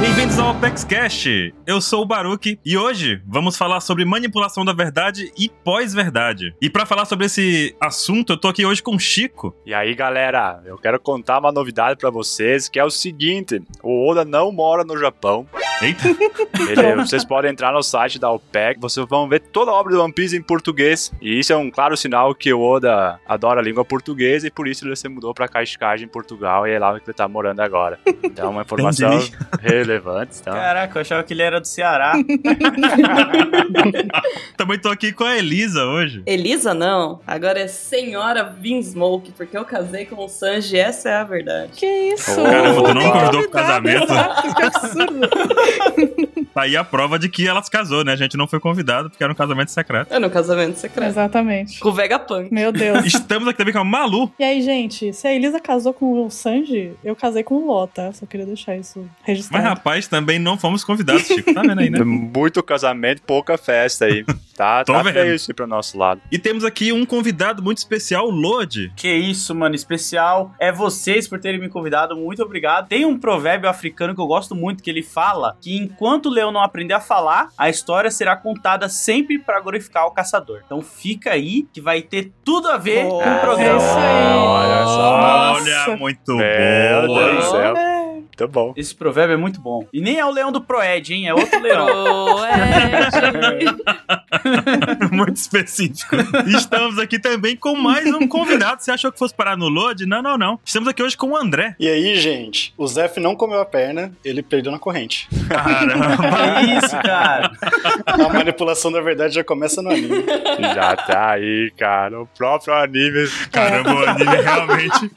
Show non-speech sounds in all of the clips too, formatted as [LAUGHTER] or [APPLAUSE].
Bem-vindos ao Apex Cash. Eu sou o Baruque e hoje vamos falar sobre manipulação da verdade e pós-verdade. E pra falar sobre esse assunto, eu tô aqui hoje com o Chico. E aí, galera, eu quero contar uma novidade pra vocês, que é o seguinte: o Oda não mora no Japão. Eita, Ele- vocês podem entrar no site da OPEC, vocês vão ver toda a obra do One Piece em português. E isso é um claro sinal que o Oda adora a língua portuguesa e por isso ele se mudou pra Cascais, em Portugal, e é lá que ele tá morando agora. Então, uma [LAUGHS] informação [LAUGHS] Entendi. relevante. Então. Caraca, eu achava que ele era do Ceará. [LAUGHS] também tô aqui com a Elisa hoje. Elisa não, agora é Senhora Vinsmoke, porque eu casei com o Sanji, essa é a verdade. Que isso? Oh, Caramba, tu não convidou pro casamento? Exato, que absurdo. Tá aí a prova de que ela se casou, né? A gente não foi convidado porque era um casamento secreto. É no casamento secreto. Exatamente. Com o Vegapunk. Meu Deus. Estamos aqui também com a Malu. E aí, gente, se a Elisa casou com o Sanji, eu casei com o Ló, tá? Só queria deixar isso Mas, registrado. Rapaz, também não fomos convidados, Chico. Tá vendo aí, né? [LAUGHS] Muito casamento, pouca festa aí. Tá, [LAUGHS] Tô tá vendo. feio isso pro nosso lado. E temos aqui um convidado muito especial, o Lodi. que isso, mano, especial. É vocês por terem me convidado, muito obrigado. Tem um provérbio africano que eu gosto muito, que ele fala que enquanto o leão não aprender a falar, a história será contada sempre pra glorificar o caçador. Então fica aí que vai ter tudo a ver com o é programa. isso aí. Olha só. Olha, muito Meu boa. Deus do céu. É. Muito bom. Esse provérbio é muito bom. E nem é o leão do Proed, hein? É outro leão. Proed. [LAUGHS] Muito específico. Estamos aqui também com mais um convidado. Você achou que fosse parar no Load? Não, não, não. Estamos aqui hoje com o André. E aí, gente, o Zef não comeu a perna, ele perdeu na corrente. Caramba. [LAUGHS] Que isso, cara. A manipulação da verdade já começa no anime. Já tá aí, cara. O próprio anime. Caramba, o anime realmente.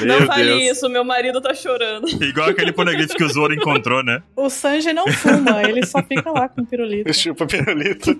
Não Meu fale Deus. isso, meu marido tá chorando. Igual aquele poneglyph que o Zoro encontrou, né? O Sanji não fuma, ele só fica lá com pirulito. Chupa pirulito.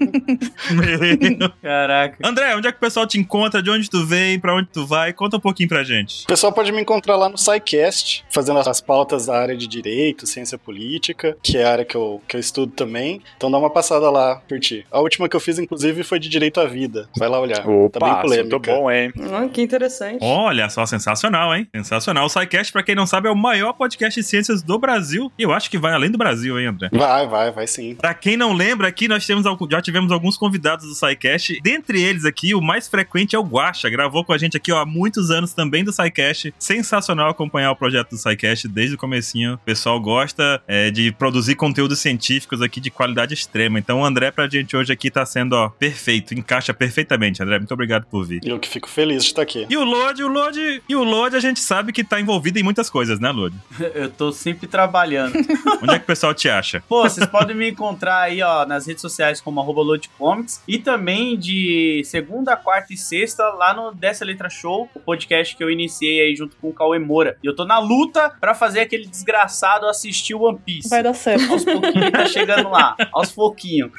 Meu. [LAUGHS] Caraca. André, onde é que o pessoal te encontra? De onde tu vem? Pra onde tu vai? Conta um pouquinho pra gente. O pessoal pode me encontrar lá no SciCast, fazendo as pautas da área de Direito, Ciência Política, que é a área que eu, que eu estudo também. Então dá uma passada lá, curtir. A última que eu fiz, inclusive, foi de Direito à Vida. Vai lá olhar. tá bem Opa, polêmica. muito bom, hein? Ah, que interessante. Olha só, sensacional, hein? Sensacional. O SciCast, pra quem não sabe, é o maior podcast de ciências do Brasil. E eu acho que vai além do Brasil, hein, André? Vai, vai, vai sim. Pra quem não lembra, aqui nós temos, já tivemos alguns convidados do SciCast. Dentre eles aqui, o mais frequente é o Guaxa. Gravou com a gente aqui ó, há muitos anos também do SciCast. Sensacional acompanhar o projeto do SciCast desde o comecinho. O pessoal gosta é, de produzir conteúdos científicos aqui de qualidade extrema. Então o André pra gente hoje aqui tá sendo ó, perfeito, encaixa perfeitamente, André. Muito obrigado por vir. Eu que fico feliz de estar aqui. E o Lodi, o Lodi, e o Lodi a gente sabe que tá envolvido em muitas coisas, né, Lodi? [LAUGHS] Eu tô sempre trabalhando. Onde é que o pessoal te acha? Pô, vocês podem me encontrar aí, ó, nas redes sociais como arroba Loadcomics e também de segunda, quarta e sexta lá no Dessa Letra Show, o podcast que eu iniciei aí junto com o Cauê Moura. E eu tô na luta pra fazer aquele desgraçado assistir o One Piece. Vai dar certo. Aos pouquinhos ele tá chegando lá, aos pouquinhos.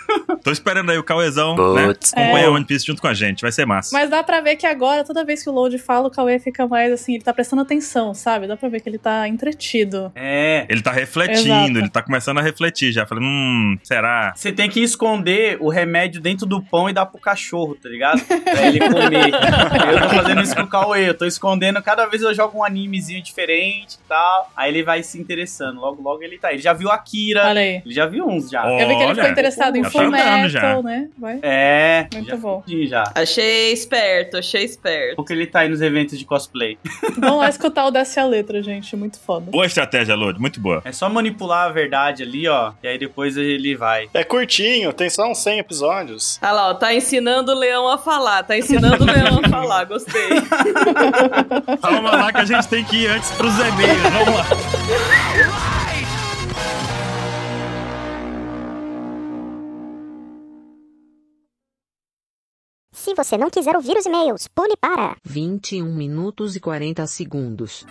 Tô esperando aí o Cauezão, né? Putz. Acompanhar É. o One Piece junto com a gente, vai ser massa. Mas dá pra ver que agora, toda vez que o Load fala, o Cauê fica mais assim, ele tá prestando atenção, sabe? Dá pra ver que ele tá entretido. É. Ele tá refletindo, Exato. ele tá começando a refletir já. Falando, hum, será? Você tem que esconder o remédio dentro do pão e dar pro cachorro, tá ligado? Pra ele comer. [LAUGHS] eu tô fazendo isso com o Cauê, eu tô escondendo, cada vez eu jogo um animezinho diferente e tal. Aí ele vai se interessando. Logo, logo ele tá. aí. Ele já viu Akira. Olha aí. Ele já viu uns já. Eu vi que ele ficou interessado em tá Full andando já. Metal, né? Vai. É. Muito já bom. já. Achei esperto, achei esperto. Porque ele tá aí nos eventos de cosplay. [LAUGHS] Vamos lá escutar o Desce a Letra, gente. Muito foda. Boa estratégia, Lodi, muito boa. É só manipular a verdade ali, ó. E aí depois ele vai. É curtinho, tem só uns 100 episódios. Olha lá, ó, tá ensinando o leão a falar, tá ensinando o leão a falar, [LAUGHS] gostei. Calma lá que a gente tem que ir antes pros e-mails, vamos lá. [LAUGHS] Se você não quiser ouvir os e-mails, pule para. 21 minutos e 40 segundos.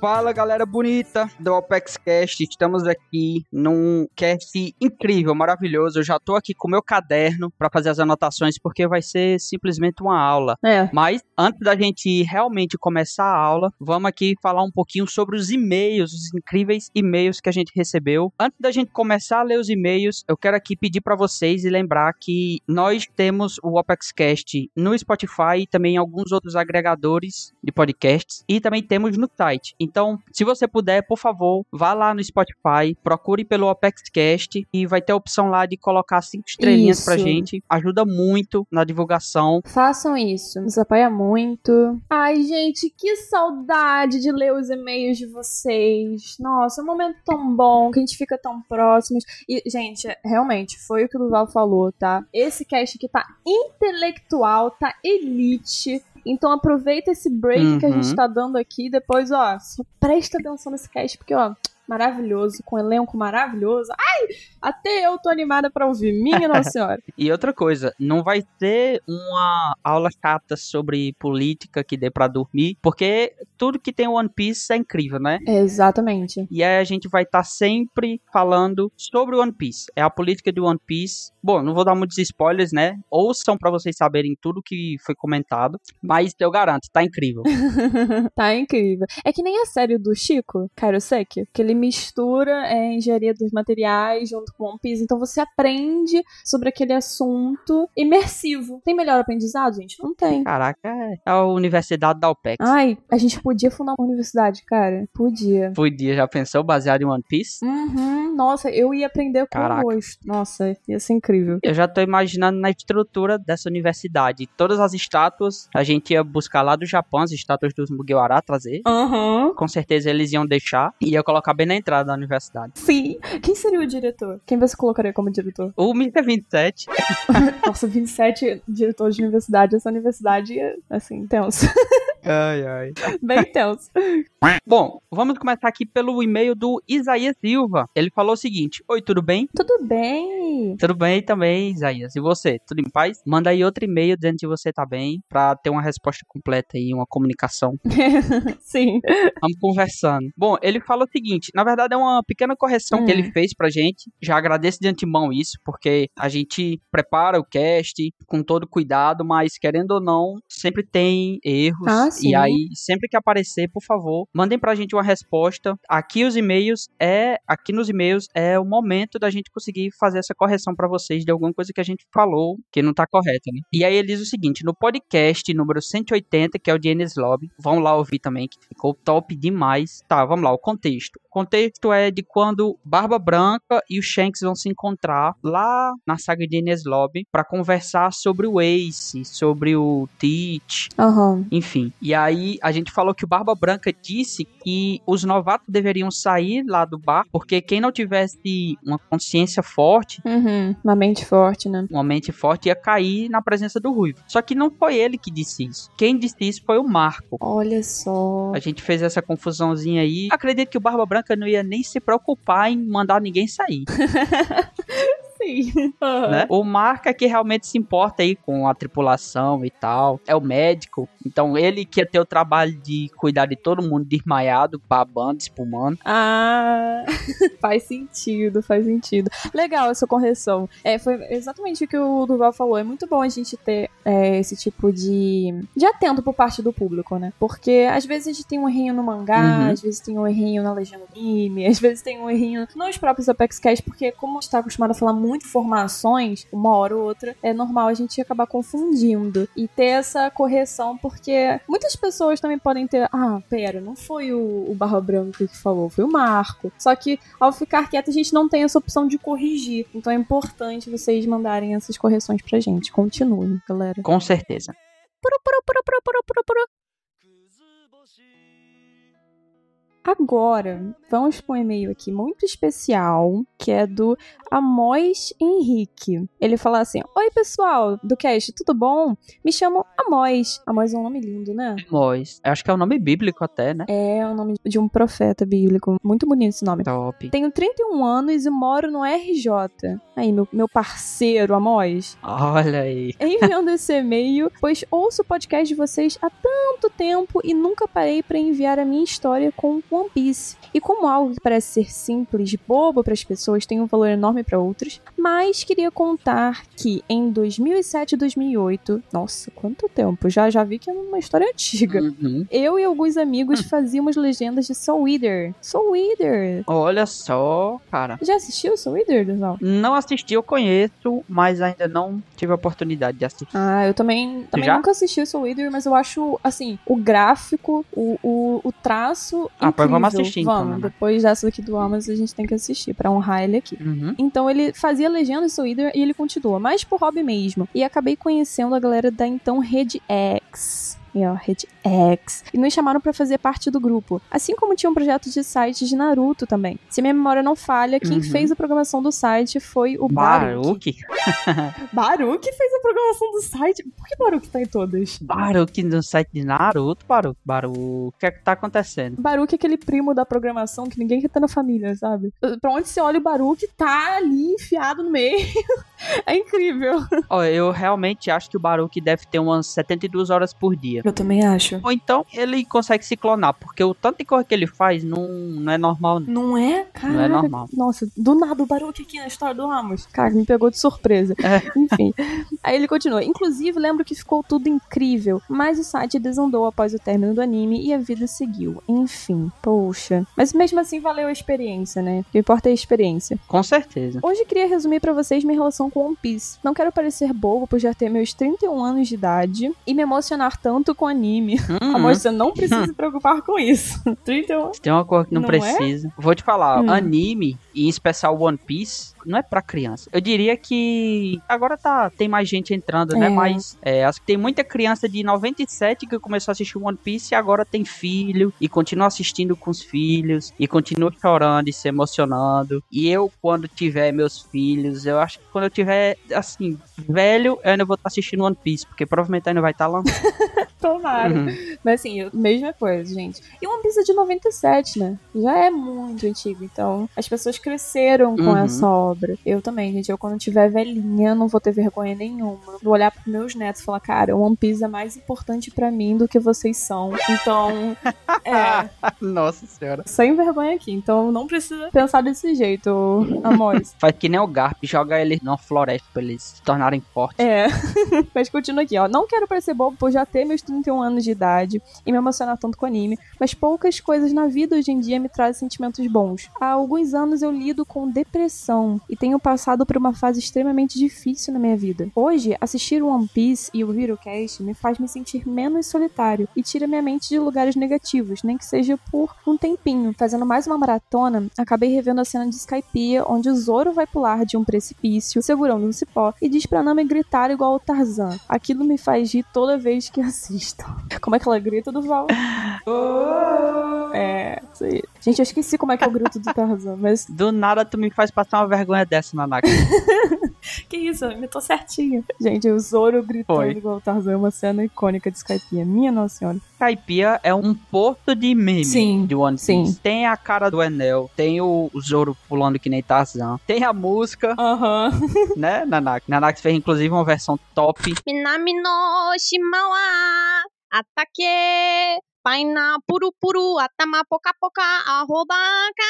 Fala galera bonita do Opex Cast, estamos aqui num cast incrível, maravilhoso. Eu já tô aqui com meu caderno para fazer as anotações porque vai ser simplesmente uma aula. É. Mas antes da gente realmente começar a aula, vamos aqui falar um pouquinho sobre os e-mails, os incríveis e-mails que a gente recebeu. Antes da gente começar a ler os e-mails, eu quero aqui pedir para vocês e lembrar que nós temos o Opex Cast no Spotify e também em alguns outros agregadores de podcasts e também temos no site. Então, se você puder, por favor, vá lá no Spotify, procure pelo OpexCast e vai ter a opção lá de colocar cinco estrelinhas Isso. pra gente. Ajuda muito na divulgação. Façam isso, nos apoia muito. Ai, gente, que saudade de ler os e-mails de vocês. Nossa, é um momento tão bom, que a gente fica tão próximos. E, gente, realmente, foi o que o Duval falou, tá? Esse cast aqui tá intelectual, tá elite. Então aproveita esse break que a Uhum. gente tá dando aqui. Depois, ó, só presta atenção nesse cast, porque, ó, maravilhoso, com um elenco maravilhoso. Ai, até eu tô animada pra ouvir, minha Nossa [LAUGHS] Senhora. E outra coisa, não vai ter uma aula chata sobre política que dê pra dormir, porque tudo que tem One Piece é incrível, né? Exatamente. E aí a gente vai estar sempre falando sobre One Piece. É a política de One Piece. Bom, não vou dar muitos spoilers, né? Ouçam pra vocês saberem tudo que foi comentado. Mas eu garanto, tá incrível. [LAUGHS] tá incrível. É que nem a série do Chico, Kairoseki, que ele mistura é, engenharia dos materiais junto com One Piece. Então você aprende sobre aquele assunto imersivo. Tem melhor aprendizado, gente? Não tem. Caraca, é a Universidade da OPEX. Ai, a gente podia fundar uma universidade, cara. Podia. Podia, já pensou, baseado em One Piece? Uhum, nossa, eu ia aprender com Caraca. gosto. Nossa, ia ser incrível. Eu já tô imaginando na estrutura dessa universidade. Todas as estátuas, a gente ia buscar lá do Japão, as estátuas dos Mugiwara, trazer. Aham. Com certeza eles iam deixar e ia colocar bem na entrada da universidade. Sim. Quem seria o diretor? Quem você colocaria como diretor? O Mr. 27. [LAUGHS] Nossa, 27 diretores de universidade. Essa universidade é, assim, tenso. Ai, ai. Bem tenso. Bom, vamos começar aqui pelo e-mail do Isaías Silva. Ele falou o seguinte: Oi, tudo bem? Tudo bem. Tudo bem também, Isaías. E você? Tudo em paz? Manda aí outro e-mail dizendo que você tá bem, pra ter uma resposta completa aí, uma comunicação. [LAUGHS] Sim. Vamos conversando. Bom, ele fala o seguinte: na verdade é uma pequena correção que Hum. ele fez pra gente. Já agradeço de antemão isso, porque a gente prepara o cast com todo cuidado, mas querendo ou não, sempre tem erros. Ah, sim. e aí, sempre que aparecer, por favor, mandem pra gente uma resposta. Aqui os e-mails é, aqui nos e-mails é o momento da gente conseguir fazer essa correção pra vocês de alguma coisa que a gente falou que não tá correta, né? E aí ele diz o seguinte: no podcast número 180, que é o de Enes Lobby, vão lá ouvir também, que ficou top demais. Tá, vamos lá, o contexto. O contexto é de quando Barba Branca e o Shanks vão se encontrar lá na saga de Enes Lobby pra conversar sobre o Ace, sobre o Teach, Aham. enfim. E aí a gente falou que o Barba Branca disse que os novatos deveriam sair lá do bar, porque quem não tivesse uma consciência forte, Uhum. Uma mente forte, né? uma mente forte, ia cair na presença do Ruivo. Só que não foi ele que disse isso. Quem disse isso foi o Marco. Olha só. A gente fez essa confusãozinha aí. Acredito que o Barba Branca não ia nem se preocupar em mandar ninguém sair, [LAUGHS] [LAUGHS] Sim. né? O Marco é que realmente se importa aí com a tripulação e tal. É o médico. Então ele que ia ter o trabalho de cuidar de todo mundo desmaiado, babando, espumando. Ah, [LAUGHS] faz sentido, faz sentido. Legal essa correção. É, foi exatamente o que o Duval falou. É muito bom a gente ter é, esse tipo de, de atento por parte do público, né? Porque às vezes a gente tem um errinho no mangá, Uhum. às vezes tem um errinho na legenda do anime, às vezes tem um errinho nos próprios Apex Cash, porque como a gente tá acostumado a falar muito informações, uma hora ou outra, é normal a gente acabar confundindo. E ter essa correção, porque muitas pessoas também podem ter, ah, pera, não foi o, o Barra Branca que falou, foi o Marco. Só que ao ficar quieto, a gente não tem essa opção de corrigir. Então é importante vocês mandarem essas correções pra gente. Continuem, galera. Com certeza. Agora, vamos para um e-mail aqui muito especial, que é do Amós Henrique. Ele fala assim: Oi, pessoal do cast, tudo bom? Me chamo Amós. Amós é um nome lindo, né? Amós. Eu acho que é o nome bíblico até, né? É o nome de um profeta bíblico. Muito bonito esse nome. Top. Tenho 31 anos e moro no RJ. Aí, meu, meu parceiro, Amós. Olha aí. Enviando [LAUGHS] esse e-mail, pois ouço o podcast de vocês há tanto tempo e nunca parei para enviar a minha história com One Piece. E como algo que parece ser simples, bobo para as pessoas, tem um valor enorme para outros, mas queria contar que em 2007 e 2008, nossa, quanto tempo, já já vi que é uma história antiga. Uhum. Eu e alguns amigos fazíamos legendas de Soul Eater. Soul Eater. Olha só, cara. Já assistiu Soul Eater, Dusal? Não assisti, eu conheço, mas ainda não tive a oportunidade de assistir. Ah, eu também, também já? nunca assisti o Soul Eater, mas eu acho, assim, o gráfico, o, o, o traço. Ah, pois vamos assistir, então, Vamos, né? Depois dessa daqui do Amazon, a gente tem que assistir pra honrar ele aqui. Uhum. Então ele fazia legenda Soul Eater e ele continua, mas por hobby mesmo. E acabei conhecendo a galera da então Rede X. E ó, Rede X. E nos chamaram pra fazer parte do grupo. Assim como tinha um projeto de site de Naruto também. Se minha memória não falha, quem Uhum. fez a programação do site foi o Baruch. Baruque. [LAUGHS] Baruch fez a programação do site? Por que Baruch tá em todas? Baruque no site de Naruto, Baruque. Baruque. O que é que tá acontecendo? Baruch é aquele primo da programação que ninguém quer ter na família, sabe? Pra onde você olha o Baruch, tá ali enfiado no meio. [LAUGHS] é incrível. Ó, eu realmente acho que o Baruque deve ter umas 72 horas por dia. Eu também acho. Ou então ele consegue se clonar, porque o tanto de coisa que ele faz não, não é normal. não. Não é? Cara, Não é normal. Nossa, do nada o Baruch aqui na história do Ramos. Cara, me pegou de surpresa. Enfim. Aí ele continua. Inclusive, lembro que ficou tudo incrível, mas o site desandou após o término do anime e a vida seguiu. Enfim, poxa. Mas mesmo assim valeu a experiência, né? O que importa é a experiência. Com certeza. Hoje queria resumir pra vocês minha relação com One Piece. Não quero parecer bobo por já ter meus 31 anos de idade e me emocionar tanto com anime. Uhum. Amor, você não precisa [LAUGHS] se preocupar com isso. 31 [LAUGHS] Tem uma coisa que não, Não é? precisa. Vou te falar, Hum. anime, e em especial One Piece, não é pra criança. Eu diria que agora tá tem mais gente entrando, né? É. Mas é, acho que tem muita criança de 97 que começou a assistir One Piece e agora tem filho e continua assistindo com os filhos e continua chorando e se emocionando. E eu, quando tiver meus filhos, eu acho que quando eu tiver, assim, velho, eu ainda vou estar assistindo One Piece, porque provavelmente ainda vai estar lá. [LAUGHS] Tomara. Uhum. Mas assim, mesma coisa, gente. E One Piece é de 97, né? Já é muito antigo. Então, as pessoas cresceram com Uhum. essa obra. Eu também, gente. Eu, quando tiver velhinha, não vou ter vergonha nenhuma. Vou olhar pros meus netos e falar, cara, One Piece é mais importante pra mim do que vocês são. Então, [LAUGHS] é. Nossa senhora. Sem vergonha aqui. Então, não precisa pensar desse jeito, amores. [LAUGHS] Faz que nem o Garp, joga eles numa floresta pra eles se tornarem fortes. É. [LAUGHS] mas continua aqui, ó. Não quero parecer bobo por já ter meus 31 anos de idade e me emocionar tanto com anime, mas poucas coisas na vida hoje em dia me trazem sentimentos bons. Há alguns anos eu lido com depressão e tenho passado por uma fase extremamente difícil na minha vida. Hoje, assistir One Piece e o Virocast me faz me sentir menos solitário e tira minha mente de lugares negativos, nem que seja por um tempinho. Fazendo mais uma maratona, acabei revendo a cena de Skypiea, onde o Zoro vai pular de um precipício, segurando um cipó, e diz pra Nami gritar igual o Tarzan. Aquilo me faz rir toda vez que [LAUGHS] assisto. Como é que ela grita do Val? [LAUGHS] É, isso aí. Gente, eu esqueci como é que é o grito do Tarzan, mas Do nada tu me faz passar uma vergonha dessa, Nanaka. [LAUGHS] que isso, eu imitou certinho. Gente, o Zoro gritando Foi. igual o Tarzan é uma cena icônica de Skypiea. Minha nossa senhora. Caipia é um porto de meme Sim, de One sim. Piece. Tem a cara do Enel, tem o Zoro pulando que nem Tarzan, tem a música, Aham. [LAUGHS] né, Nanak? Nanak fez inclusive uma versão top. Minami no shima wa atake paina puru puru atama poka poka arrobaca.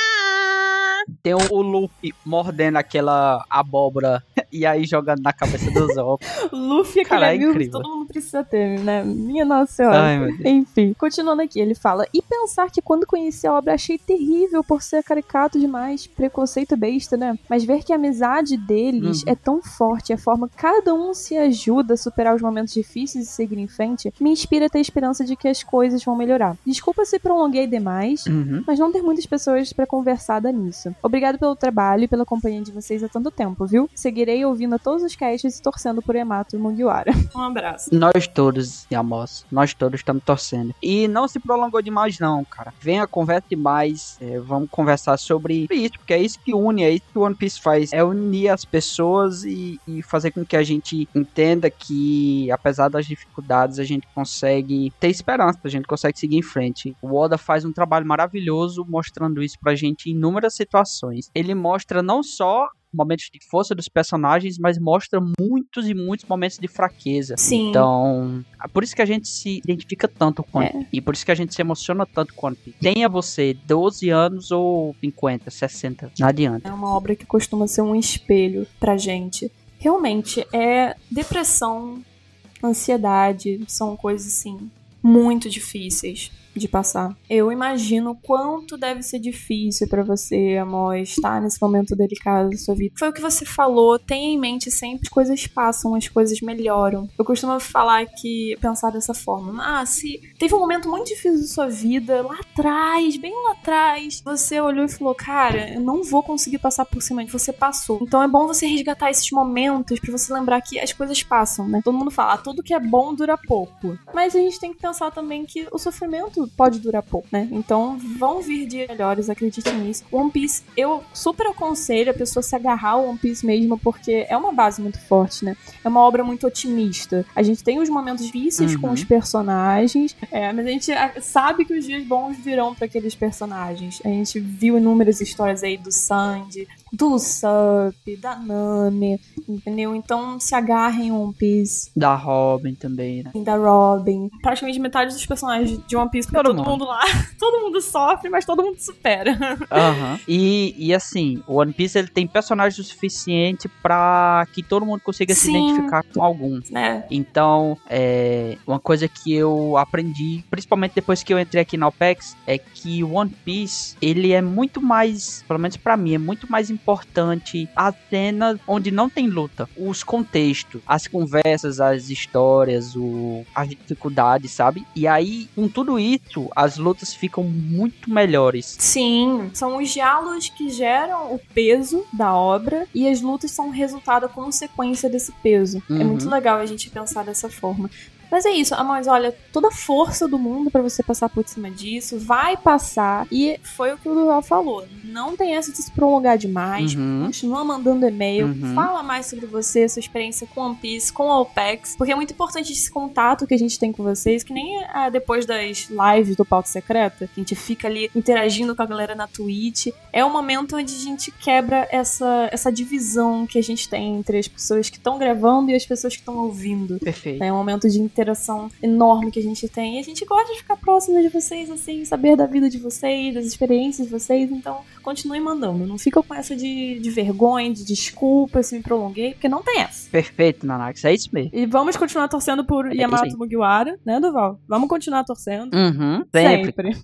Tem o, o Luffy mordendo aquela abóbora [LAUGHS] e aí jogando na cabeça do Zoro. [LAUGHS] Luffy é aquele é amigo que incrível. todo mundo precisa ter, né? Minha nossa senhora. Ai. Enfim, continuando aqui, ele fala: E pensar que quando conheci a obra achei terrível por ser caricato demais, preconceito besta, né? Mas ver que a amizade deles Uhum. é tão forte, a forma que cada um se ajuda a superar os momentos difíceis e seguir em frente, me inspira a ter esperança de que as coisas vão melhorar. Desculpa se prolonguei demais. Uhum. Mas não ter muitas pessoas pra conversar nisso. Obrigado pelo trabalho e pela companhia de vocês há tanto tempo, viu? Seguirei ouvindo a todos os casts e torcendo por Yamato Mugiwara. [LAUGHS] Um abraço. Nós todos, Yamos, nós todos estamos torcendo. E não se prolongou demais, não, cara. Venha, converse mais. é, vamos conversar sobre isso, porque é isso que une, é isso que o One Piece faz. É unir as pessoas e, e fazer com que a gente entenda que, apesar das dificuldades, a gente consegue ter esperança, a gente consegue seguir em frente. O Oda faz um trabalho maravilhoso mostrando isso pra gente em inúmeras situações. Ele mostra não só momentos de força dos personagens, mas mostra muitos e muitos momentos de fraqueza. Sim. Então, é por isso que a gente se identifica tanto com É. E por isso que a gente se emociona tanto com. Tenha você 12 anos ou 50, 60, não adianta. É uma obra que costuma ser um espelho pra gente. Realmente, é depressão, ansiedade, são coisas assim muito difíceis de passar. Eu imagino quanto deve ser difícil pra você, amor, estar nesse momento delicado da sua vida. Foi o que você falou, tenha em mente sempre as coisas passam, as coisas melhoram. Eu costumo falar que pensar dessa forma. Ah, se teve um momento muito difícil da sua vida lá atrás, bem lá atrás, você olhou e falou: "Cara, eu não vou conseguir passar por cima de você passou". Então é bom você resgatar esses momentos pra você lembrar que as coisas passam, né? Todo mundo fala, ah, tudo que é bom dura pouco. Mas a gente tem que pensar também que o sofrimento pode durar pouco, né? Então vão vir dias melhores, acredite nisso. One Piece, eu super aconselho a pessoa se agarrar ao One Piece mesmo, porque é uma base muito forte, né? É uma obra muito otimista. A gente tem os momentos difíceis com Uhum. os personagens, é, mas a gente ah, sabe que os dias bons virão para aqueles personagens. A gente viu inúmeras histórias aí do Sandy, do Usopp, da Nami, entendeu? Então se agarrem em One Piece, Da Robin também, né? da Robin. Praticamente metade dos personagens de One Piece, Todo todo, mundo. mundo lá, [LAUGHS] todo mundo sofre, mas todo mundo supera. Aham. [LAUGHS] E, e assim, o One Piece ele tem personagens o suficiente pra que todo mundo consiga se Sim. identificar com algum. né? Então, é, uma coisa que eu aprendi, principalmente depois que eu entrei aqui na OPEX, é que o One Piece, ele é muito mais, pelo menos pra mim, é muito mais importante a cena onde não tem luta. Os contextos, as conversas, as histórias, o, as dificuldades, sabe? E aí, com tudo isso, as lutas ficam muito melhores. Sim, são os diálogos que geram o peso da obra e as lutas são o resultado, a consequência desse peso. É Uhum. muito legal a gente pensar dessa forma. Mas é isso, Amós, olha, toda a força do mundo pra você passar por cima disso, vai passar. E foi o que o Duval falou. Não tem essa de se prolongar demais. Uhum. Continua mandando e-mail, Uhum. fala mais sobre você, sua experiência com One Piece, com a OPEX, porque é muito importante esse contato que a gente tem com vocês, que nem ah, depois das lives do Pauta Secreta, que a gente fica ali interagindo com a galera na Twitch. É o momento onde a gente quebra essa, essa divisão que a gente tem entre as pessoas que estão gravando e as pessoas que estão ouvindo. Perfeito. É um momento de interação enorme que a gente tem. E a gente gosta de ficar próximo de vocês, assim, saber da vida de vocês, das experiências de vocês. Então, continue mandando. Não fica com essa de, de vergonha, de desculpa se me prolonguei, porque não tem essa. Perfeito, Nanax, é isso mesmo. E vamos continuar torcendo por isso Yamato. Mugiwara, né, Duval? Vamos continuar torcendo. Uhum, sempre.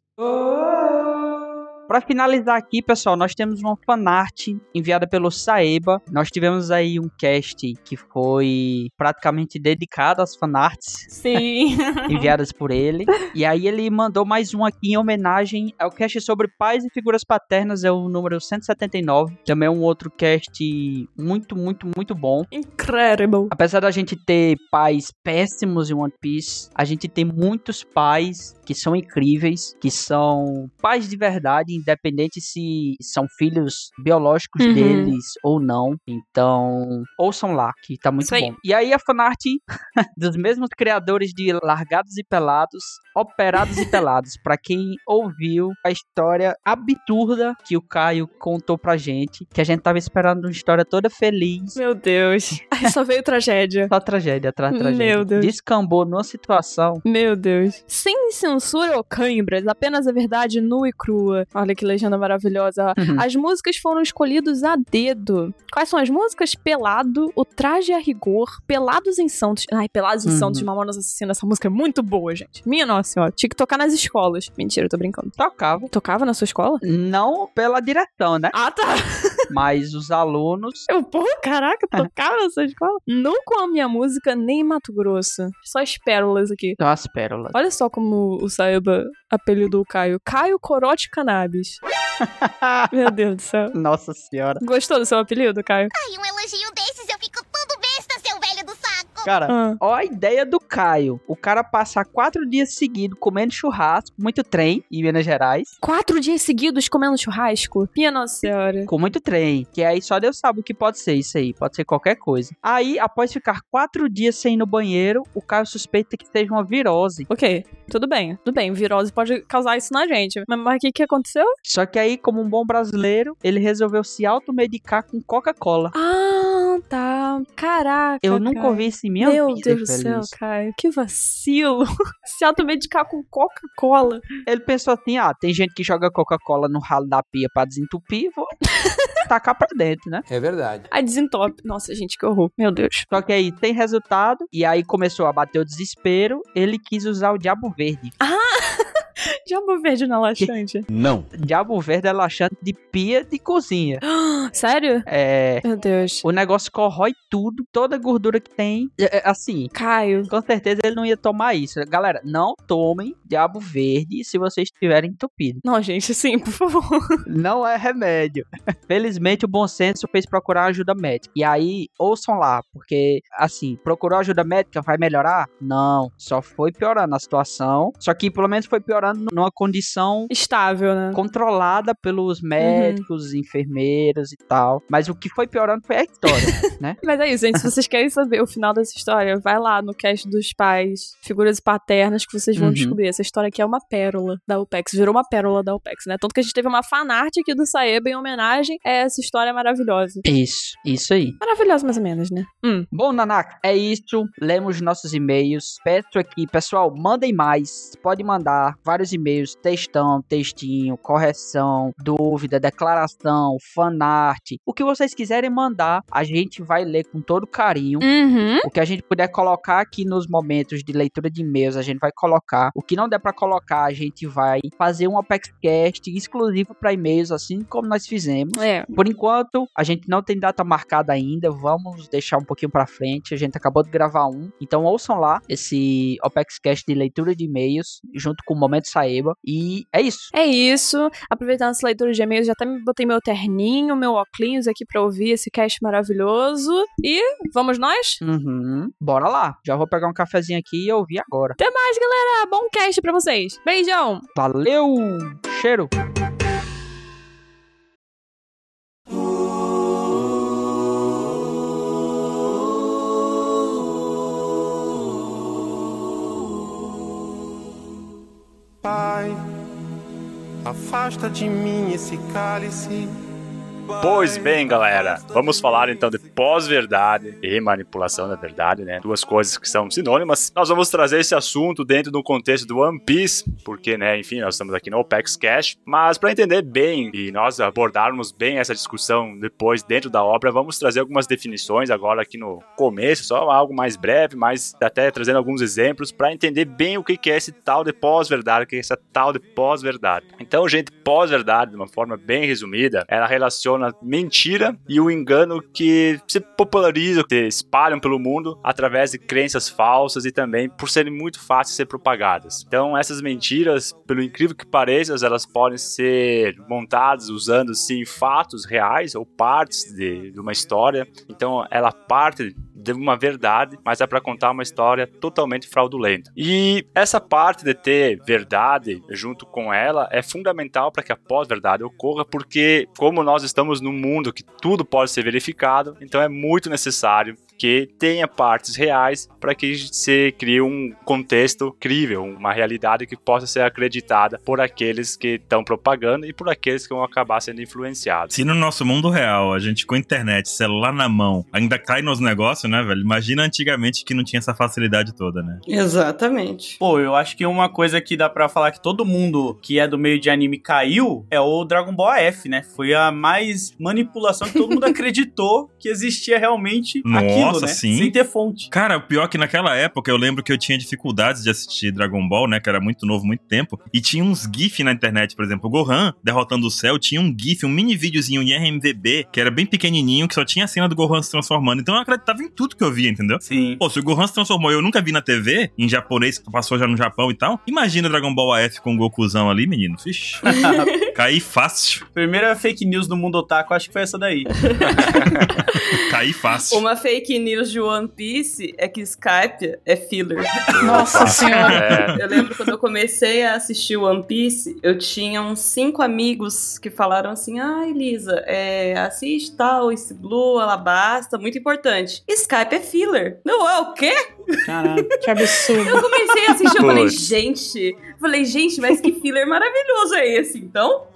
Pra finalizar aqui, pessoal, nós temos uma fanart enviada pelo Saeba. Nós tivemos aí um cast que foi praticamente dedicado às fanarts [LAUGHS] Sim. enviadas por ele. E aí ele mandou mais um aqui em homenagem ao cast sobre pais e figuras paternas, é o número 179. Também é um outro cast muito, muito, muito bom. Incredible. Apesar da gente ter pais péssimos em One Piece, a gente tem muitos pais que são incríveis, que são pais de verdade, independente se são filhos biológicos Uhum. deles ou não. Então, ouçam lá, que tá muito Isso aí. bom. E aí a fanart [LAUGHS] dos mesmos criadores de Largados e Pelados, Operados e Pelados, pra quem ouviu a história absurda que o Caio contou pra gente, que a gente tava esperando uma história toda feliz, Meu Deus. Ai, [LAUGHS] só veio tragédia. só tragédia atrás de tragédia. Meu Deus. Descambou numa situação. Meu Deus. Sem censura ou cãibras, apenas a verdade nua e crua. Olha que legenda maravilhosa. Uhum. As músicas foram escolhidas a dedo. Quais são as músicas? Pelado, O Traje a Rigor, Pelados em Santos. Ai, Pelados em Uhum. Santos Mamonas Assassina. Essa música é muito boa, gente. Minha nossa senhora. Tinha que tocar nas escolas. Mentira, eu tô brincando. Tocava. Tocava na sua escola? Não pela direção, né? Ah, tá. [LAUGHS] Mas os alunos. Eu, pô, caraca, tocava na sua escola? Não com a minha música, nem em Mato Grosso. Só as pérolas aqui. São as pérolas. Olha só como o Saeba apelidou o Caio. Caio Corote Cannabis. [LAUGHS] Meu Deus do céu. Nossa senhora. Gostou do seu apelido, Caio? Ai, um elogio desses Cara, Ah. ó a ideia do Caio. O cara passar quatro dias seguidos comendo churrasco, muito trem em Minas Gerais. Quatro dias seguidos comendo churrasco? Minha nossa senhora. Com muito trem. Que aí só Deus sabe o que pode ser isso aí. Pode ser qualquer coisa. Aí, após ficar quatro dias sem ir no banheiro, o Caio suspeita que seja uma virose. Ok, tudo bem, tudo bem. Virose pode causar isso na gente. Mas, o que, que aconteceu? Só que aí, como um bom brasileiro, ele resolveu se automedicar com Coca-Cola. Ah, tá. Caraca. Eu nunca Caio. ouvi isso em minha Meu vida, Deus do céu. Caio. Que vacilo. [LAUGHS] se automedicar com Coca-Cola. Ele pensou assim: ah, tem gente que joga Coca-Cola no ralo da pia pra desentupir, vou [LAUGHS] tacar pra dentro, né? É verdade. A desentope. Nossa, gente, que horror. Meu Deus. Só que aí tem resultado, e aí começou a bater o desespero. Ele quis usar o Diabo Verde. Ah! Diabo verde na laxante. Não. Diabo Verde é laxante de pia de cozinha. [GASPS] Sério? É. Meu Deus. O negócio corrói tudo, toda a gordura que tem. É, é, Assim, Caio. com certeza ele não ia tomar isso. Galera, não tomem Diabo Verde se vocês estiverem entupidos. Não, gente, sim, por favor. [LAUGHS] Não é remédio. Felizmente, o bom senso fez procurar ajuda médica. E aí, ouçam lá, porque, assim, procurou ajuda médica, vai melhorar? Não, só foi piorando a situação. Só que, pelo menos, foi piorando numa condição Estável, né? controlada pelos médicos, enfermeiros e tal. Mas o que foi piorando foi a história, [LAUGHS] né? Mas é isso, gente. Se vocês querem saber o final dessa história, vai lá no cast dos pais, figuras paternas, que vocês vão Uhum. descobrir. Essa história aqui é uma pérola da OPEX. Virou uma pérola da OPEX, né? Tanto que a gente teve uma fanart aqui do Saeba em homenagem a essa história maravilhosa. Isso, isso aí. Maravilhosa, mais ou menos, né? Hum. Bom, Nanaka, é isso. Lemos nossos e-mails. Peço aqui, pessoal, mandem mais. Pode mandar vários e-mails, textão, textinho, correção, dúvida, declaração, fanart. O que vocês quiserem mandar, a gente vai ler com todo carinho. Uhum. O que a gente puder colocar aqui nos momentos de leitura de e-mails, a gente vai colocar. O que não der pra colocar, a gente vai fazer um ApexCast exclusivo para e-mails, assim como nós fizemos. É. Por enquanto, a gente não tem data marcada ainda. Vamos deixar um pouquinho pra frente. A gente acabou de gravar um. Então ouçam lá esse OpexCast de leitura de e-mails, junto com o Momento Saeba. E é isso. É isso. Aproveitando essa leitura de e-mails, já até botei meu terninho, meu óculos aqui pra ouvir esse cast maravilhoso. E vamos nós? Uhum. Bora lá. Já vou pegar um cafezinho aqui e ouvir agora. Até mais, galera. Bom cast pra vocês. Beijão. Valeu! Cheiro! Pai, afasta de mim esse cálice. Pois bem, galera, vamos falar então de pós-verdade e manipulação da verdade, né? Duas coisas que são sinônimas. Nós vamos trazer esse assunto dentro do contexto do One Piece, porque, né, enfim, nós estamos aqui no OPEX Cash, mas para entender bem e nós abordarmos bem essa discussão depois dentro da obra, vamos trazer algumas definições agora aqui no começo, só algo mais breve, mas até trazendo alguns exemplos para entender bem o que é esse tal de pós-verdade, o que é essa tal de pós-verdade. Então, gente, pós-verdade, de uma forma bem resumida, ela relaciona mentira e o engano que se popularizam, se espalham pelo mundo através de crenças falsas e também por serem muito fáceis de ser propagadas. Então, essas mentiras, pelo incrível que pareça, elas podem ser montadas usando sim fatos reais ou partes de, de uma história. Então, ela parte de uma verdade, mas é para contar uma história totalmente fraudulenta. E essa parte de ter verdade junto com ela é fundamental para que a pós-verdade ocorra, porque como nós estamos num mundo que tudo pode ser verificado, então é muito necessário que tenha partes reais para que se crie um contexto crível, uma realidade que possa ser acreditada por aqueles que estão propagando e por aqueles que vão acabar sendo influenciados. Se no nosso mundo real a gente com internet, celular na mão, ainda cai nos negócios, né, velho? Imagina antigamente que não tinha essa facilidade toda, né? Exatamente. Pô, eu acho que uma coisa que dá pra falar que todo mundo que é do meio de anime caiu é o Dragon Ball AF, né? Foi a mais manipulação que todo mundo [LAUGHS] acreditou que existia realmente aquilo, Nossa, né? sim. Sem ter fonte. Cara, o pior é que naquela época eu lembro que eu tinha dificuldades de assistir Dragon Ball, né? Que era muito novo, muito tempo. E tinha uns GIF na internet, por exemplo. O Gohan derrotando o céu tinha um GIF, um mini videozinho em RMVB, que era bem pequenininho, que só tinha a cena do Gohan se transformando. Então eu acreditava em tudo que eu via, entendeu? Sim. Pô, se o Gohan se transformou eu nunca vi na TV, em japonês, que passou já no Japão e tal, imagina Dragon Ball AF com o Gokuzão ali, menino. Vixe. [LAUGHS] Caí fácil. Primeira fake news do mundo otaku, acho que foi essa daí. [LAUGHS] Caí fácil. Uma fake fake news de One Piece é que Skype é filler. Nossa senhora. É. Eu lembro quando eu comecei a assistir One Piece, eu tinha uns cinco amigos que falaram assim: ai, Lisa, é, assiste tal, esse Blue, Alabasta, muito importante. Skype é filler. Não, é o quê? Caraca. Que absurdo. Eu comecei a assistir, eu falei, gente. Falei, gente, mas que filler maravilhoso é esse, então?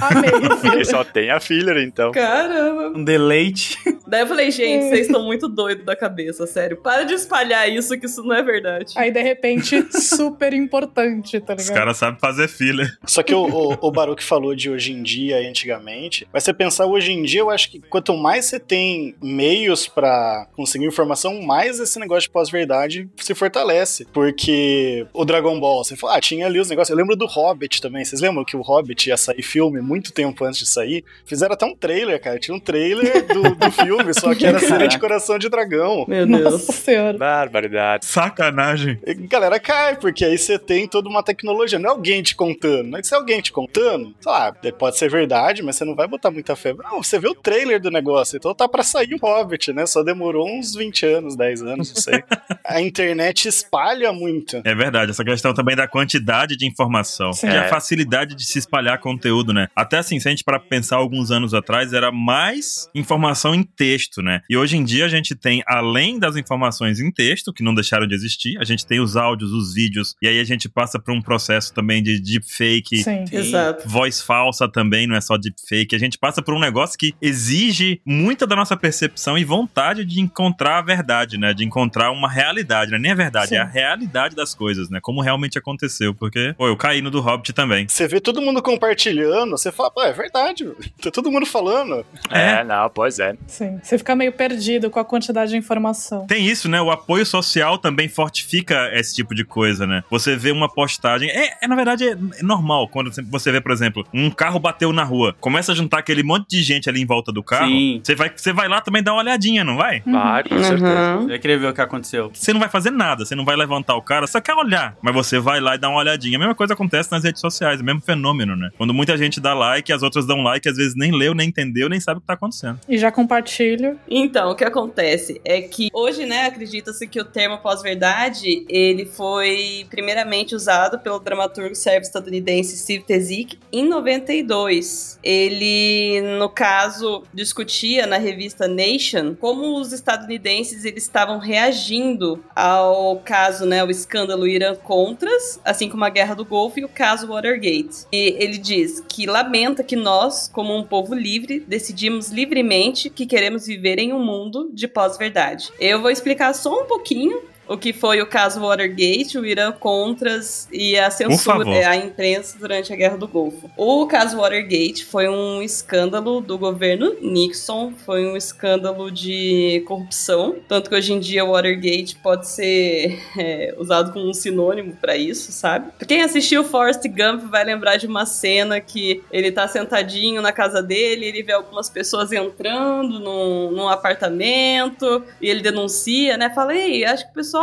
Amei. E só tem a filler, então. Caramba. Um deleite. Daí eu falei, gente, vocês estão muito doidos da cabeça, sério. Para de espalhar isso, que isso não é verdade. Aí, de repente, [LAUGHS] super importante, tá Os ligado? caras sabem fazer filler. Só que o, o, o Baruch falou de hoje em dia e antigamente. Mas você pensar hoje em dia, eu acho que quanto mais você tem meios pra conseguir informação, mais esse negócio de pós-verdade se fortalece. Porque o Dragon Ball, você fala, ah, tinha ali os negócios. Eu lembro do Hobbit também. Vocês lembram que o Hobbit ia sair filme muito tempo antes de sair? Fizeram até um trailer, cara. Tinha um trailer do, do filme, só que era [LAUGHS] de coração de dragão. Meu Deus. Nossa senhora. Barbaridade. Sacanagem. E, Galera, cai, porque aí você tem toda uma tecnologia. Não é alguém te contando. Não é que se é alguém te contando, sei lá, pode ser verdade, mas você não vai botar muita fé. Não, você vê o trailer do negócio, então tá pra sair o Hobbit, né? Só demorou uns 20 anos, 10 anos, não sei. [LAUGHS] A internet espalha muito. É verdade, essa questão também da quantidade de informação Sim. e a É. facilidade de se espalhar conteúdo, né? Até assim, se a gente para pensar alguns anos atrás, era mais informação em texto, né? E hoje em dia a gente tem, além das informações em texto, que não deixaram de existir, a gente tem os áudios, os vídeos, e aí a gente passa por um processo também de deepfake, Sim. Exato. voz falsa também, não é só deepfake. A gente passa por um negócio que exige muita da nossa percepção e vontade de encontrar a verdade, né? De encontrar uma realidade, não é nem a verdade, Sim. é a realidade das coisas, né? Como realmente aconteceu, porque, pô, eu caí no do Hobbit também. Você vê todo mundo compartilhando, você fala, pô, é verdade, tá todo mundo falando. É, não, pois é. Sim. Você fica meio perdido com a quantidade de informação. Tem isso, né? O apoio social também fortifica esse tipo de coisa, né? Você vê uma postagem. É, é, na verdade, é, normal. Quando você- vê, por exemplo, um carro bateu na rua, começa a juntar aquele monte de gente ali em volta do carro. Sim. Você vai, você vai lá também dar uma olhadinha, não vai? Vai, com certeza. Uhum. Eu ia querer ver o que aconteceu. Você não vai fazer nada, você não vai levantar o cara, só quer olhar. Mas você vai lá e dá uma olhadinha. A mesma coisa acontece nas redes sociais, o mesmo fenômeno, né? Quando muita gente dá like, as outras dão like, às vezes nem leu, nem entendeu, nem sabe o que tá acontecendo. E já compartilho. Então, o que acontece é que hoje, né, acredita-se que o termo pós-verdade, ele foi primeiramente usado pelo dramaturgo sérvio estadunidense Steve Tezik em 92. Ele, no caso, discutia na revista Nation como os estadunidenses eles estavam reagindo ao caso, né, o escândalo Irã-Contras, assim como a Guerra do Golfo e o caso Watergate. E ele diz que lamenta que nós, como um povo livre, decidimos livremente que queremos viver em um mundo de pós-verdade. Eu vou explicar só um pouquinho o que foi o caso Watergate, o Irã Contras e a censura favor. é, à imprensa durante a Guerra do Golfo. O caso Watergate foi um escândalo do governo Nixon, foi um escândalo de corrupção, tanto que hoje em dia o Watergate pode ser é, usado como um sinônimo pra isso, sabe? Quem assistiu Forrest Gump vai lembrar de uma cena que ele tá sentadinho na casa dele, ele vê algumas pessoas entrando num, num apartamento e ele denuncia, né? Fala, ei, acho que o pessoal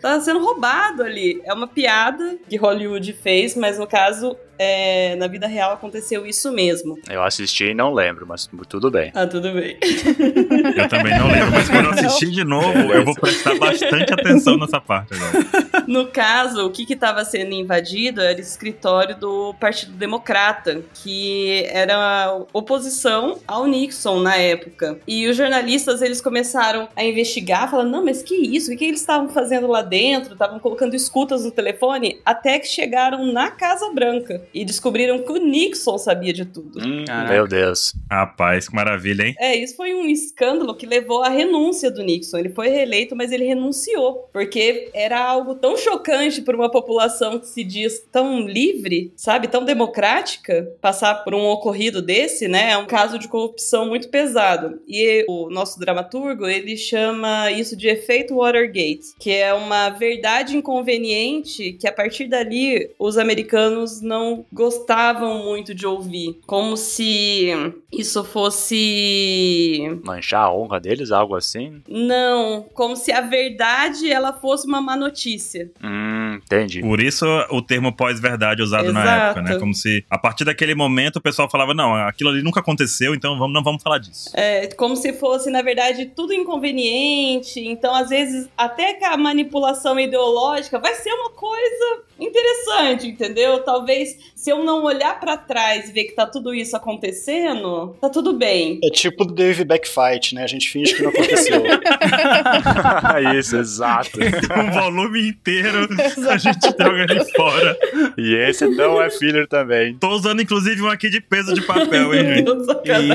tá sendo roubado ali. É uma piada que Hollywood fez, mas no caso, é, na vida real aconteceu isso mesmo. Eu assisti e não lembro, mas tudo bem. Ah, tudo bem. [LAUGHS] Eu também não lembro, mas quando eu assistir de novo, eu vou prestar bastante atenção nessa parte agora. No caso, o que estava sendo invadido era o escritório do Partido Democrata, que era oposição ao Nixon na época. E os jornalistas eles começaram a investigar, falando: não, mas que isso? O que eles estavam fazendo lá dentro? Estavam colocando escutas no telefone, até que chegaram na Casa Branca e descobriram que o Nixon sabia de tudo. Hum, meu Deus. Rapaz, que maravilha, hein? É, isso foi um escândalo que levou à renúncia do Nixon. Ele foi reeleito, mas ele renunciou, porque era algo tão chocante para uma população que se diz tão livre, sabe, tão democrática, passar por um ocorrido desse, né? É um caso de corrupção muito pesado. E o nosso dramaturgo, ele chama isso de efeito Watergate, que é uma verdade inconveniente que a partir dali os americanos não gostavam muito de ouvir, como se isso fosse Manchar a honra deles, algo assim? não, como se a verdade ela fosse uma má notícia. Hum, Entendi. Por isso o termo pós-verdade usado na Exato. época, né? Como se a partir daquele momento o pessoal falava: não, aquilo ali nunca aconteceu, então vamos, não vamos falar disso. É, como se fosse, na verdade, tudo inconveniente. Então, às vezes, até que a manipulação ideológica vai ser uma coisa interessante, entendeu? Talvez se eu não olhar pra trás e ver que tá tudo isso acontecendo, tá tudo bem. É tipo o Dave Backfight, né? A gente finge que não aconteceu. [LAUGHS] Isso, exato. [LAUGHS] um volume inteiro [LAUGHS] a gente joga ali fora. E esse não é filler também. Tô usando inclusive um aqui de peso de papel, hein, gente?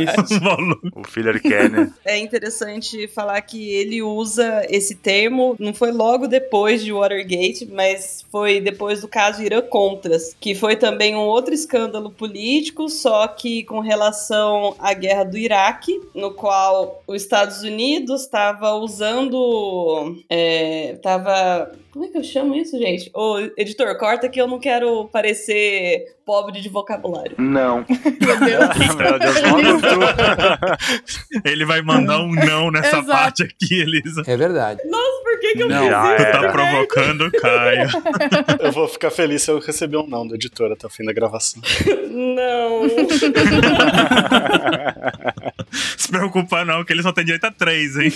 Isso. Um volume. O filler Kenner. É interessante falar que ele usa esse termo, não foi logo depois de Watergate, mas foi depois do caso Irã Contras, que foi também um outro escândalo político, só que com relação à guerra do Iraque, no qual os Estados Unidos estava usando. É, tava. Como é que eu chamo isso, gente? Ô, editor, corta que eu não quero parecer pobre de vocabulário. Não. [LAUGHS] Meu Deus. Meu Deus. [LAUGHS] Ele vai mandar um não nessa Exato. parte aqui, Elisa. É verdade. Nossa, por que, que eu Não, fiz isso? Tu tá provocando o Caio. [LAUGHS] Eu vou ficar feliz se eu receber um não do editor até o fim da gravação. Não. Se preocupa não, que ele só tem direito a três, hein?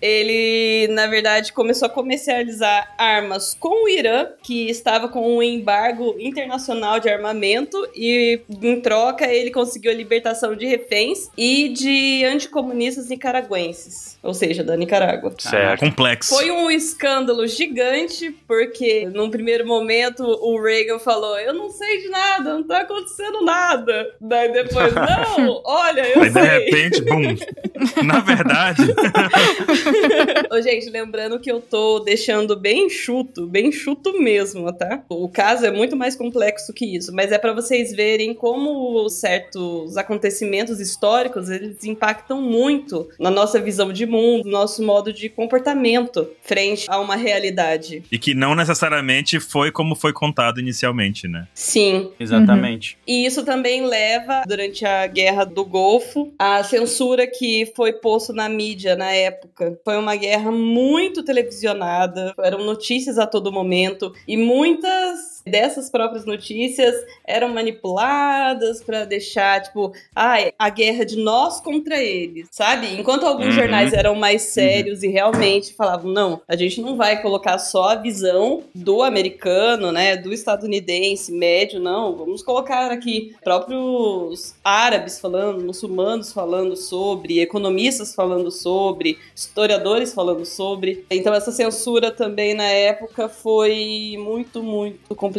Ele, na verdade, começou a comercializar armas com o Irã, que estava com um embargo internacional de armamento, e em troca ele conseguiu a libertação de reféns e de anticomunistas nicaragüenses, ou seja, da Nicarágua. Certo. Complexo. Foi um escândalo gigante, porque num primeiro momento o Reagan falou: Eu não sei de nada, não tá acontecendo nada. Daí depois, [LAUGHS] não, olha, eu Aí de sei. repente, bum. [LAUGHS] Na verdade, [LAUGHS] Ô, gente, lembrando que eu tô deixando bem chuto, bem chuto mesmo, tá? O caso é muito mais complexo que isso, mas é pra vocês verem como certos acontecimentos históricos, eles impactam muito na nossa visão de mundo, no nosso modo de comportamento frente a uma realidade. e que não necessariamente foi como foi contado inicialmente, né? Sim, Exatamente. E isso também leva, durante a Guerra do Golfo, a censura que foi posto na mídia na época. Foi uma guerra muito televisionada, eram notícias a todo momento, e muitas dessas próprias notícias eram manipuladas pra deixar, tipo, ai, a guerra de nós contra eles, sabe? Enquanto alguns Uhum. jornais eram mais sérios e realmente falavam, não, a gente não vai colocar só a visão do americano, né, do estadunidense médio, não, vamos colocar aqui próprios árabes falando, muçulmanos falando sobre, economistas falando sobre, historiadores falando sobre. Então essa censura também na época foi muito, muito complicada.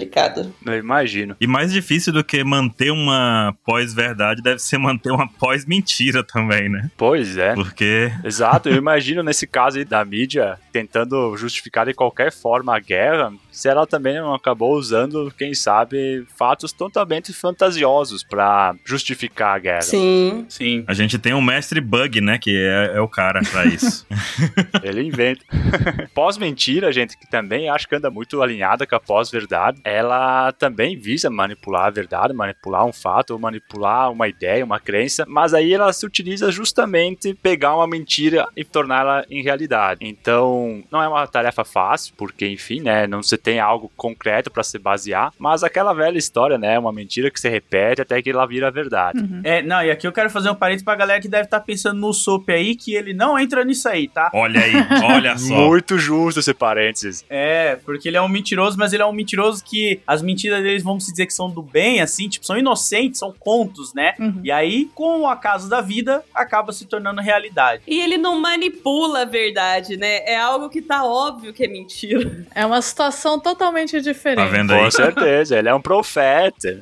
Eu imagino. E mais difícil do que manter uma pós-verdade deve ser manter uma pós-mentira também, né? Pois é. Porque Exato, eu imagino nesse caso aí da mídia tentando justificar de qualquer forma a guerra, se ela também não acabou usando, quem sabe, fatos totalmente fantasiosos pra justificar a guerra. Sim. Sim. a gente tem um mestre bug, né? Que é, é o cara pra isso. [LAUGHS] Ele inventa. [LAUGHS] Pós-mentira, gente, que também acho que anda muito alinhada com a pós-verdade, ela também visa manipular a verdade, manipular um fato, ou manipular uma ideia, uma crença, mas aí ela se utiliza justamente pegar uma mentira e torná-la em realidade. Então, não é uma tarefa fácil, porque, enfim, né, não se tem algo concreto para se basear, mas aquela velha história, né, uma mentira que se repete até que ela vira verdade. É, não, e aqui eu quero fazer um parênteses pra galera que deve estar pensando no Sop aí, que ele não entra nisso aí, tá? Olha aí, olha [LAUGHS] só. Muito justo esse parênteses. É, porque ele é um mentiroso, mas ele é um mentiroso que as mentiras deles vamos dizer que são do bem, assim, tipo, são inocentes, são contos, né? Uhum. E aí, com o acaso da vida, acaba se tornando realidade. E ele não manipula a verdade, né? É algo que tá óbvio que é mentira. É uma situação totalmente diferente. Tá vendo aí? Com certeza, ele é um profeta.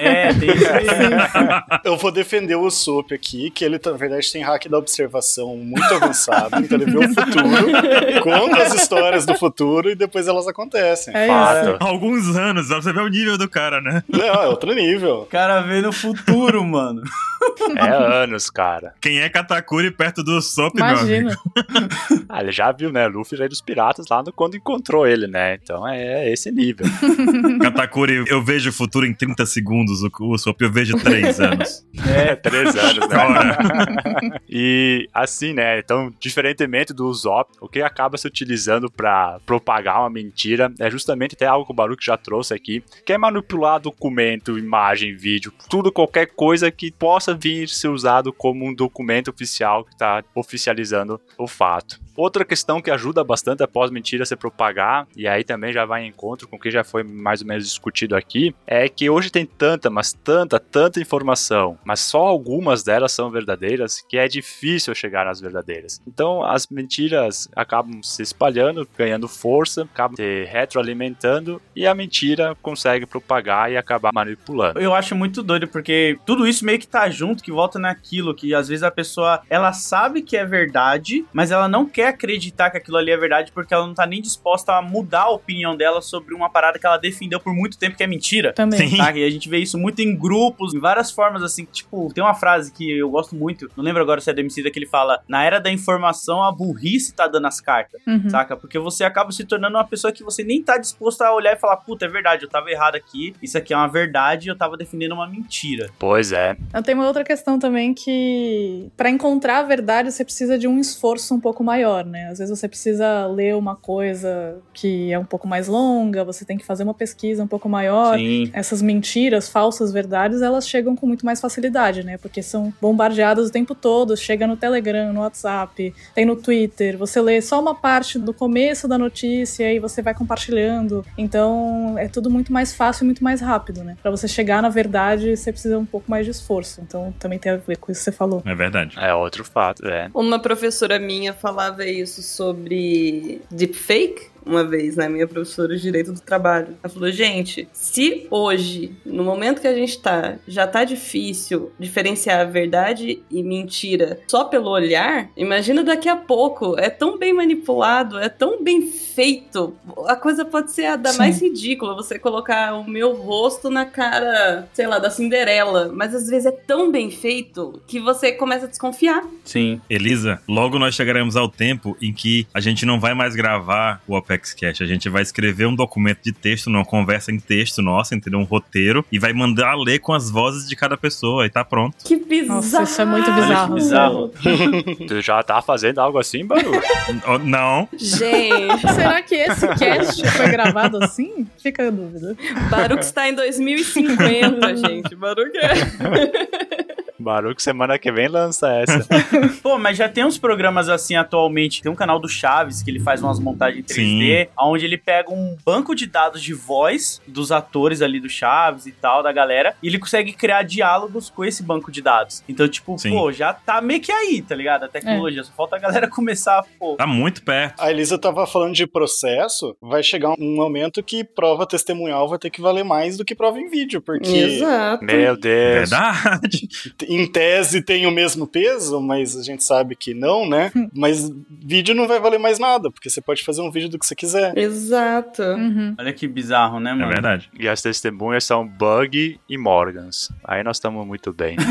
É, tem isso aí. Eu vou defender o Sop aqui, que ele, na verdade, tem hack da observação muito avançado. Então ele vê o futuro, conta as histórias do futuro e depois elas acontecem. É Fato. alguns anos, você ver o nível do cara, né? Não, é outro nível. O cara vê no futuro, mano. É anos, cara. Quem é Katakuri perto do Sop, meu Imagina. amigo? Ah, ele já viu, né? Luffy rei dos piratas lá no, quando encontrou ele, né? Então é esse nível. [LAUGHS] Katakuri, eu vejo o futuro em 30 segundos, o, o eu vejo 3 anos. É, três anos, né? E assim, né? Então, diferentemente do Usopp, o que acaba se utilizando pra propagar uma mentira é justamente até algo que o Baruch já trouxe aqui, que é manipular documento, imagem, vídeo, tudo, qualquer coisa que possa vir ser usado como um documento oficial que tá oficializando o fato. Outra questão que ajuda bastante após mentira se propagar, e aí também já vai em encontro com o que já foi mais ou menos discutido aqui, é que hoje tem tanta, mas tanta, tanta informação, mas só algumas delas são verdadeiras, que é difícil chegar nas verdadeiras. Então as mentiras acabam se espalhando, ganhando força, acabam se retroalimentando, e a mentira consegue propagar e acabar manipulando. Eu acho muito doido, porque tudo isso meio que tá junto, que volta naquilo, que às vezes a pessoa, ela sabe que é verdade, mas ela não quer acreditar que aquilo ali é verdade, porque ela não tá nem disposta a mudar a opinião dela sobre uma parada que ela defendeu por muito tempo que é mentira. Também. Sim. Tá? E a gente vê isso muito em grupos, em várias formas, assim, tipo, tem uma frase que eu gosto muito, não lembro agora se é do MC que ele fala, na era da informação, a burrice tá dando as cartas, Uhum. saca? Porque você acaba se tornando uma pessoa que você nem tá disposto a olhar e falar, puta, é verdade, eu tava errado aqui, isso aqui é uma verdade, eu tava defendendo uma mentira. Pois é. Eu tenho uma outra questão também que para encontrar a verdade você precisa de um esforço um pouco maior, né? Às vezes você precisa ler uma coisa que é um pouco mais longa, você tem que fazer uma pesquisa um pouco maior. Sim. Essas mentiras, falsas verdades, elas chegam com muito mais facilidade, né? Porque são bombardeadas o tempo todo, chega no Telegram, no WhatsApp, tem no Twitter, você lê só uma parte do começo da notícia e você vai compartilhando. Então, é tudo muito mais fácil e muito mais rápido, né? Pra você chegar na verdade, você precisa um pouco mais de esforço. Então, também tem a ver com isso que você falou. É verdade. É outro fato, é. Uma professora minha falava isso sobre deepfake uma vez, né? Minha professora de Direito do Trabalho. Ela falou, gente, se hoje, no momento que a gente tá, já tá difícil diferenciar verdade e mentira só pelo olhar, imagina daqui a pouco. É tão bem manipulado, é tão bem feito. A coisa pode ser a da Sim. mais ridícula, você colocar o meu rosto na cara, sei lá, da Cinderela. Mas às vezes é tão bem feito que você começa a desconfiar. Sim. Elisa, logo nós chegaremos ao tempo em que a gente não vai mais gravar o Apex A gente vai escrever um documento de texto, uma conversa em texto nossa, entendeu? Um roteiro, e vai mandar ler com as vozes de cada pessoa, e tá pronto. Que bizarro. Nossa, isso é muito que bizarro. bizarro. [LAUGHS] Tu já tá fazendo algo assim, Baru? [LAUGHS] Oh, Não, Gente, [LAUGHS] Será que esse cast foi gravado assim? Fica a dúvida. Baruch está em 2050, gente. Baruch é. Baruch semana que vem lança essa. [LAUGHS] Pô, mas já tem uns programas assim atualmente. Tem um canal do Chaves que ele faz umas montagens 3D, onde ele pega um banco de dados de voz dos atores ali do Chaves e tal, da galera, e ele consegue criar diálogos com esse banco de dados. Então, tipo, Sim. pô, já tá meio que aí, tá ligado? A tecnologia. Só falta a galera [LAUGHS] começar, pô. tá muito perto. A Elisa tava falando de processo, vai chegar um momento que prova testemunhal vai ter que valer mais do que prova em vídeo, porque Exato. Meu Deus. Verdade. [LAUGHS] em tese tem o mesmo peso, mas a gente sabe que não, né? Mas vídeo não vai valer mais nada, porque você pode fazer um vídeo do que você quiser. Exato. Uhum. Olha que bizarro, né, É mano? verdade. E as testemunhas são Bug e Morgans. Aí nós estamos muito bem. [LAUGHS]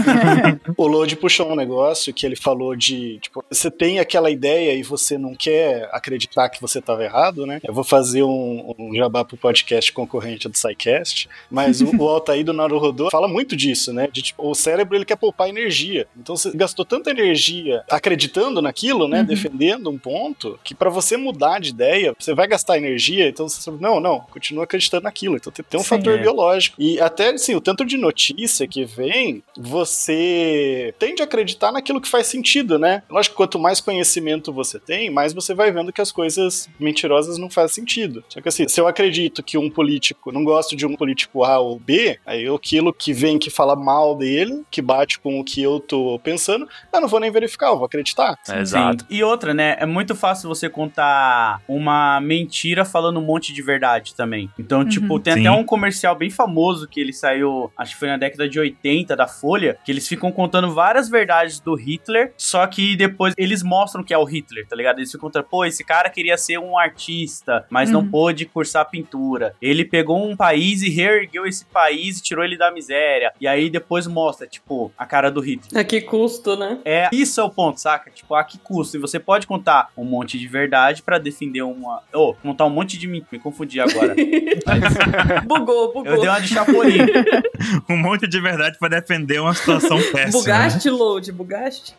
O Lodi puxou um negócio que ele falou de, tipo, você tem aquela ideia e você não quer acreditar que você estava errado, né? Eu vou fazer um, um jabá pro podcast concorrente do SciCast, mas o, [LAUGHS] o Altair do Naruhodô fala muito disso, né? De, tipo, o cérebro, ele quer poupar energia. Então você gastou tanta energia acreditando naquilo, né? Defendendo um ponto, que para você mudar de ideia, você vai gastar energia, então você sabe, não, não, continua acreditando naquilo. Então tem, tem um Sim. fator É. biológico. E até, assim, o tanto de notícia que vem, você tende a acreditar naquilo que faz sentido, né? Lógico que quanto mais conhecimento você tem, mais você vai vendo que as coisas mentirosas não fazem sentido. Só que assim, se eu acredito que um político, não gosto de um político A ou B, aí eu- aquilo que vem que fala mal dele, que bate com o que eu tô pensando, eu não vou nem verificar, eu vou acreditar. É, exato. E outra, né? É muito fácil você contar uma mentira falando um monte de verdade também. Então, tipo, tem Sim. até um comercial bem famoso que ele saiu, acho que foi na década de 80 da Folha, que eles ficam contando várias verdades do Hitler, só que depois eles mostram que é o Hitler, tá ligado? Eles ficam contando, pô, esse cara queria ser um artista, mas não Uhum. pôde cursar pintura. Ele pegou um país e reergueu esse país e tirou ele da miséria. E aí depois mostra, tipo, a cara do Hitler. A que custo, né? É, isso é o ponto, saca? Tipo, a que custo? E você pode contar um monte de verdade pra defender uma. Ou, contar um monte de mim. Me confundi agora. [LAUGHS] Bugou, bugou. Eu dei uma de chapolim. [LAUGHS] Um monte de verdade pra defender uma situação [LAUGHS] péssima. Bugaste, load, bugaste?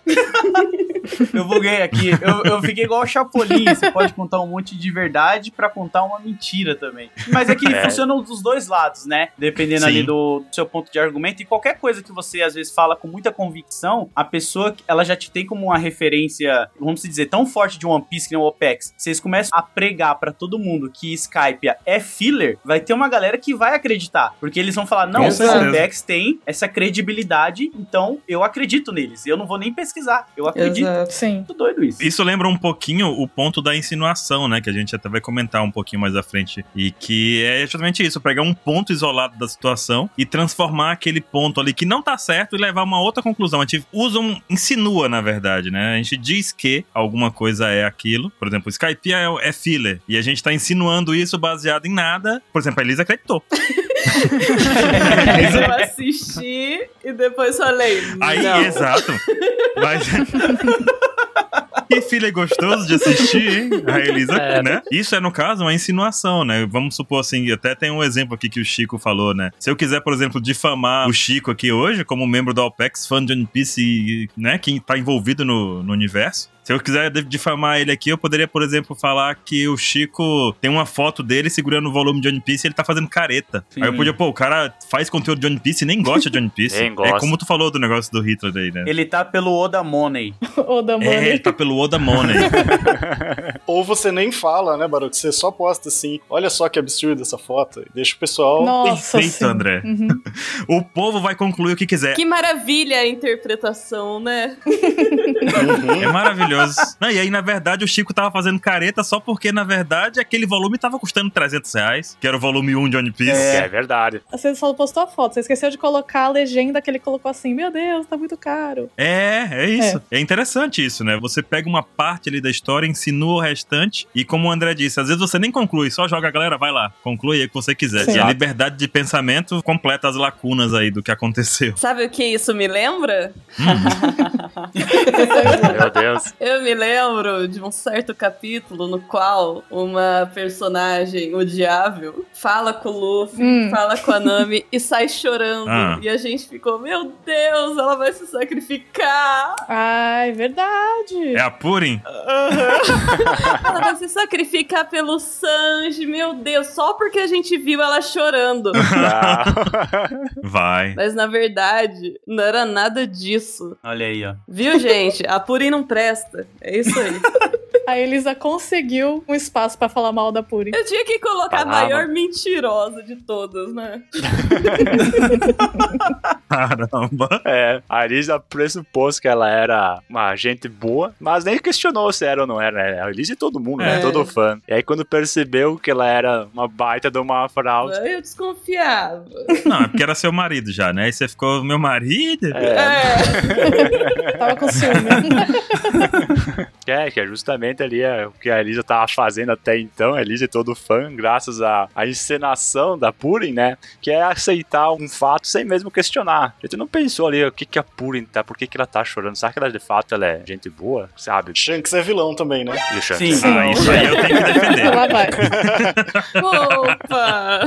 Eu buguei aqui. Eu, eu fiquei igual o Chapolin. Você pode contar um monte de verdade pra contar uma mentira também. Mas é que É. funciona dos dois lados, né? Dependendo Sim. ali do, do seu ponto de argumento. E qualquer coisa que você às vezes fala com muita convicção, a pessoa ela já te tem como uma referência, vamos dizer, tão forte de One Piece que nem o OPEX. Vocês começam a pregar pra todo mundo que Skype é filler, vai ter uma galera que vai acreditar. Porque eles vão falar: não, o. OPEX tem essa credibilidade, então eu acredito neles. Eu não vou nem pesquisar. Eu acredito. Exato. Sim. Muito doido isso. Isso lembra um pouquinho o ponto da insinuação, né? Que a gente até vai comentar um pouquinho mais à frente. E que é justamente isso: pegar um ponto isolado da situação e transformar aquele ponto ali que não tá certo e levar a uma outra conclusão. A gente usa um. insinua, na verdade, né? A gente diz que alguma coisa é aquilo. Por exemplo, Skype é, é filler. E a gente tá insinuando isso baseado em nada. Por exemplo, a Elisa acreditou. [LAUGHS] eu assisti e depois falei. Aí, não. exato. Mas. [LAUGHS] Que filho é gostoso de assistir, hein? A Elisa, É. né? Isso é, no caso, uma insinuação, né? Vamos supor assim, até tem um exemplo aqui que o Chico falou, né? Se eu quiser, por exemplo, difamar o Chico aqui hoje, como membro da OPEX, fã de One Piece, né? Quem tá envolvido no, no universo. Se eu quiser difamar ele aqui, eu poderia, por exemplo, falar que o Chico tem uma foto dele segurando o volume de One Piece e ele tá fazendo careta. Sim. Aí eu podia, pô, o cara faz conteúdo de One Piece e nem gosta de One [LAUGHS] Piece. Nem gosta. É como tu falou do negócio do Hitler aí, né? Ele tá pelo Oda Money. [LAUGHS] O da É, Money. ele tá pelo Oda Money. [LAUGHS] Ou você nem fala, né, Baruch? Você só posta assim, olha só que absurdo essa foto. Deixa o pessoal. Nossa, Perfeito, sim. André. Uhum. o povo vai concluir o que quiser. Que maravilha a interpretação, né? Uhum. É maravilhoso. Não, e aí, na verdade, o Chico tava fazendo careta só porque, na verdade, aquele volume tava custando 300 reais, que era o volume 1 de One Piece. É, verdade. Você só postou a foto, você esqueceu de colocar a legenda que ele colocou assim: Meu Deus, tá muito caro. É, é isso. É. interessante isso, né? Você pega uma parte ali da história, insinua o restante, e como o André disse, às vezes você nem conclui, só joga a galera, vai lá, conclui aí o que você quiser. Sim. E a liberdade de pensamento completa as lacunas aí do que aconteceu. Sabe o que isso me lembra? [LAUGHS] Meu Deus. Eu me lembro de um certo capítulo no qual uma personagem odiável fala com o Luffy, Hum. fala com a Nami [LAUGHS] e sai chorando. Ah. E a gente ficou, meu Deus, ela vai se sacrificar. Ai, verdade. É a Purim? [LAUGHS] Ela vai se sacrificar pelo Sanji, meu Deus, só porque a gente viu ela chorando. [LAUGHS] Vai. Mas na verdade, não era nada disso. Olha aí, ó. Viu, gente? A Puri não presta. É isso aí. [LAUGHS] A Elisa conseguiu um espaço pra falar mal da Puri. Eu tinha que colocar a Falava. maior mentirosa de todas, né? [LAUGHS] Caramba. É, a Elisa pressupôs que ela era uma gente boa, mas nem questionou se era ou não era. né? A Elisa e todo mundo, né? É. Todo fã. E aí quando percebeu que ela era uma baita de uma fraude, Eu desconfiava. Não, é porque era seu marido já, né? Aí você ficou, meu marido? É. [LAUGHS] Tava com ciúme. [LAUGHS] É, que é justamente ali é, o que a Elisa tava fazendo até então, a Elisa e todo fã, graças à, à encenação da Purim, né? Que é aceitar um fato sem mesmo questionar. A gente não pensou ali o que, que a Purim tá, por que, que ela tá chorando. Será que ela de fato ela é gente boa? Sabe? Shanks é vilão também, né? E o Shanks Sim. é Sim. Ah, isso aí eu tenho que defender. Lá vai. [LAUGHS] Opa!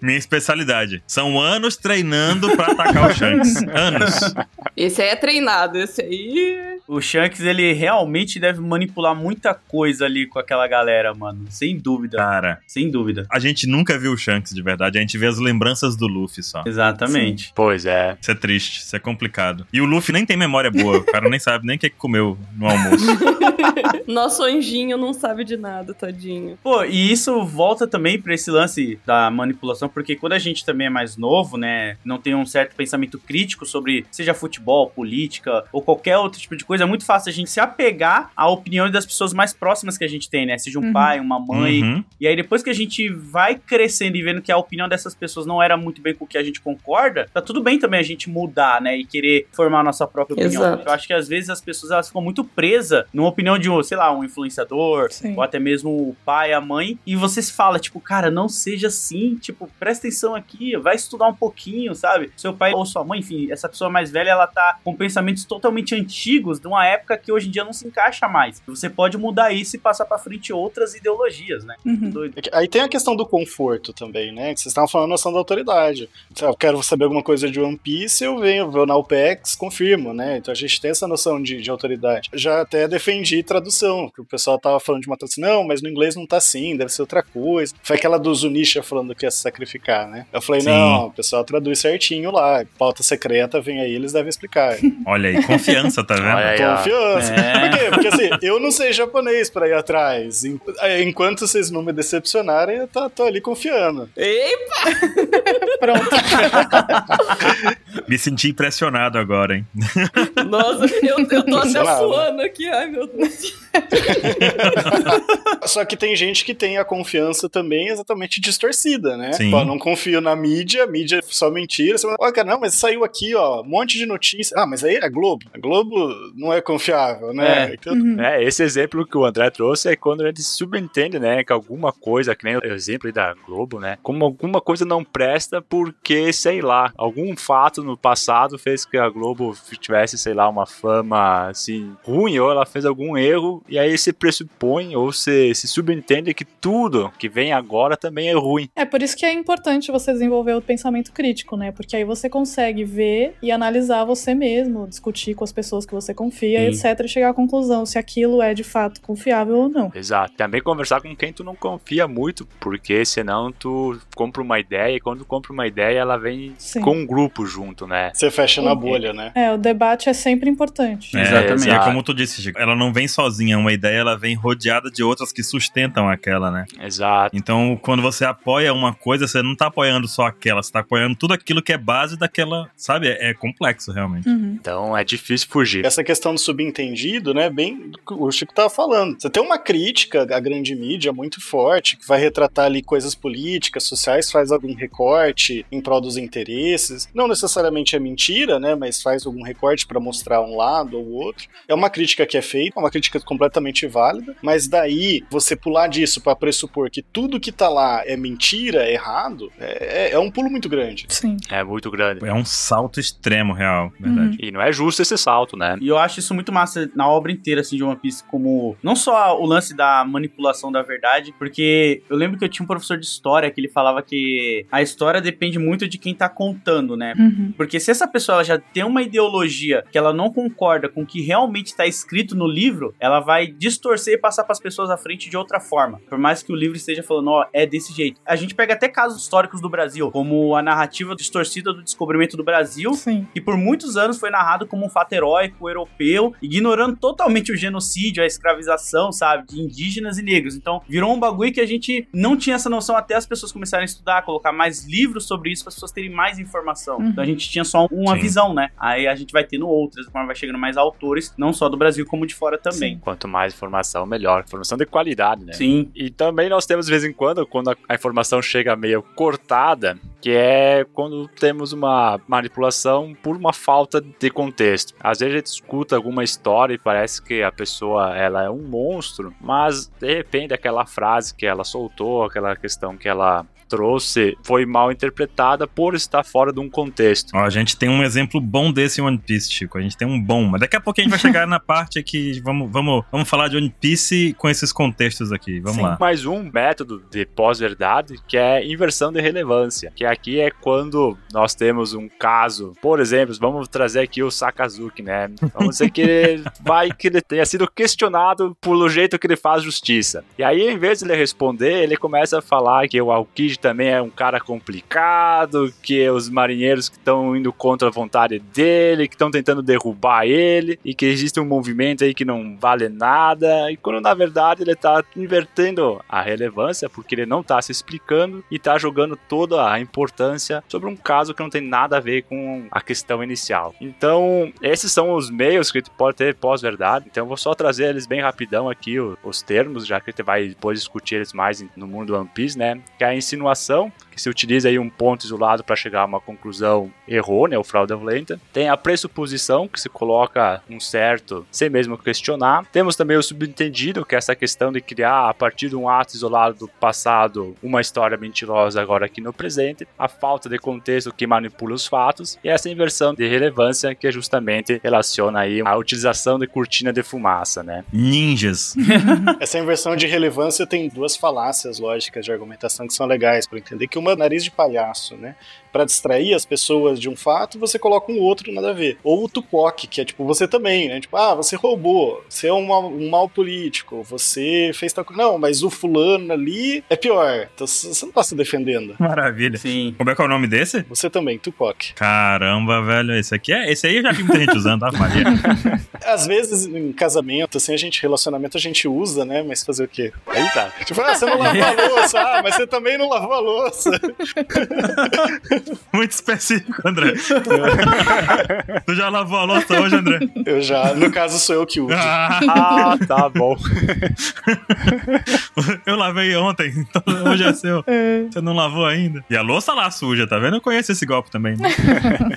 Minha especialidade. São anos treinando pra atacar o Shanks. Anos. Esse aí é treinado, esse aí. O Shanks, ele realmente deve manipular muita muita coisa ali com aquela galera, mano. Sem dúvida. Cara, Sem dúvida. a gente nunca viu o Shanks de verdade, a gente vê as lembranças do Luffy só. Exatamente. Pois é. Isso é triste, isso é complicado. E o Luffy nem tem memória boa, o cara nem sabe nem o que que comeu no almoço. [LAUGHS] Nosso anjinho não sabe de nada, tadinho. Pô, e isso volta também pra esse lance da manipulação, porque quando a gente também é mais novo, né, não tem um certo pensamento crítico sobre, seja futebol, política ou qualquer outro tipo de coisa, é muito fácil a gente se apegar à opinião das pessoas mais próximas que a gente tem, né, seja um Uhum. pai, uma mãe, Uhum. E aí, depois que a gente vai crescendo e vendo que a opinião dessas pessoas não era muito bem com o que a gente concorda, tá tudo bem também a gente mudar, né? E querer formar a nossa própria opinião. Exato. Eu acho que às vezes as pessoas elas ficam muito presas numa opinião de, um, sei lá, um influenciador, Sim. ou até mesmo o pai, a mãe, e você se fala, tipo, cara, não seja assim, tipo, presta atenção aqui, vai estudar um pouquinho, sabe? Seu pai ou sua mãe, enfim, essa pessoa mais velha, ela tá com pensamentos totalmente antigos de uma época que hoje em dia não se encaixa mais. Você pode mudar isso e passar pra frente outras ideologias, né? Uhum. Doido. É Aí tem a questão do conforto também, né? Que vocês estavam falando a noção da autoridade. Se eu quero saber alguma coisa de One Piece, eu venho, vou na UPEX, confirmo, né? Então a gente tem essa noção de, de autoridade. Já até defendi tradução, que o pessoal tava falando de uma tradução, não, mas no inglês não tá assim, deve ser outra coisa. Foi aquela do Zunisha falando que ia se sacrificar, né? Eu falei, Sim. não, o pessoal traduz certinho lá, pauta secreta, vem aí, eles devem explicar. [LAUGHS] Olha aí, confiança, tá vendo? Olha aí. Confiança. É. Por quê? Porque assim, eu não sei japonês pra ir atrás. En- Enquanto vocês não me decepcionarem, eu tô, tô ali confiando. [LAUGHS] Pronto. [LAUGHS] Me senti impressionado agora, hein? Nossa, eu, eu tô até suando aqui, ai meu Deus. [LAUGHS] Só que tem gente que tem a confiança também exatamente distorcida, né? Sim. Pô, não confio na mídia, a mídia é só mentira. Você fala, cara, não, mas saiu aqui, ó, um monte de notícia. Ah, mas aí é Globo. A Globo não é confiável, né? É. Então, Uhum. É, esse exemplo que o André trouxe é quando a gente subentende, né, que alguma coisa, que nem o exemplo aí da Globo, né, como alguma coisa não presta porque, sei lá, algum fato no passado fez que a Globo tivesse, sei lá, uma fama, assim, ruim, ou ela fez algum erro, e aí se pressupõe, ou se, se subentende que tudo que vem agora também é ruim. É por isso que é importante você desenvolver o pensamento crítico, né? Porque aí você consegue ver e analisar você mesmo, discutir com as pessoas que você confia, Sim. etc, e chegar à conclusão se aquilo é de fato confiável ou não. Exato. Também conversar com quem tu não confia muito, porque senão tu compra uma ideia, e quando tu compra uma ideia, ela vem Sim. com um grupo junto, né? você fecha na bolha, né? É, o debate é sempre importante. É, Exatamente. E é como tu disse, Chico, ela não vem sozinha, uma ideia ela vem rodeada de outras que sustentam aquela, né? Exato. Então, quando você apoia uma coisa, você não tá apoiando só aquela, você tá apoiando tudo aquilo que é base daquela, sabe? É, é complexo, realmente. Uhum. Então é difícil fugir. Essa questão do subentendido, né, bem do que o Chico tava falando. Você tem uma crítica à grande mídia muito forte, que vai retratar ali coisas políticas, sociais, faz algum recorte em prol dos interesses. Não necessariamente é mentira, né, mas faz algum recorte para mostrar um lado ou outro. É uma crítica que é feita, uma crítica completamente válida, mas daí você pular disso para pressupor que tudo que tá lá é mentira, é errado, é, é um pulo muito grande. Sim. É muito grande. É um salto extremo, real, verdade. E não é justo esse salto, né? E eu acho isso muito massa na obra inteira, assim, de One Piece, como... Não só o lance da manipulação da verdade, porque eu lembro que eu tinha um professor de história que ele falava que a história depende muito de quem tá contando, né? Uhum. Porque se essa pessoa ela já tem uma ideologia que ela não concorda com o que realmente está escrito no livro, ela vai distorcer e passar para as pessoas à frente de outra forma. Por mais que o livro esteja falando, ó, é desse jeito. A gente pega até casos históricos do Brasil, como a narrativa distorcida do descobrimento do Brasil, Sim. que por muitos anos foi narrado como um fato heróico europeu, ignorando totalmente o genocídio, a escravização, sabe, de indígenas e negros. Então, virou um bagulho que a gente não tinha essa noção até as pessoas começarem a estudar, colocar mais livros sobre isso para as pessoas terem mais informação. Uhum. Então a gente tinha só uma Sim. visão, né? Aí a gente vai tendo outras, vai chegando mais autores, não só do Brasil como de fora também. Quanto mais informação, melhor. Informação de qualidade, né? Sim. E também nós temos de vez em quando, quando a- informação chega meio cortada, que é quando temos uma manipulação por uma falta de contexto. Às vezes a gente escuta alguma história e parece que a pessoa ela é um monstro, mas de repente aquela frase que ela soltou, aquela questão que ela trouxe, foi mal interpretada por estar fora de um contexto. Ó, a gente tem um exemplo bom desse One Piece, Chico. A gente tem um bom, mas daqui a pouco a gente vai chegar [LAUGHS] na parte aqui. Vamos, vamos, vamos falar de One Piece com esses contextos aqui. Vamos Sim. lá. Mais um método de pós-verdade que é inversão de relevância. Que aqui é quando nós temos um caso, por exemplo, vamos trazer aqui o Sakazuki, né? Vamos dizer que ele [LAUGHS] vai que ele tenha sido questionado pelo jeito que ele faz justiça. E aí, em vez de ele responder, ele começa a falar que o Aokiji também é um cara complicado, que os marinheiros que estão indo contra a vontade dele, que estão tentando derrubar ele, e que existe um movimento aí que não vale nada, e quando na verdade ele tá invertendo a relevância, porque ele não tá se explicando e tá jogando toda a importância sobre um caso que não tem nada a ver com a questão inicial. Então, esses são os meios que gente pode ter pós-verdade. Então, eu vou só trazer eles bem rapidão aqui, os termos, já que a gente vai depois discutir eles mais no mundo do One Piece, né? Que é a insinuação, que se utiliza aí um ponto isolado para chegar a uma conclusão errônea ou fraudulenta. Tem a pressuposição, que se coloca um certo sem mesmo questionar. Temos também o subentendido, que é essa questão de criar a partir de um ato isolado do passado uma história mentirosa agora aqui no presente. A falta de contexto que manipula os fatos e essa inversão de relevância que justamente relaciona aí a utilização de cortina de fumaça, né? Ninjas. [LAUGHS] Essa inversão de relevância tem duas falácias lógicas de argumentação que são legais para entender que uma é nariz de palhaço, né? Para distrair as pessoas de um fato, você coloca um outro nada a ver. Ou o tupoque, que é tipo você também, né? Tipo, ah, você roubou, você é um mal, um mal político, você fez tal coisa. Não, mas o fulano ali é pior. Então você não tá se defendendo. Maravilha. Sim. Como é que é o nome desse? Você também, tupoque. Caramba, velho. Esse aqui é. Esse aí eu já vi muita gente usando, tá, Maria? [LAUGHS] Às vezes, em casamento, assim, a gente, relacionamento a gente usa, né? Mas fazer o quê? Eita! Tipo, ah, você não lavou a louça, ah, mas você também não lavou a louça. [LAUGHS] Muito específico, André. tu já lavou a louça hoje, André? Eu já, no caso, sou eu que uso. Ah, tá bom. [LAUGHS] Eu lavei ontem, então hoje é seu. Você não lavou ainda. E a louça lá suja, tá vendo? Eu conheço esse golpe também.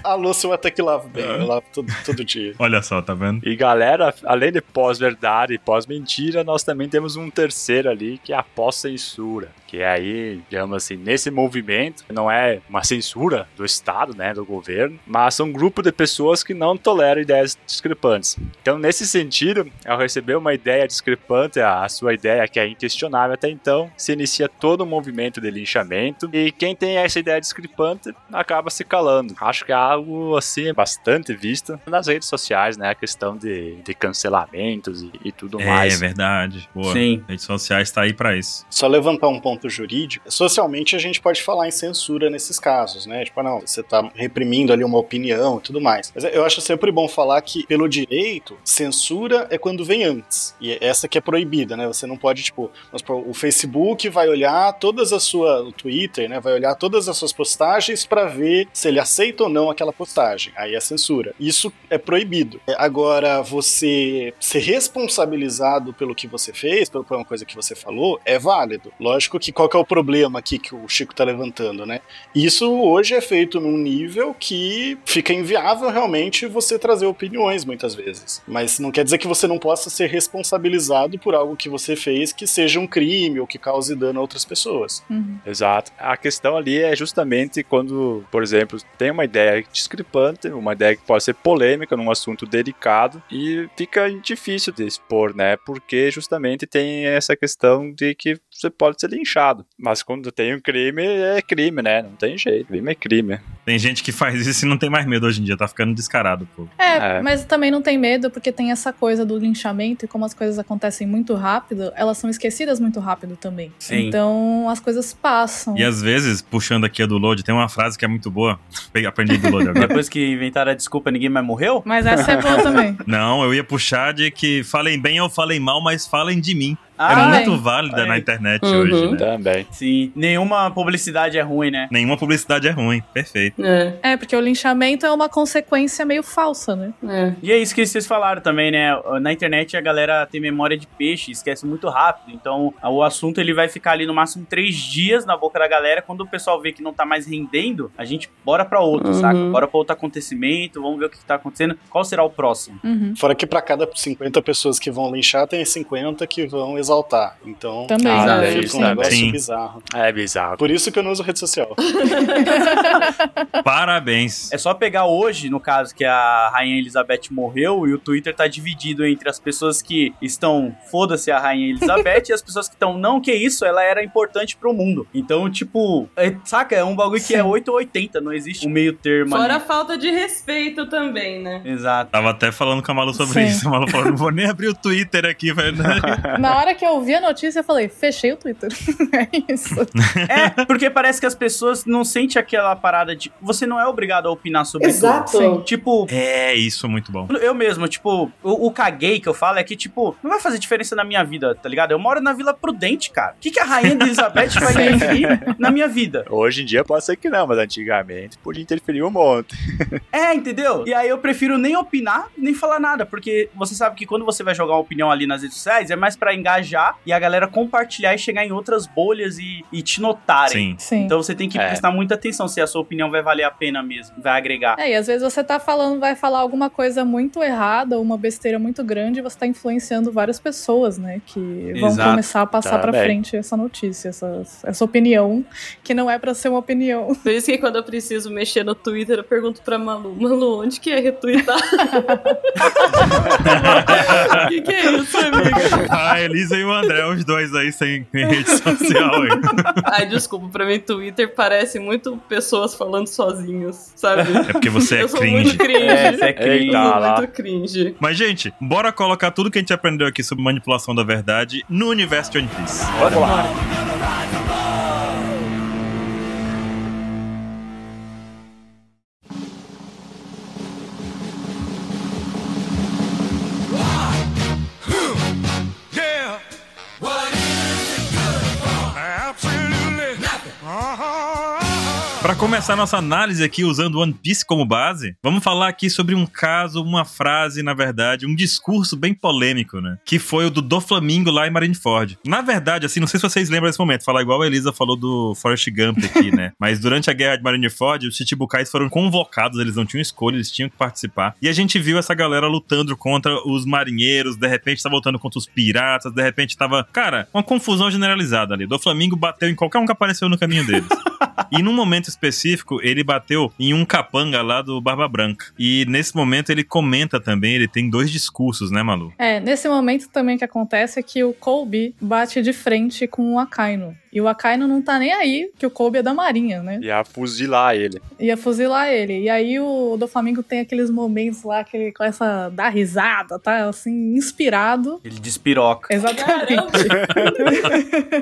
A louça eu até que lavo bem, eu lavo todo, todo dia. Olha só, tá vendo? E galera, além de pós-verdade e pós-mentira, nós também temos um terceiro ali, que é a pós-censura. Que é aí, digamos assim, nesse movimento, não é uma censura do Estado, né, do governo, mas são um grupo de pessoas que não toleram ideias discrepantes. Então, nesse sentido, ao receber uma ideia discrepante, a sua ideia que é inquestionável até então, se inicia todo um movimento de linchamento e quem tem essa ideia discrepante acaba se calando. Acho que é algo assim bastante visto nas redes sociais, né? A questão de, de cancelamentos e, e tudo É, mais. verdade. Boa. Sim. Redes sociais tá aí pra isso. Só levantar um ponto jurídico. Socialmente, a gente pode falar em censura nesses casos, né? Tipo, ah, não, você tá reprimindo ali uma opinião e tudo mais. Mas eu acho sempre bom falar que, pelo direito, censura é quando vem antes. E é essa que é proibida, né? Você não pode, tipo, vamos supor, o Facebook vai olhar todas as suas. O Twitter, né? Vai olhar todas as suas postagens pra ver se ele aceita ou não aquela postagem. Aí é censura. Isso é proibido. É, Agora, você ser responsabilizado pelo que você fez, por uma coisa que você falou, é válido. Lógico que qual que é o problema aqui que o Chico tá levantando, né? Isso hoje é feito num nível que fica inviável realmente você trazer opiniões muitas vezes. Mas não quer dizer que você não possa ser responsabilizado por algo que você fez que seja um crime ou que cause dano a outras pessoas. Exato. A questão ali é justamente quando, por exemplo, tem uma ideia discrepante, uma ideia que pode ser polêmica num assunto delicado e fica difícil de expor, né? Porque justamente tem essa questão de que você pode ser linchado. Mas quando tem um crime, é crime, né? Não tem jeito. Crime é crime. Tem gente que faz isso e não tem mais medo hoje em dia, tá ficando descarado, pô. É, É. mas também não tem medo, porque tem essa coisa do linchamento e como as coisas acontecem muito rápido, elas são esquecidas muito rápido também. Sim. Então as coisas passam. E às vezes, puxando aqui a do Load, tem uma frase que é muito boa. Aprendi do Load agora. Depois que inventaram a desculpa, ninguém mais morreu? Mas essa é boa [LAUGHS] também. Não, eu ia puxar de que falem bem ou falem mal, mas falem de mim. Ah, é muito válida Aí. na internet Uhum. hoje, né? Também. Sim. Nenhuma publicidade é ruim, né? Nenhuma publicidade é ruim. Perfeito. É, É, porque o linchamento é uma consequência meio falsa, né? é. E é isso que vocês falaram também, né? Na internet a galera tem memória de peixe, esquece muito rápido. Então o assunto ele vai ficar ali no máximo três dias na boca da galera. Quando o pessoal vê que não tá mais rendendo, a gente bora pra outro, Uhum. saca? Bora pra outro acontecimento, vamos ver o que, que tá acontecendo. Qual será o próximo? Uhum. Fora que pra cada 50 pessoas que vão linchar, tem 50 que vão exaltar. Então, Também, Ah, né? fica um negócio Sim. bizarro. É bizarro. Por isso que eu não uso rede social. [LAUGHS] Parabéns. É só pegar hoje, no caso, que a Rainha Elizabeth morreu e o Twitter tá dividido entre as pessoas que estão foda-se a Rainha Elizabeth [LAUGHS] e as pessoas que estão, não, que isso, ela era importante pro mundo. Então, tipo, é- saca? É um bagulho que é Sim. 8 ou 80, não existe um meio termo Fora a ali. falta de respeito também, né? Exato. Tava até falando com a Malu sobre Sim. isso. A Malu falou, não vou nem abrir o Twitter aqui, velho. [LAUGHS] Na hora que eu vi a notícia, eu falei, fechei o Twitter. [LAUGHS] é isso. É, porque parece que as pessoas não sentem aquela parada de. Você não é obrigado a opinar sobre Exato. tudo. Sim. Tipo, É, isso, muito bom. Eu mesmo, tipo, o, o caguei que eu falo é que, tipo, não vai fazer diferença na minha vida, tá ligado? Eu moro na Vila Prudente, cara. O que, que a Rainha de [LAUGHS] Elizabeth vai interferir na minha vida? Hoje em dia pode ser que não, mas antigamente podia interferir um monte. [LAUGHS] É, entendeu? E aí eu prefiro nem opinar, nem falar nada, porque você sabe que quando você vai jogar uma opinião ali nas redes sociais, é mais pra engajar e a galera compartilhar e chegar em outras bolhas e, e te notarem. Sim. Sim. Então você tem que É. prestar muita atenção se a sua opinião vai valer a pena mesmo, vai agregar. É, e às vezes você tá falando, vai falar alguma coisa muito errada, ou uma besteira muito grande, e você tá influenciando várias pessoas, né? Que vão Exato. começar a passar pra Também. frente essa notícia, essa, essa opinião, que não é pra ser uma opinião. [LAUGHS] Por isso que quando eu preciso mexer no Twitter, eu pergunto pra Malu, Malu, onde que é retweetar? [LAUGHS] [LAUGHS] O que, que é isso, amiga? A Elisa e o André, os dois aí sem rede social aí. [LAUGHS] Ai, desculpa, pra mim Twitter parece muito pessoas falando sozinhos, sabe? É porque você é eu sou cringe. muito cringe. É, você é cringe. Eu sou lá. muito cringe. Mas, gente, bora colocar tudo que a gente aprendeu aqui sobre manipulação da verdade no universo de One Piece. Vamos lá. Começar nossa análise aqui usando One Piece como base, vamos falar aqui sobre um caso, uma frase, na verdade, um discurso bem polêmico, né? Que foi o do Doflamingo lá em Marineford. Na verdade, assim, não sei se vocês lembram desse momento, falar igual a Elisa falou do Forrest Gump aqui, né? [LAUGHS] Mas durante a guerra de Marineford, os Chichibukais foram convocados, eles não tinham escolha, eles tinham que participar. E a gente viu essa galera lutando contra os marinheiros, de repente tava lutando contra os piratas, de repente tava, cara, uma confusão generalizada ali. Doflamingo bateu em qualquer um que apareceu no caminho deles. [LAUGHS] E num momento específico, ele bateu em um capanga lá do Barba Branca. E nesse momento ele comenta também, ele tem dois discursos, né, Malu? É, nesse momento também o que acontece é que o Colby bate de frente com o Akainu. E o Akainu não tá nem aí, que o Colby é da marinha, né? Ia fuzilar ele. Ia fuzilar ele. E aí o do Flamengo tem aqueles momentos lá que ele começa a dar risada, tá? Assim, inspirado. Ele despiroca. Exatamente.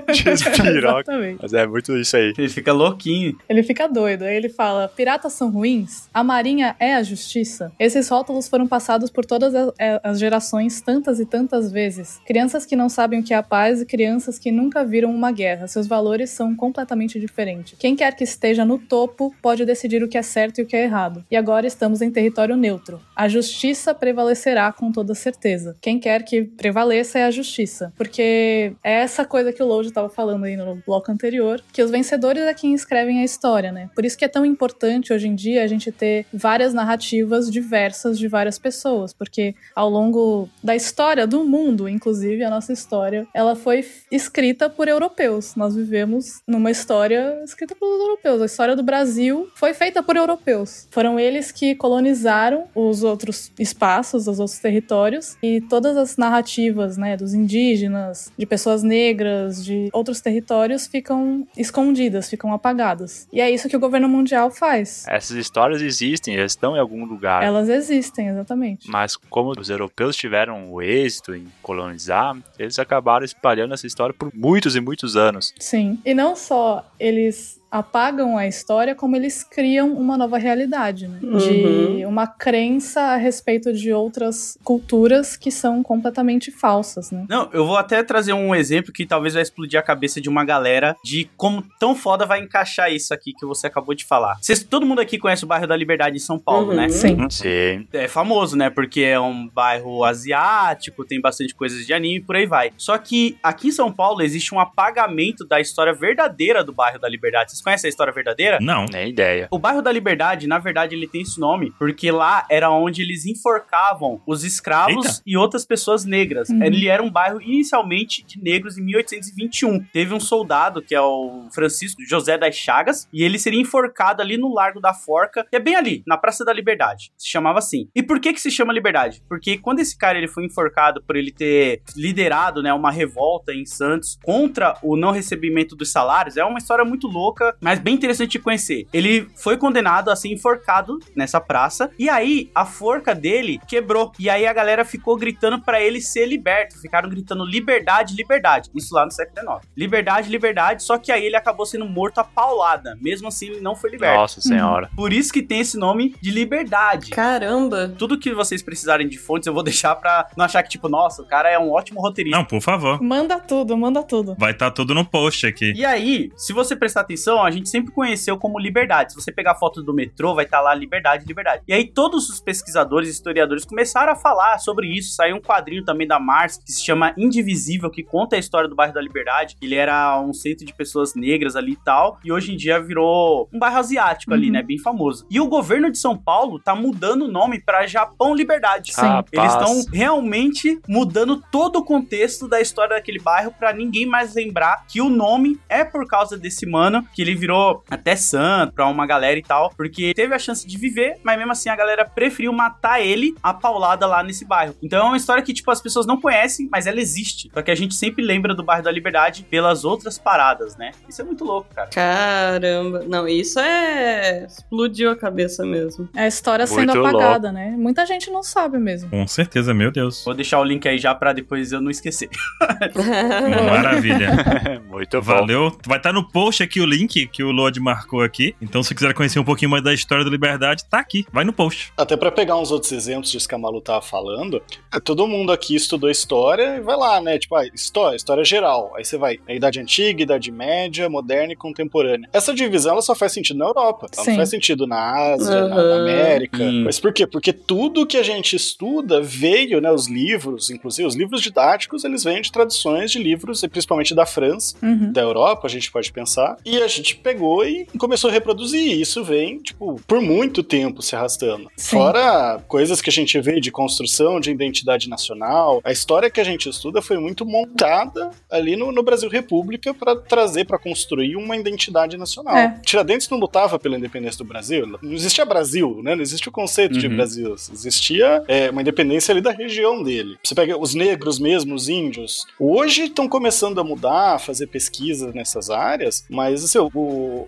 [LAUGHS] Despiroca. Exatamente. Mas é muito isso aí. Ele fica louquinho. Ele fica doido. Aí ele fala: piratas são ruins? A marinha é a justiça? Esses rótulos foram passados por todas a- as gerações tantas e tantas vezes. Crianças que não sabem o que é a paz e crianças que nunca viram uma guerra. Seus valores são completamente diferentes. Quem quer que esteja no topo pode decidir o que é certo e o que é errado. E agora estamos em território neutro. A justiça prevalecerá com toda certeza. Quem quer que prevaleça é a justiça. Porque é essa coisa que o Lodge estava falando aí no bloco anterior, que os vencedores é quem escrevem a história, né? Por isso que é tão importante hoje em dia a gente ter várias narrativas diversas de várias pessoas, porque ao longo da história do mundo, inclusive a nossa história, ela foi escrita por europeus. Nós vivemos numa história escrita pelos europeus. A história do Brasil foi feita por europeus. Foram eles que colonizaram os outros espaços, os outros territórios e todas as narrativas, né, dos indígenas, de pessoas negras, de outros territórios ficam escondidas, ficam apagadas. E é isso que o governo mundial faz. Essas histórias existem, elas estão em algum lugar. Elas existem, exatamente. Mas como os europeus tiveram o êxito em colonizar, eles acabaram espalhando essa história por muitos e muitos anos. Sim. E não só eles apagam a história, como eles criam uma nova realidade, né? De uma crença a respeito de outras culturas que são completamente falsas, né? Não, eu vou até trazer um exemplo que talvez vai explodir a cabeça de uma galera de como tão foda vai encaixar isso aqui que você acabou de falar. Vocês, todo mundo aqui conhece o bairro da Liberdade em São Paulo, Uhum. né? Sim. Sim. É famoso, né? Porque é um bairro asiático, tem bastante coisas de anime e por aí vai. Só que aqui em São Paulo existe um apagamento da história verdadeira do bairro da Liberdade. Vocês conhecem a história verdadeira? Não. Nem ideia. O bairro da Liberdade, na verdade, ele tem esse nome porque lá era onde eles enforcavam os escravos Eita. e outras pessoas negras. Uhum. Ele era um bairro inicialmente de negros em 1821. Teve um soldado, que é o Francisco José das Chagas, e ele seria enforcado ali no Largo da Forca, que é bem ali, na Praça da Liberdade. Se chamava assim. E por que que se chama Liberdade? Porque quando esse cara ele foi enforcado por ele ter liderado, né, uma revolta em Santos contra o não recebimento dos salários, é uma história muito louca, mas bem interessante de conhecer. Ele foi condenado a ser enforcado nessa praça, e aí a forca dele quebrou. E aí a galera ficou gritando pra ele ser liberto. Ficaram gritando liberdade, liberdade. Isso lá no século XIX. Liberdade, liberdade, só que aí ele acabou sendo morto a paulada. Mesmo assim, ele não foi liberto. Nossa senhora. Por isso que tem esse nome de liberdade. Caramba. Tudo que vocês precisarem de fontes, eu vou [LAUGHS] deixar pra não achar que, tipo, nossa, o cara é um ótimo roteirista. Não, por favor. Manda tudo, manda tudo. Vai estar tudo no post aqui. E aí, se você prestar atenção, a gente sempre conheceu como liberdade. Se você pegar foto do metrô, vai estar lá liberdade, liberdade. E aí, todos os pesquisadores e historiadores começaram a falar sobre isso. Saiu um quadrinho também da Mars que se chama Indivisível, que conta a história do bairro da Liberdade. Ele era um centro de pessoas negras ali e tal. E hoje em dia virou um bairro asiático ali, Uhum. né? Bem famoso. E o governo de São Paulo tá mudando o nome pra Japão Liberdade. Sim. Rapaz. Eles estão realmente mudando todo o contexto da história daquele bairro pra ninguém mais lembrar que o nome é por causa desse mano, que ele virou até santo pra uma galera e tal, porque teve a chance de viver, mas mesmo assim a galera preferiu matar ele a paulada lá nesse bairro. Então é uma história que, tipo, as pessoas não conhecem, mas ela existe. Só que a gente sempre lembra do bairro da Liberdade pelas outras paradas, né? Isso é muito louco, cara. Caramba. Não, isso é. Explodiu a cabeça mesmo. É a história sendo Muito apagada, né? Muita gente não sabe mesmo. Com certeza, meu Deus. Vou deixar o link aí já pra depois eu não esquecer. [LAUGHS] Maravilha. Muito [LAUGHS] bom. Valeu. Vai estar no post aqui o link que o Lord marcou aqui. Então, se quiser conhecer um pouquinho mais da história da liberdade, tá aqui. Vai no post. Até pra pegar uns outros exemplos disso que a Malu tava falando, é, todo mundo aqui estudou história e vai lá, né? Tipo, ah, história, história geral. Aí você vai, a Idade Antiga, Idade Média, Moderna e Contemporânea. Essa divisão ela só faz sentido na Europa. Ela Sim. não faz sentido na Ásia, na, na Uhum. América. Hum. Mas por quê? Porque tudo que a gente estuda veio, né? Os livros, inclusive os livros didáticos, eles vêm de traduções de livros, e principalmente da França Uhum. da Europa, a gente pode pensar. E a gente pegou e começou a reproduzir. E isso vem, tipo, por muito tempo se arrastando. Sim. Fora coisas que a gente vê de construção de identidade nacional, a história que a gente estuda foi muito montada ali no, no Brasil República para trazer, para construir uma identidade nacional. É. Tiradentes não lutava pela independência do Brasil, não existia Brasil, né? Não existe o conceito de Uhum. Brasil. Existia é, uma independência ali da região dele. Você pega os negros mesmo, os índios. Hoje estão começando a mudar, a fazer pesquisa nessas áreas, mas assim, o,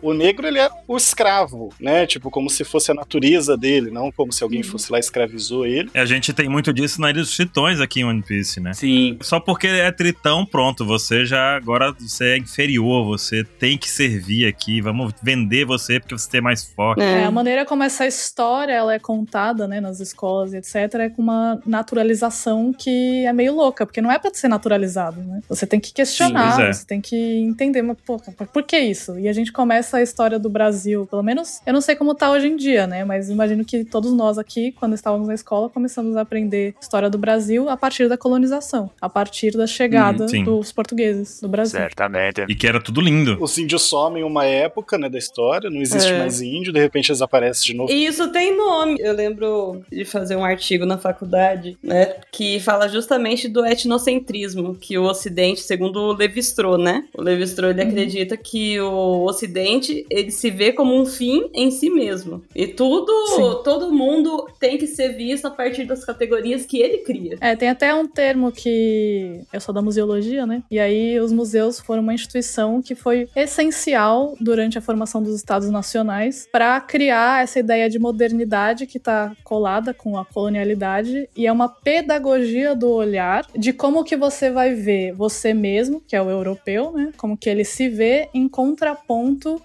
o negro ele era o escravo, né? Tipo, como se fosse a natureza dele, não como se alguém fosse lá e escravizou ele. A gente tem muito disso na Ilha dos Tritões aqui em One Piece, né? Sim. Só porque é tritão, pronto, você já agora você é inferior, você tem que servir aqui, vamos vender você porque você é mais forte. É, É. a maneira como essa história ela é contada, né, nas escolas e etc, é com uma naturalização que é meio louca, porque não é pra ser naturalizado, né? Você tem que questionar, pois é. você tem que entender, mas pô, por que isso? E a gente começa a história do Brasil, pelo menos, eu não sei como tá hoje em dia, né, mas imagino que todos nós aqui, quando estávamos na escola, começamos a aprender história do Brasil a partir da colonização, a partir da chegada Uhum, sim. dos portugueses do Brasil. Certamente. E que era tudo lindo. Os índios somem uma época, né, da história, não existe É. mais índio, de repente eles aparecem de novo. E isso tem nome. Eu lembro de fazer um artigo na faculdade, né, que fala justamente do etnocentrismo, que o Ocidente, segundo o Levi-Strauss, né, o Levi-Strauss ele acredita que o Ocidente ele se vê como um fim em si mesmo e tudo, Sim. todo mundo tem que ser visto a partir das categorias que ele cria. É, tem até um termo que eu sou da museologia, né? E aí os museus foram uma instituição que foi essencial durante a formação dos estados nacionais para criar essa ideia de modernidade que está colada com a colonialidade e é uma pedagogia do olhar de como que você vai ver você mesmo, que é o europeu, né? Como que ele se vê em contraponto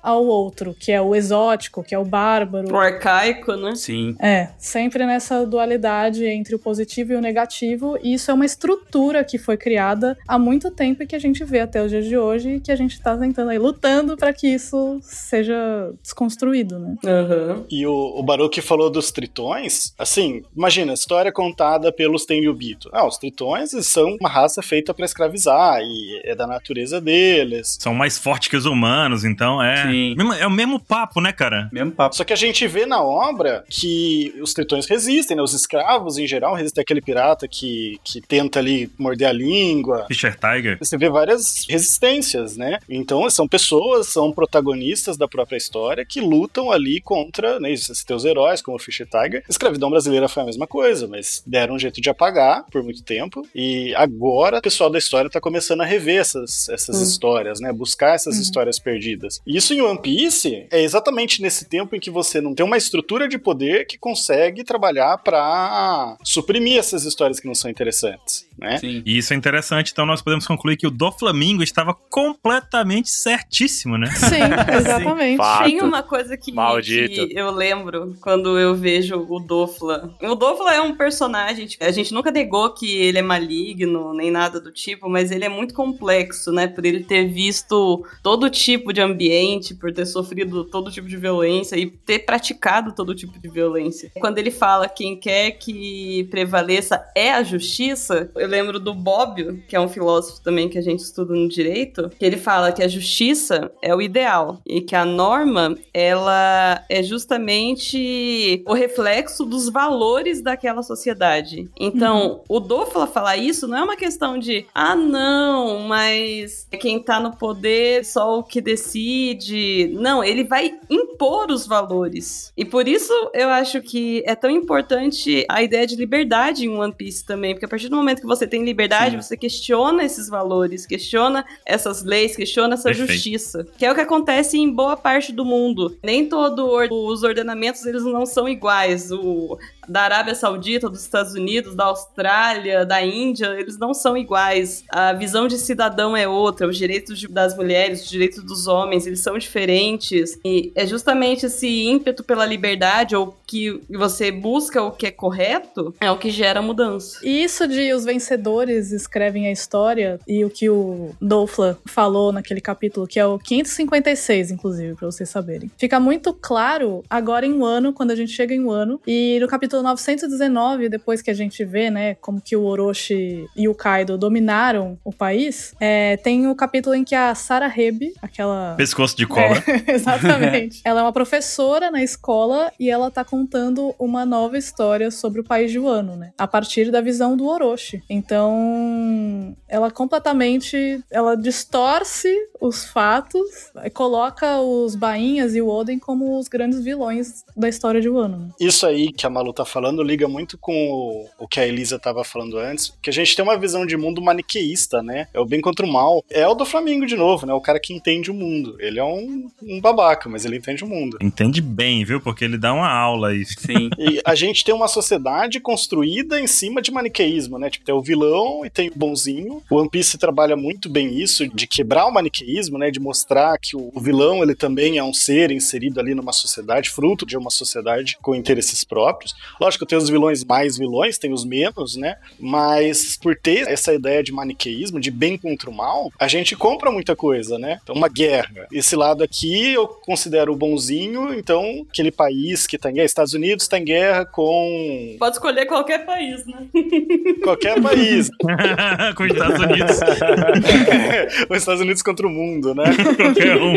ao outro, que é o exótico, que é o bárbaro, O arcaico, né? Sim. é, sempre nessa dualidade entre o positivo e o negativo, e isso é uma estrutura que foi criada há muito tempo e que a gente vê até os dias de hoje e que a gente tá tentando aí, lutando para que isso seja desconstruído, né? Aham. E o, o Baruch falou dos tritões. Assim, imagina, a história contada pelos Tenryubito. Ah, os tritões são uma raça feita pra escravizar e é da natureza deles. São mais fortes que os humanos, então é. Sim. Mesmo- É o mesmo papo, né, cara? Mesmo papo. Só que a gente vê na obra que os tritões resistem, né? Os escravos, em geral, resistem àquele pirata que, que tenta ali morder a língua. Fischer Tiger. Você vê várias resistências, né? Então, são pessoas, são protagonistas da própria história que lutam ali contra, né? Esses teus heróis, como o Fischer Tiger. A escravidão brasileira foi a mesma coisa, mas deram um jeito de apagar por muito tempo. E agora o pessoal da história tá começando a rever essas, essas Hum. histórias, né? Buscar essas Uhum. histórias perdidas. E isso em One Piece é exatamente nesse tempo em que você não tem uma estrutura de poder que consegue trabalhar pra suprimir essas histórias que não são interessantes, né? Sim. E isso é interessante, então nós podemos concluir que o do Flamingo estava completamente certíssimo, né? Sim, [LAUGHS] exatamente. Fato. Tem uma coisa que, que eu lembro quando eu vejo o Dofla. O Dofla é um personagem, a gente nunca negou que ele é maligno, nem nada do tipo, mas ele é muito complexo, né? Por ele ter visto todo tipo de ambiente, por ter sofrido todo tipo de violência e ter praticado todo tipo de violência. Quando ele fala quem quer que prevaleça é a justiça, eu lembro do Bobbio, que é um filósofo também que a gente estuda no direito, que ele fala que a justiça é o ideal e que a norma, ela é justamente o reflexo dos valores daquela sociedade. Então, o Dofla falar isso não é uma questão de, ah, não, mas quem tá no poder só o que decide. Não, ele vai impor os valores. E por isso eu acho que é tão importante a ideia de liberdade em One Piece também, porque a partir do momento que você tem liberdade, Sim. você questiona esses valores, questiona essas leis, questiona essa Perfeito. justiça, que é o que acontece em boa parte do mundo. Nem todo or- os ordenamentos eles não são iguais. O da Arábia Saudita, dos Estados Unidos, da Austrália, da Índia, eles não são iguais. A visão de cidadão é outra, os direitos das mulheres, os direitos dos homens, eles são diferentes. E é justamente esse ímpeto pela liberdade ou que você busca o que é correto é o que gera mudança. E isso de os vencedores escrevem a história e o que o Dolfla falou naquele capítulo, que é o 556, inclusive, pra vocês saberem. Fica muito claro agora em um ano, quando a gente chega em um ano, e no capítulo 919, depois que a gente vê, né, como que o Orochi e o Kaido dominaram o país, é, tem o capítulo em que a Sarah Hebe, aquela Pescoço de cobra. é, [LAUGHS] exatamente. [LAUGHS] ela é uma professora na escola e ela tá contando uma nova história sobre o país de Wano, né? A partir da visão do Orochi. Então, ela completamente, ela distorce os fatos, e coloca os bainhas e o Oden como os grandes vilões da história de Wano. né? Isso aí que a Malu tá falando liga muito com o, o que a Elisa tava falando antes, que a gente tem uma visão de mundo maniqueísta, né? É o bem contra o mal. É o do Flamengo de novo, né? O cara que entende o mundo. Ele é um, um babaca, mas ele entende o mundo. Entende bem, viu? Porque ele dá uma aula aí. Sim. E a gente tem uma sociedade construída em cima de maniqueísmo, né? Tipo, tem o vilão e tem o bonzinho. O One Piece trabalha muito bem isso, de quebrar o maniqueísmo, né? De mostrar que o vilão, ele também é um ser inserido ali numa sociedade, fruto de uma sociedade com interesses próprios. Lógico, tem os vilões mais vilões, tem os menos, né? Mas por ter essa ideia de maniqueísmo, de bem contra o mal, a gente compra muita coisa, né? Então, uma guerra. Esse lado aqui eu considero o bonzinho, então aquele país que tá em guerra, Estados Unidos tá em guerra com Pode escolher qualquer país, né? [LAUGHS] qualquer país. [LAUGHS] com os Estados Unidos. [LAUGHS] Os Estados Unidos contra o mundo, né? Qualquer um.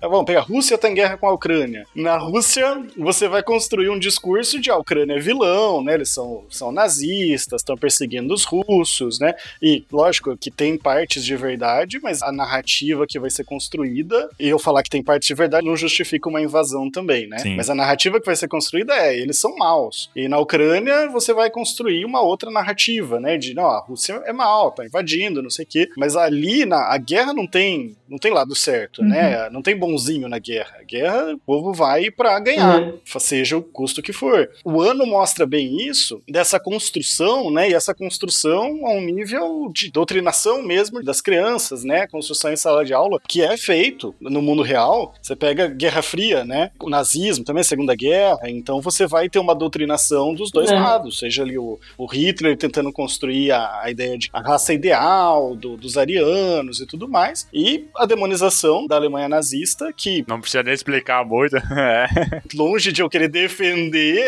É, Vamos pegar, a Rússia tá em guerra com a Ucrânia. Na Rússia, você vai construir um discurso de a Ucrânia é vilão, né? Eles são, são nazistas, estão perseguindo os russos, né? E, lógico, que tem partes de verdade, mas a narrativa que vai ser construída, e eu falar que tem partes de verdade não justifica uma invasão também, né? Sim. Mas a narrativa que vai ser construída é, eles são maus. E na Ucrânia, você vai construir uma outra narrativa, né? De, não, a Rússia é mal, tá invadindo, não sei o quê. Mas ali, na, a guerra não tem, não tem lado certo, né? Não tem bonzinho na guerra. A guerra, o povo vai pra ganhar, Uhum. seja o custo que for. For. O ano mostra bem isso, dessa construção, né? E essa construção a um nível de doutrinação mesmo das crianças, né? Construção em sala de aula, que é feito no mundo real. Você pega Guerra Fria, né? O nazismo, também a Segunda Guerra. Então você vai ter uma doutrinação dos dois É. lados. Seja ali o, o Hitler tentando construir a, a ideia de a raça ideal, do- dos arianos e tudo mais. E a demonização da Alemanha nazista, que Não precisa nem explicar muito. [LAUGHS] É. longe de eu querer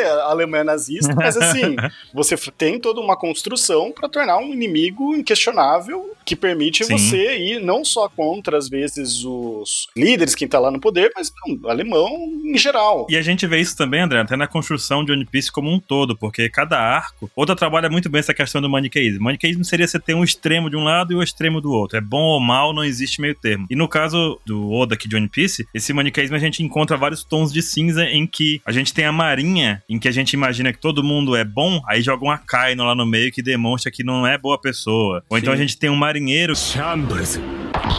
defender a Alemanha nazista, mas assim, [LAUGHS] você tem toda uma construção para tornar um inimigo inquestionável que permite Sim. você ir não só contra, às vezes, os líderes, quem tá lá no poder, mas não, o alemão em geral. E a gente vê isso também, André, até na construção de One Piece como um todo, porque cada arco. Oda trabalha muito bem essa questão do maniqueísmo. Maniqueísmo seria você ter um extremo de um lado e o extremo do outro. É bom ou mal, não existe meio termo. E no caso do Oda aqui de One Piece, esse maniqueísmo a gente encontra vários tons de cinza em que a gente tem a marinha, em que a gente imagina que todo mundo é bom, aí joga um Akaino lá no meio que demonstra que não é boa pessoa. Ou então a Sim. gente tem um marinheiro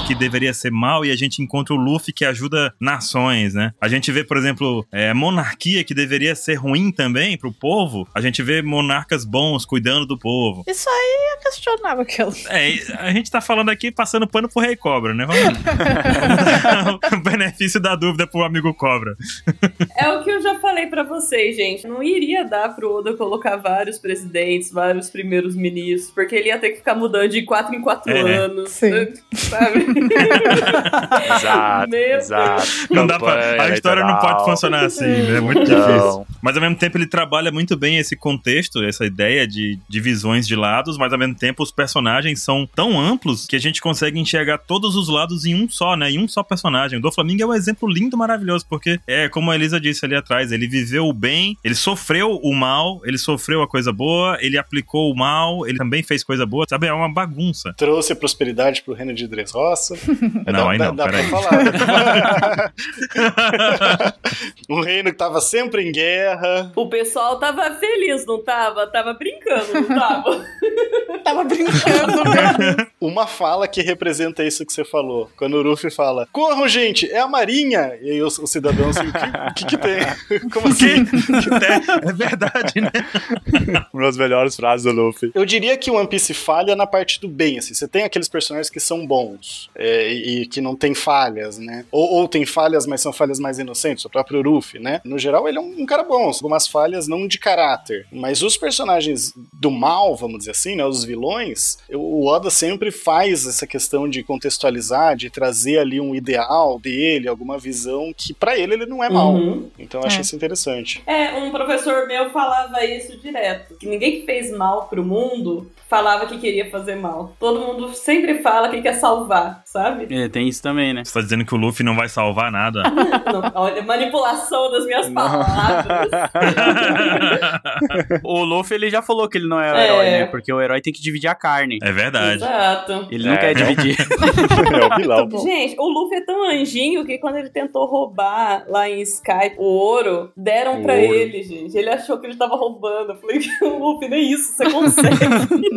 que deveria ser mal e a gente encontra o Luffy que ajuda nações, né? A gente vê, por exemplo, é, monarquia que deveria ser ruim também pro povo. A gente vê monarcas bons cuidando do povo. Isso aí é questionável aquilo. É, a gente tá falando aqui passando pano pro Rei Cobra, né? Vamos, vamos [LAUGHS] dar o benefício da dúvida pro amigo Cobra. É o que eu já falei pra vocês, gente. Não iria dar pro Oda colocar vários presidentes, vários primeiros ministros, porque ele ia ter que ficar mudando de 4 em 4 É. anos. Sim. Sabe? Exato, Meu exato. Não dá pra, a história não pode funcionar assim, né? É muito Não. difícil. Mas ao mesmo tempo ele trabalha muito bem esse contexto, essa ideia de divisões de lados, mas ao mesmo tempo os personagens são tão amplos que a gente consegue enxergar todos os lados em um só, né? Em um só personagem. O do Flamengo é um exemplo lindo, maravilhoso, porque é como a Elisa disse ali atrás, ele viveu o bem, ele sofreu o mal, ele sofreu a coisa boa, ele aplicou o mal, ele também fez coisa boa, sabe? É uma bagunça. Trouxe prosperidade pro reino de Dressrosa. [LAUGHS] Não, aí não, dá pra peraí. falar. [LAUGHS] [LAUGHS] um reino que tava sempre em guerra. O pessoal tava feliz, não tava? Tava brincando, não tava? Tava brincando, né? Uma fala que representa isso que você falou. Quando o Ruffy fala, corram, gente, é a marinha. E aí os, os cidadãos, assim, o que, o que que tem? Como assim? é verdade, né? Uma das melhores frases do Luffy. Eu diria que o One Piece falha na parte do bem, assim. Você tem aqueles personagens que são bons é, e, e que não tem falhas, né? Ou, ou tem falhas, mas são falhas mais inocentes. O próprio Ruffy, né? No geral, ele é um, um cara bom. Algumas falhas não de caráter. Mas os personagens do mal, vamos dizer assim, né? Os vilões, o Oda sempre faz essa questão de contextualizar, de trazer ali um ideal dele, alguma visão que pra ele ele não é mal. Uhum. Então eu achei É. isso interessante. É, um professor meu falava isso direto. Que ninguém que fez mal pro mundo falava que queria fazer mal. Todo mundo sempre fala que quer salvar, sabe? É, tem isso também, né? Você tá dizendo que o Luffy não vai salvar nada? [LAUGHS] Não, olha, manipulação das minhas palavras. [LAUGHS] O Luffy, ele já falou que ele não é o É. herói, né? Porque o herói tem que dividir a carne. É verdade. Exato. Ele não É, quer dividir. [LAUGHS] É o vilão. Gente, o Luffy é tão anjinho que quando ele tentou roubar lá em Skype o ouro, deram O pra ouro. ele, gente. Ele achou que ele tava roubando. Eu falei, Luffy, nem isso você consegue.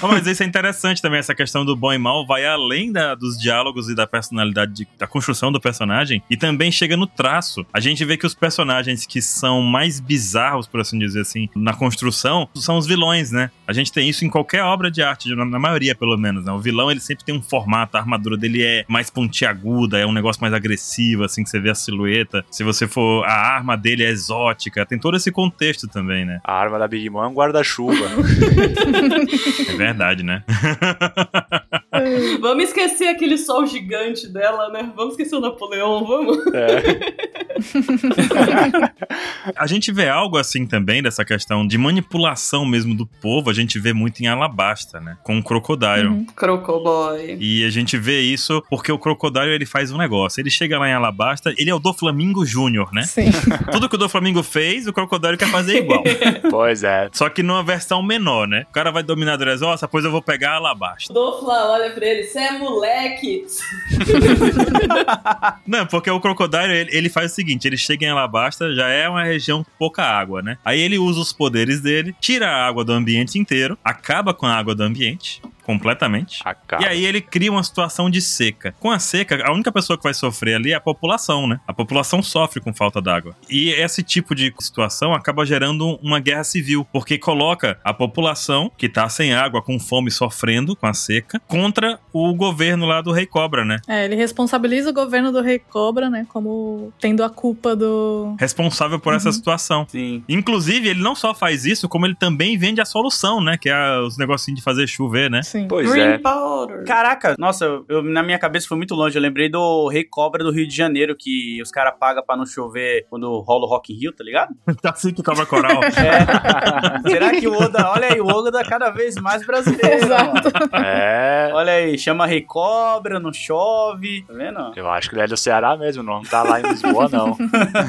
Ah, mas isso é interessante também, essa questão do bom e mal vai além da- dos diálogos e da personalidade, de- da construção do personagem, e também chega no traço. A gente vê que os personagens que são mais bizarros, por assim dizer assim, na construção, são os vilões, né? A gente tem isso em qualquer obra de arte, na, na maioria pelo menos, né? O vilão, ele sempre tem um formato, a armadura dele é mais pontiaguda, é um negócio mais agressivo, assim, que você vê a silhueta. Se você for, a arma dele é exótica, tem todo esse contexto também, né? A arma da Big Mom é um guarda-chuva. [LAUGHS] É verdade, né? [LAUGHS] [LAUGHS] vamos esquecer aquele sol gigante dela, né? Vamos esquecer o Napoleão, vamos? É. [LAUGHS] A gente vê algo assim também dessa questão de manipulação mesmo do povo, a gente vê muito em Alabasta, né? Com o Crocodile. Uhum. Crocoboy. E a gente vê isso porque o Crocodile ele faz um negócio. Ele chega lá em Alabasta, ele é o do Flamingo Júnior, né? Sim. [LAUGHS] Tudo que o do Flamingo fez, o Crocodile quer fazer igual. Pois é. Só que numa versão menor, né? O cara vai dominar a Dressrosa, pois eu vou pegar a Alabasta. Dofla olha pra ele, você é moleque. [LAUGHS] Não, porque o Crocodile, ele, ele faz o seguinte, ele chega em Alabasta, já é uma região com pouca água, né? Aí ele usa os poderes dele, tira a água do ambiente inteiro, acaba com a água do ambiente, completamente. Acaba. E aí ele cria uma situação de seca. Com a seca, a única pessoa que vai sofrer ali é a população, né? A população sofre com falta d'água. E esse tipo de situação acaba gerando uma guerra civil, porque coloca a população que tá sem água, com fome, sofrendo com a seca, contra o governo lá do Rei Cobra, né? É, ele responsabiliza o governo do Rei Cobra, né? Como tendo a culpa do. Responsável por essa Uhum. situação. Sim. Inclusive, ele não só faz isso, como ele também vende a solução, né? Que é os negocinhos de fazer chover, né? Sim. Pois Green é. Powder. Caraca, nossa, eu, eu- na minha cabeça foi muito longe. Eu lembrei do Rei Cobra do Rio de Janeiro, que os caras pagam pra não chover quando rola o Rock in Rio, tá ligado? [LAUGHS] Tá assim que cobra coral. [LAUGHS] É. Será que o Oda, olha aí, o Oda cada vez mais brasileiro. Exato. É. Olha aí, chama Rei Cobra, não chove, tá vendo? Eu acho que ele é do Ceará mesmo, não tá lá em Lisboa, não.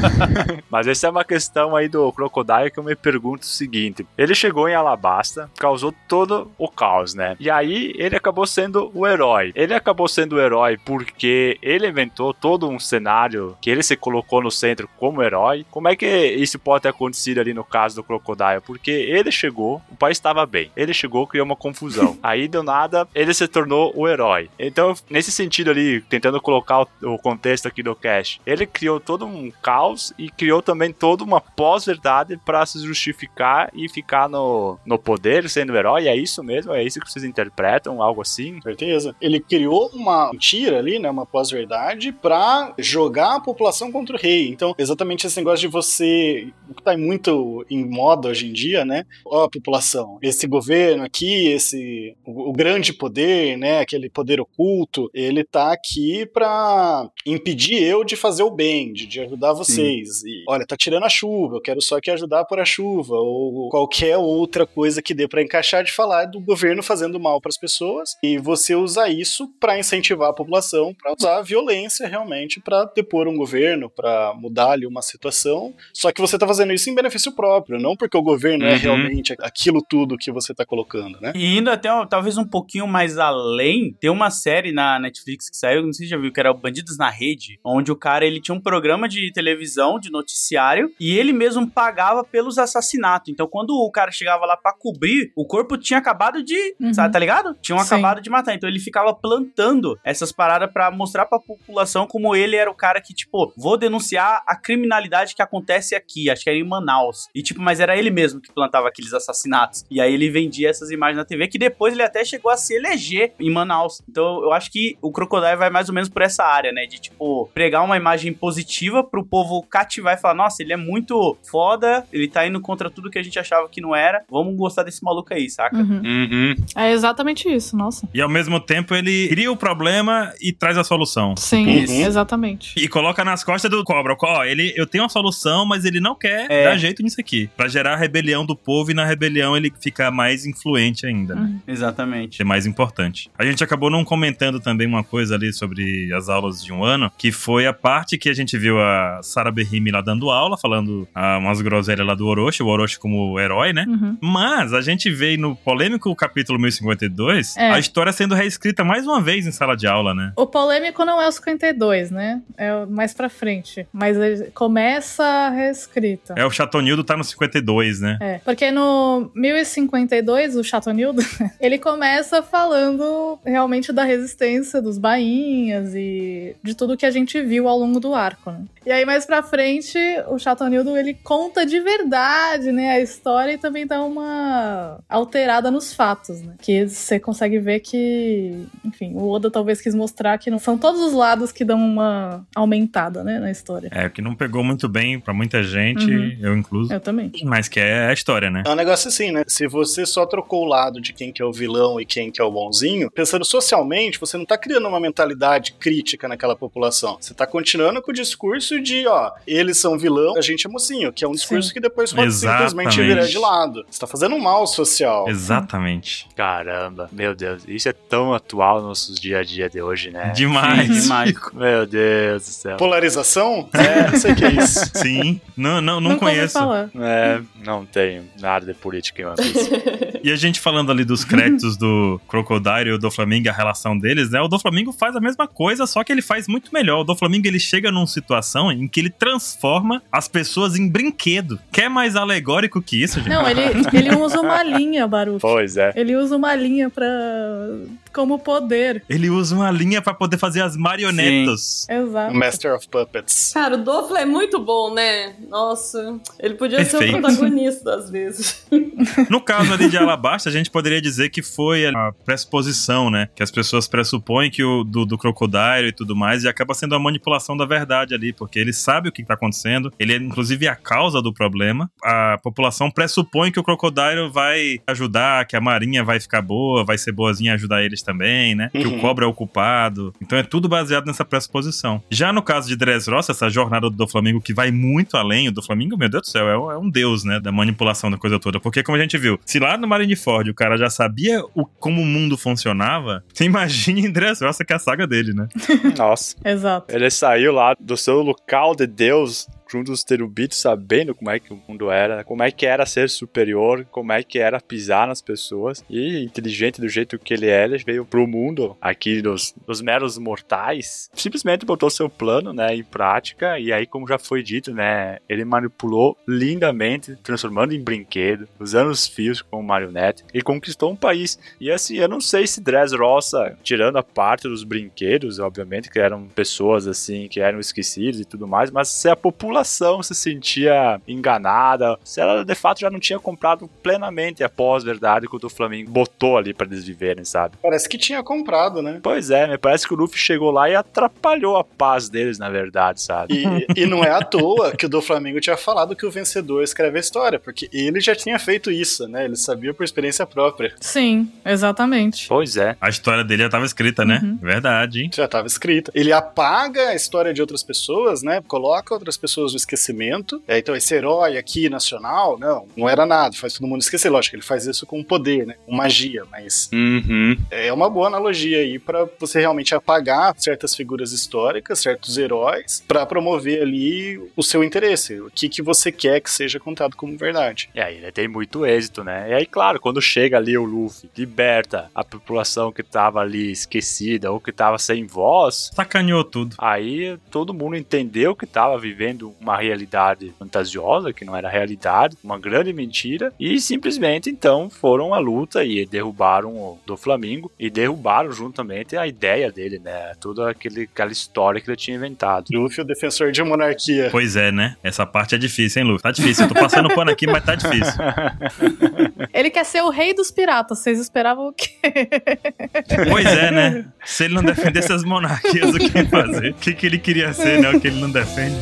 [LAUGHS] Mas essa é uma questão aí do Crocodile que eu me pergunto o seguinte: ele chegou em Alabasta, causou todo o caos, né? E aí ele acabou sendo o herói. Ele acabou sendo o herói porque ele inventou todo um cenário que ele se colocou no centro como herói. Como é que isso pode ter acontecido ali no caso do Crocodile? Porque ele chegou, o país estava bem. Ele chegou, criou uma confusão. [LAUGHS] Aí, do nada, ele se tornou o herói. Então, nesse sentido ali, tentando colocar o, contexto aqui do Cash, ele criou todo um caos e criou também toda uma pós-verdade para se justificar e ficar no, no poder sendo herói. É isso mesmo? É isso que vocês interpretam? Algo assim? Certeza. Ele criou uma mentira ali, né, uma pós-verdade, pra jogar a população contra o rei. Então, exatamente esse negócio de você, o que tá muito em moda hoje em dia, né? Ó, população, esse governo aqui, esse o, o grande poder, né, aquele poder oculto, ele tá aqui pra impedir eu de fazer o bem, de, de ajudar vocês. E, olha, tá tirando a chuva, eu quero só que ajudar a pôr a chuva, ou qualquer outra coisa que dê pra encaixar de falar do governo fazendo mal pras pessoas, e você usa isso pra incentivar a população, pra usar a violência realmente pra depor um governo, pra mudar ali uma situação. Só que você tá fazendo isso em benefício próprio, não porque o governo é Uhum. realmente aquilo tudo que você tá colocando, né? E indo até talvez um pouquinho mais além, tem uma série na Netflix que saiu, não sei se já viu, que era o Bandidos na Rede, onde o cara ele tinha um programa de televisão, de noticiário, e ele mesmo pagava pelos assassinatos. Então, quando o cara chegava lá pra cobrir, o corpo tinha acabado de, Uhum. sabe, tá ligado? Tinham Sim. acabado de matar. Então, ele ficava plantando essas paradas pra mostrar pra população como ele era o cara que, tipo, vou denunciar a criminalidade que acontece aqui, acho que era em Manaus. E, tipo, mas era ele mesmo que plantava aqueles assassinatos. E aí ele vendia essas imagens na TV, que depois ele até chegou a se eleger em Manaus. Então, eu acho que o Crocodile vai mais ou menos por essa área, né? De, tipo, pregar uma imagem positiva pro povo cativar e falar, nossa, ele é muito foda, ele tá indo contra tudo que a gente achava que não era. Vamos gostar desse maluco aí, saca? Uhum. Uhum. É exatamente isso, nossa. E ao mesmo tempo ele cria o problema e traz a solução. Sim, Isso. exatamente. E coloca nas costas do cobra. Ó, ele, eu tenho uma solução, mas ele não quer É. dar jeito nisso aqui. Pra gerar a rebelião do povo e na rebelião ele fica mais influente ainda, né? Uhum. Exatamente. ser mais importante. A gente acabou não comentando também uma coisa ali sobre as aulas de um ano, que foi a parte que a gente viu a Sarah Berrimi lá dando aula, falando ah, umas groselhas lá do Orochi, o Orochi como herói, né? Uhum. Mas a gente vê no polêmico capítulo 1052 É. a história sendo reescrita mais uma vez em sala de aula, né? O polêmico não é o 52, né? É mais pra frente. Mas ele começa a reescrita. É o Chatonildo tá no 52, né? É, porque no 1052, o Chatonildo, [LAUGHS] ele começa falando realmente da resistência dos bainhas e de tudo que a gente viu ao longo do arco, né? E aí, mais pra frente, o Chatonildo, ele conta de verdade, né, a história e também dá uma alterada nos fatos, né? Que você consegue ver que, enfim, o Oda talvez quis mostrar que não são todos os lados que dão uma aumentada, né, na história. É, que não pegou muito bem pra muita gente, Uhum. eu incluso. Eu também. Mas que é a história, né? É um negócio assim, né? Se você só trocou o lado de quem que é o vilão e quem que é o bonzinho, pensando socialmente, você não tá criando uma mentalidade crítica naquela população. Você tá continuando com o discurso de, ó, eles são vilão, a gente é mocinho, que é um discurso Sim. que depois pode Exatamente. simplesmente virar de lado. Você tá fazendo um mal social. Exatamente. Caramba, meu Deus, isso é tão atual nos nossos dia a dia de hoje, né? Demais. Sim, demais. Meu Deus do céu. Polarização? É, não sei o que é isso. [LAUGHS] Sim. Não, não, não ouvi conheço. falar. É, não tenho nada de política em One Piece. E a gente falando ali dos créditos do Crocodile e o do Flamengo, a relação deles, né? O do Flamengo faz a mesma coisa, só que ele faz muito melhor. O do Flamengo ele chega numa situação situação em que ele transforma as pessoas em brinquedo. Quer mais alegórico que isso, gente? Não, ele, ele usa uma [LAUGHS] linha, Baruch. Pois é. Ele usa uma linha pra. Como poder. Ele usa uma linha pra poder fazer as marionetas. Exato. Master of Puppets. Cara, o Dofla é muito bom, né? Nossa, ele podia ser Perfeito. o protagonista às vezes. [LAUGHS] No caso ali de Alabasta, a gente poderia dizer que foi a pressuposição, né? Que as pessoas pressupõem que o do, do crocodilo e tudo mais, e acaba sendo a manipulação da verdade ali, porque ele sabe o que tá acontecendo, ele é inclusive a causa do problema. A população pressupõe que o crocodilo vai ajudar, que a marinha vai ficar boa, vai ser boazinha ajudar eles também, né? Que o Uhum. cobra é o culpado. Então é tudo baseado nessa pressuposição. Já no caso de Dressrosa, essa jornada do Flamengo que vai muito além, o do Flamengo, meu Deus do céu, é um, é um deus, né? Da manipulação da coisa toda. Porque, como a gente viu, se lá no Marineford o cara já sabia o, como o mundo funcionava, [LAUGHS] você imagine em Dressrosa que é a saga dele, né? [LAUGHS] Nossa. Exato. Ele saiu lá do seu local de Deus junto dos terubitos, sabendo como é que o mundo era, como é que era ser superior, como é que era pisar nas pessoas. E inteligente do jeito que ele é, ele veio pro mundo aqui dos, dos meros mortais. Simplesmente botou seu plano, né, em prática. E aí, como já foi dito, né, ele manipulou lindamente, transformando em brinquedo, usando os fios como marionete e conquistou um país. E assim, eu não sei se Dressrosa, tirando a parte dos brinquedos, obviamente, que eram pessoas assim, que eram esquecidas e tudo mais, mas se a população se sentia enganada, se ela de fato já não tinha comprado plenamente a pós-verdade que o do Flamengo botou ali pra eles viverem, sabe? Parece que tinha comprado, né? Pois é, me parece que o Luffy chegou lá e atrapalhou a paz deles, na verdade, sabe? E, [LAUGHS] e não é à toa que o do Flamengo tinha falado que o vencedor escreve a história, porque ele já tinha feito isso, né? Ele sabia por experiência própria. Sim, exatamente. Pois é. A história dele já tava escrita, né? Uhum. Verdade, hein? Já estava escrita. Ele apaga a história de outras pessoas, né? Coloca outras pessoas no esquecimento. É, então, esse herói aqui nacional, não, não era nada, faz todo mundo esquecer. Lógico, ele faz isso com poder, né? Com magia, mas Uhum. é uma boa analogia aí pra você realmente apagar certas figuras históricas, certos heróis, pra promover ali o seu interesse, o que, que você quer que seja contado como verdade. E aí ele tem muito êxito, né? E aí, claro, quando chega ali o Luffy, liberta a população que tava ali esquecida ou que tava sem voz, Sacaneou tudo. aí todo mundo entendeu que tava vivendo uma realidade fantasiosa, que não era realidade, uma grande mentira, e simplesmente então foram à luta e derrubaram o do Flamengo e derrubaram juntamente a ideia dele, né? Toda aquele, aquela história que ele tinha inventado. Luffy, o defensor de monarquia. Pois é, né? Essa parte é difícil, hein, Lu? Tá difícil. Eu tô passando pano aqui, mas tá difícil. [LAUGHS] Ele quer ser o rei dos piratas. Vocês esperavam o quê? Pois é, né? Se ele não defendesse as monarquias, o que fazer? O que, que ele queria ser, né? O que ele não defende.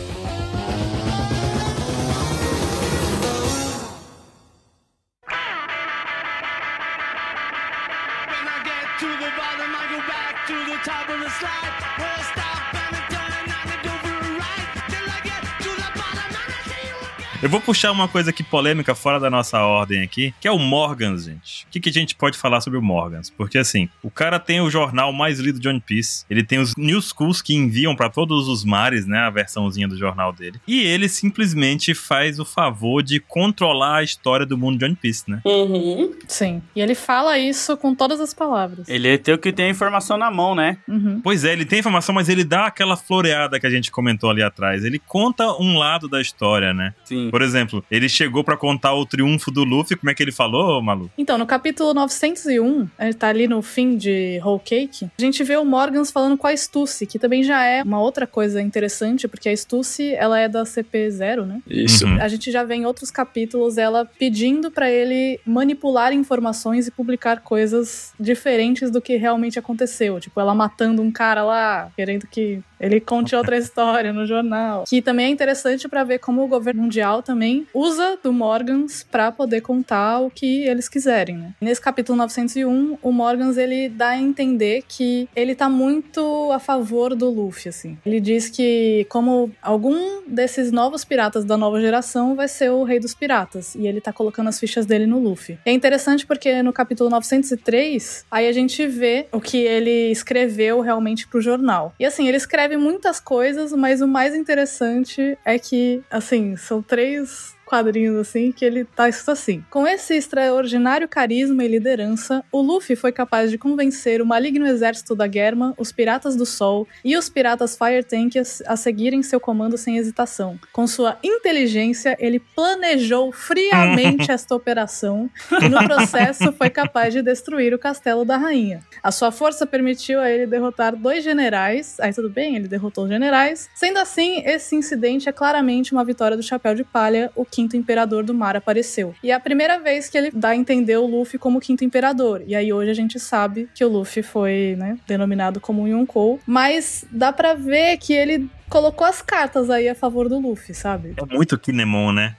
Eu vou puxar uma coisa aqui polêmica fora da nossa ordem aqui, que é o Morgans, gente. O que, que a gente pode falar sobre o Morgans? Porque assim, o cara tem o jornal mais lido de One Piece, ele tem os News Schools que enviam pra todos os mares, né, a versãozinha do jornal dele. E ele simplesmente faz o favor de controlar a história do mundo de One Piece, né? Uhum. Sim. E ele fala isso com todas as palavras. Ele é teu que tem a informação na mão, né? Uhum. Pois é, ele tem informação, mas ele dá aquela floreada que a gente comentou ali atrás. Ele conta um lado da história, né? Sim. Por exemplo, ele chegou pra contar o triunfo do Luffy, como é que ele falou, Malu? Então, no capítulo 901, ele tá ali no fim de Whole Cake, a gente vê o Morgans falando com a Stussy, que também já é uma outra coisa interessante, porque a Stussy, ela é da CP0, né? Isso. Uhum. A gente já vê em outros capítulos ela pedindo pra ele manipular informações e publicar coisas diferentes do que realmente aconteceu. Tipo, ela matando um cara lá, querendo que ele conte outra história no jornal. Que também é interessante pra ver como o governo mundial também usa do Morgans pra poder contar o que eles quiserem, né? Nesse capítulo 901, o Morgans ele dá a entender que ele tá muito a favor do Luffy, assim. Ele diz que como algum desses novos piratas da nova geração vai ser o rei dos piratas e ele tá colocando as fichas dele no Luffy. É interessante porque no capítulo 903, aí a gente vê o que ele escreveu realmente pro jornal. E assim, ele escreve muitas coisas, mas o mais interessante é que, assim, são três quadrinhos assim que ele tá escrito assim: Com esse extraordinário carisma e liderança, o Luffy foi capaz de convencer o maligno exército da Germa, os piratas do Sol e os piratas Fire Tank a, seguirem seu comando sem hesitação. Com sua inteligência, ele planejou friamente [LAUGHS] esta operação e no processo foi capaz de destruir o castelo da rainha. A sua força permitiu a ele derrotar dois generais. Aí tudo bem, ele derrotou os generais. Sendo assim, esse incidente é claramente uma vitória do Chapéu de Palha, o quinto imperador do mar apareceu. E é a primeira vez que ele dá a entender o Luffy como quinto imperador. E aí hoje a gente sabe que o Luffy foi, né, denominado como Yonkou, mas dá pra ver que ele colocou as cartas aí a favor do Luffy, sabe? É muito Kinemon, né?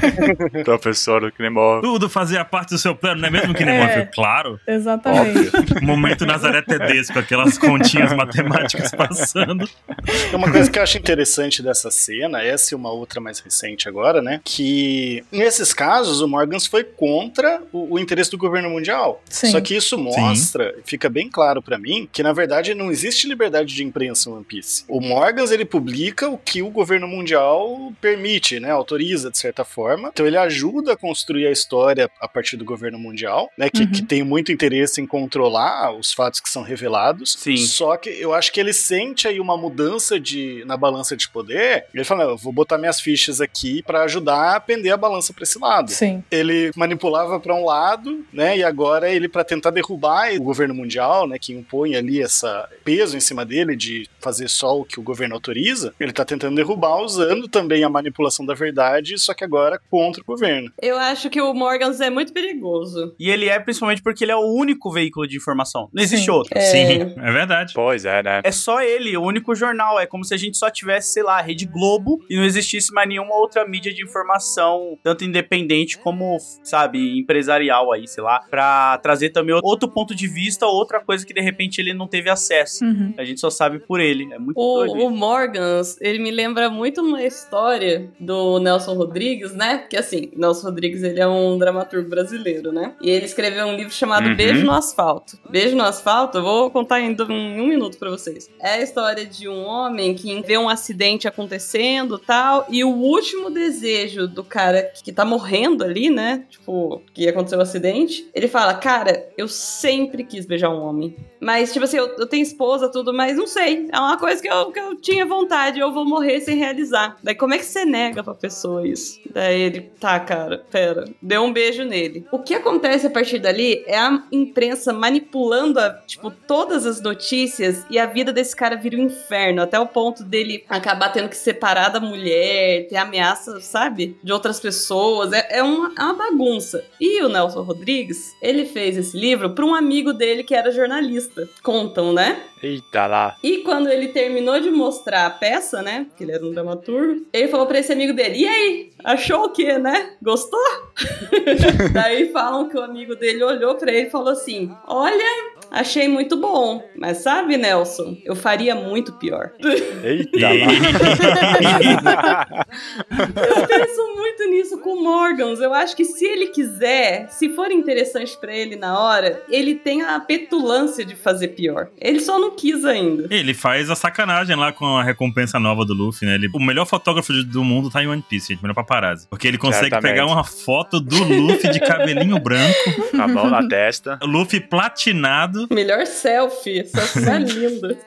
[LAUGHS] Professor Kinemon. Tudo fazia parte do seu plano, não é mesmo, Kinemon? É. Claro. Exatamente. Momento Nazaré Tedesco, aquelas continhas matemáticas passando. Uma coisa que eu acho interessante dessa cena, essa e uma outra mais recente agora, né? Que nesses casos o Morgans foi contra o, o interesse do governo mundial. Sim. Só que isso mostra, fica bem claro pra mim, que na verdade não existe liberdade de imprensa em One Piece. O Morgans ele publica o que o governo mundial permite, né? Autoriza de certa forma. Então ele ajuda a construir a história a partir do governo mundial, né? Que, Uhum. que tem muito interesse em controlar os fatos que são revelados. Sim. Só que eu acho que ele sente aí uma mudança de, na balança de poder. Ele fala: "Não, eu vou botar minhas fichas aqui pra ajudar a pender a balança pra esse lado. Sim. Ele manipulava pra um lado, né? E agora ele para tentar derrubar o governo mundial, né? Que impõe ali essa peso em cima dele de fazer só o que o governo autoriza. Ele tá tentando derrubar usando também a manipulação da verdade, só que agora contra o governo. Eu acho que o Morgans é muito perigoso. E ele é principalmente porque ele é o único veículo de informação. Não existe Sim. outro. É. Sim, é verdade. Pois é, né? É só ele, o único jornal. É como se a gente só tivesse, sei lá, a Rede Globo e não existisse mais nenhuma outra mídia de informação, tanto independente como, sabe, empresarial aí, sei lá, pra trazer também outro ponto de vista, outra coisa que de repente ele não teve acesso. Uhum. A gente só sabe por ele. É muito doido O, isso. Morgans, ele me lembra muito uma história do Nelson Rodrigues, né? Porque assim, Nelson Rodrigues, ele é um dramaturgo brasileiro, né? E ele escreveu um livro chamado Uhum. Beijo no Asfalto. Beijo no Asfalto, eu vou contar em, em um minuto pra vocês. É a história de um homem que vê um acidente acontecendo tal, e o último desejo do cara que tá morrendo ali, né? Tipo, que aconteceu o acidente, ele fala, cara, eu sempre quis beijar um homem. Mas, tipo assim, eu, eu tenho esposa, tudo, mas não sei. É uma coisa que eu, que eu tinha vontade, eu vou morrer sem realizar. Daí, como é que você nega pra pessoa isso? Daí ele, tá, cara, pera. Deu um beijo nele. O que acontece a partir dali é a imprensa manipulando, a, tipo, todas as notícias e a vida desse cara vira um inferno. Até o ponto dele acabar tendo que separar da mulher, ter ameaça, sabe? De outras pessoas. É, é uma, é uma bagunça. E o Nelson Rodrigues, ele fez esse livro pra um amigo dele que era jornalista. Contam, né? Eita lá. E quando ele terminou de mostrar peça, né? Que ele era um dramaturgo, ele falou pra esse amigo dele: E aí? Achou o quê, né? Gostou? [LAUGHS] Daí falam que o amigo dele olhou pra ele e falou assim: Olha, achei muito bom. Mas sabe, Nelson, eu faria muito pior. Eita. [LAUGHS] Eu penso muito nisso com o Morgans. Eu acho que se ele quiser, se for interessante pra ele na hora, ele tem a petulância de fazer pior. Ele só não quis ainda. Ele faz a sacanagem lá com a recompensa nova do Luffy, né? Ele, o melhor fotógrafo do mundo tá em One Piece, gente. Melhor paparazzi. Porque ele consegue Certamente. pegar uma foto do Luffy de cabelinho branco, a mão na testa. Luffy platinado [LAUGHS] Melhor selfie. Essa [LAUGHS] é linda.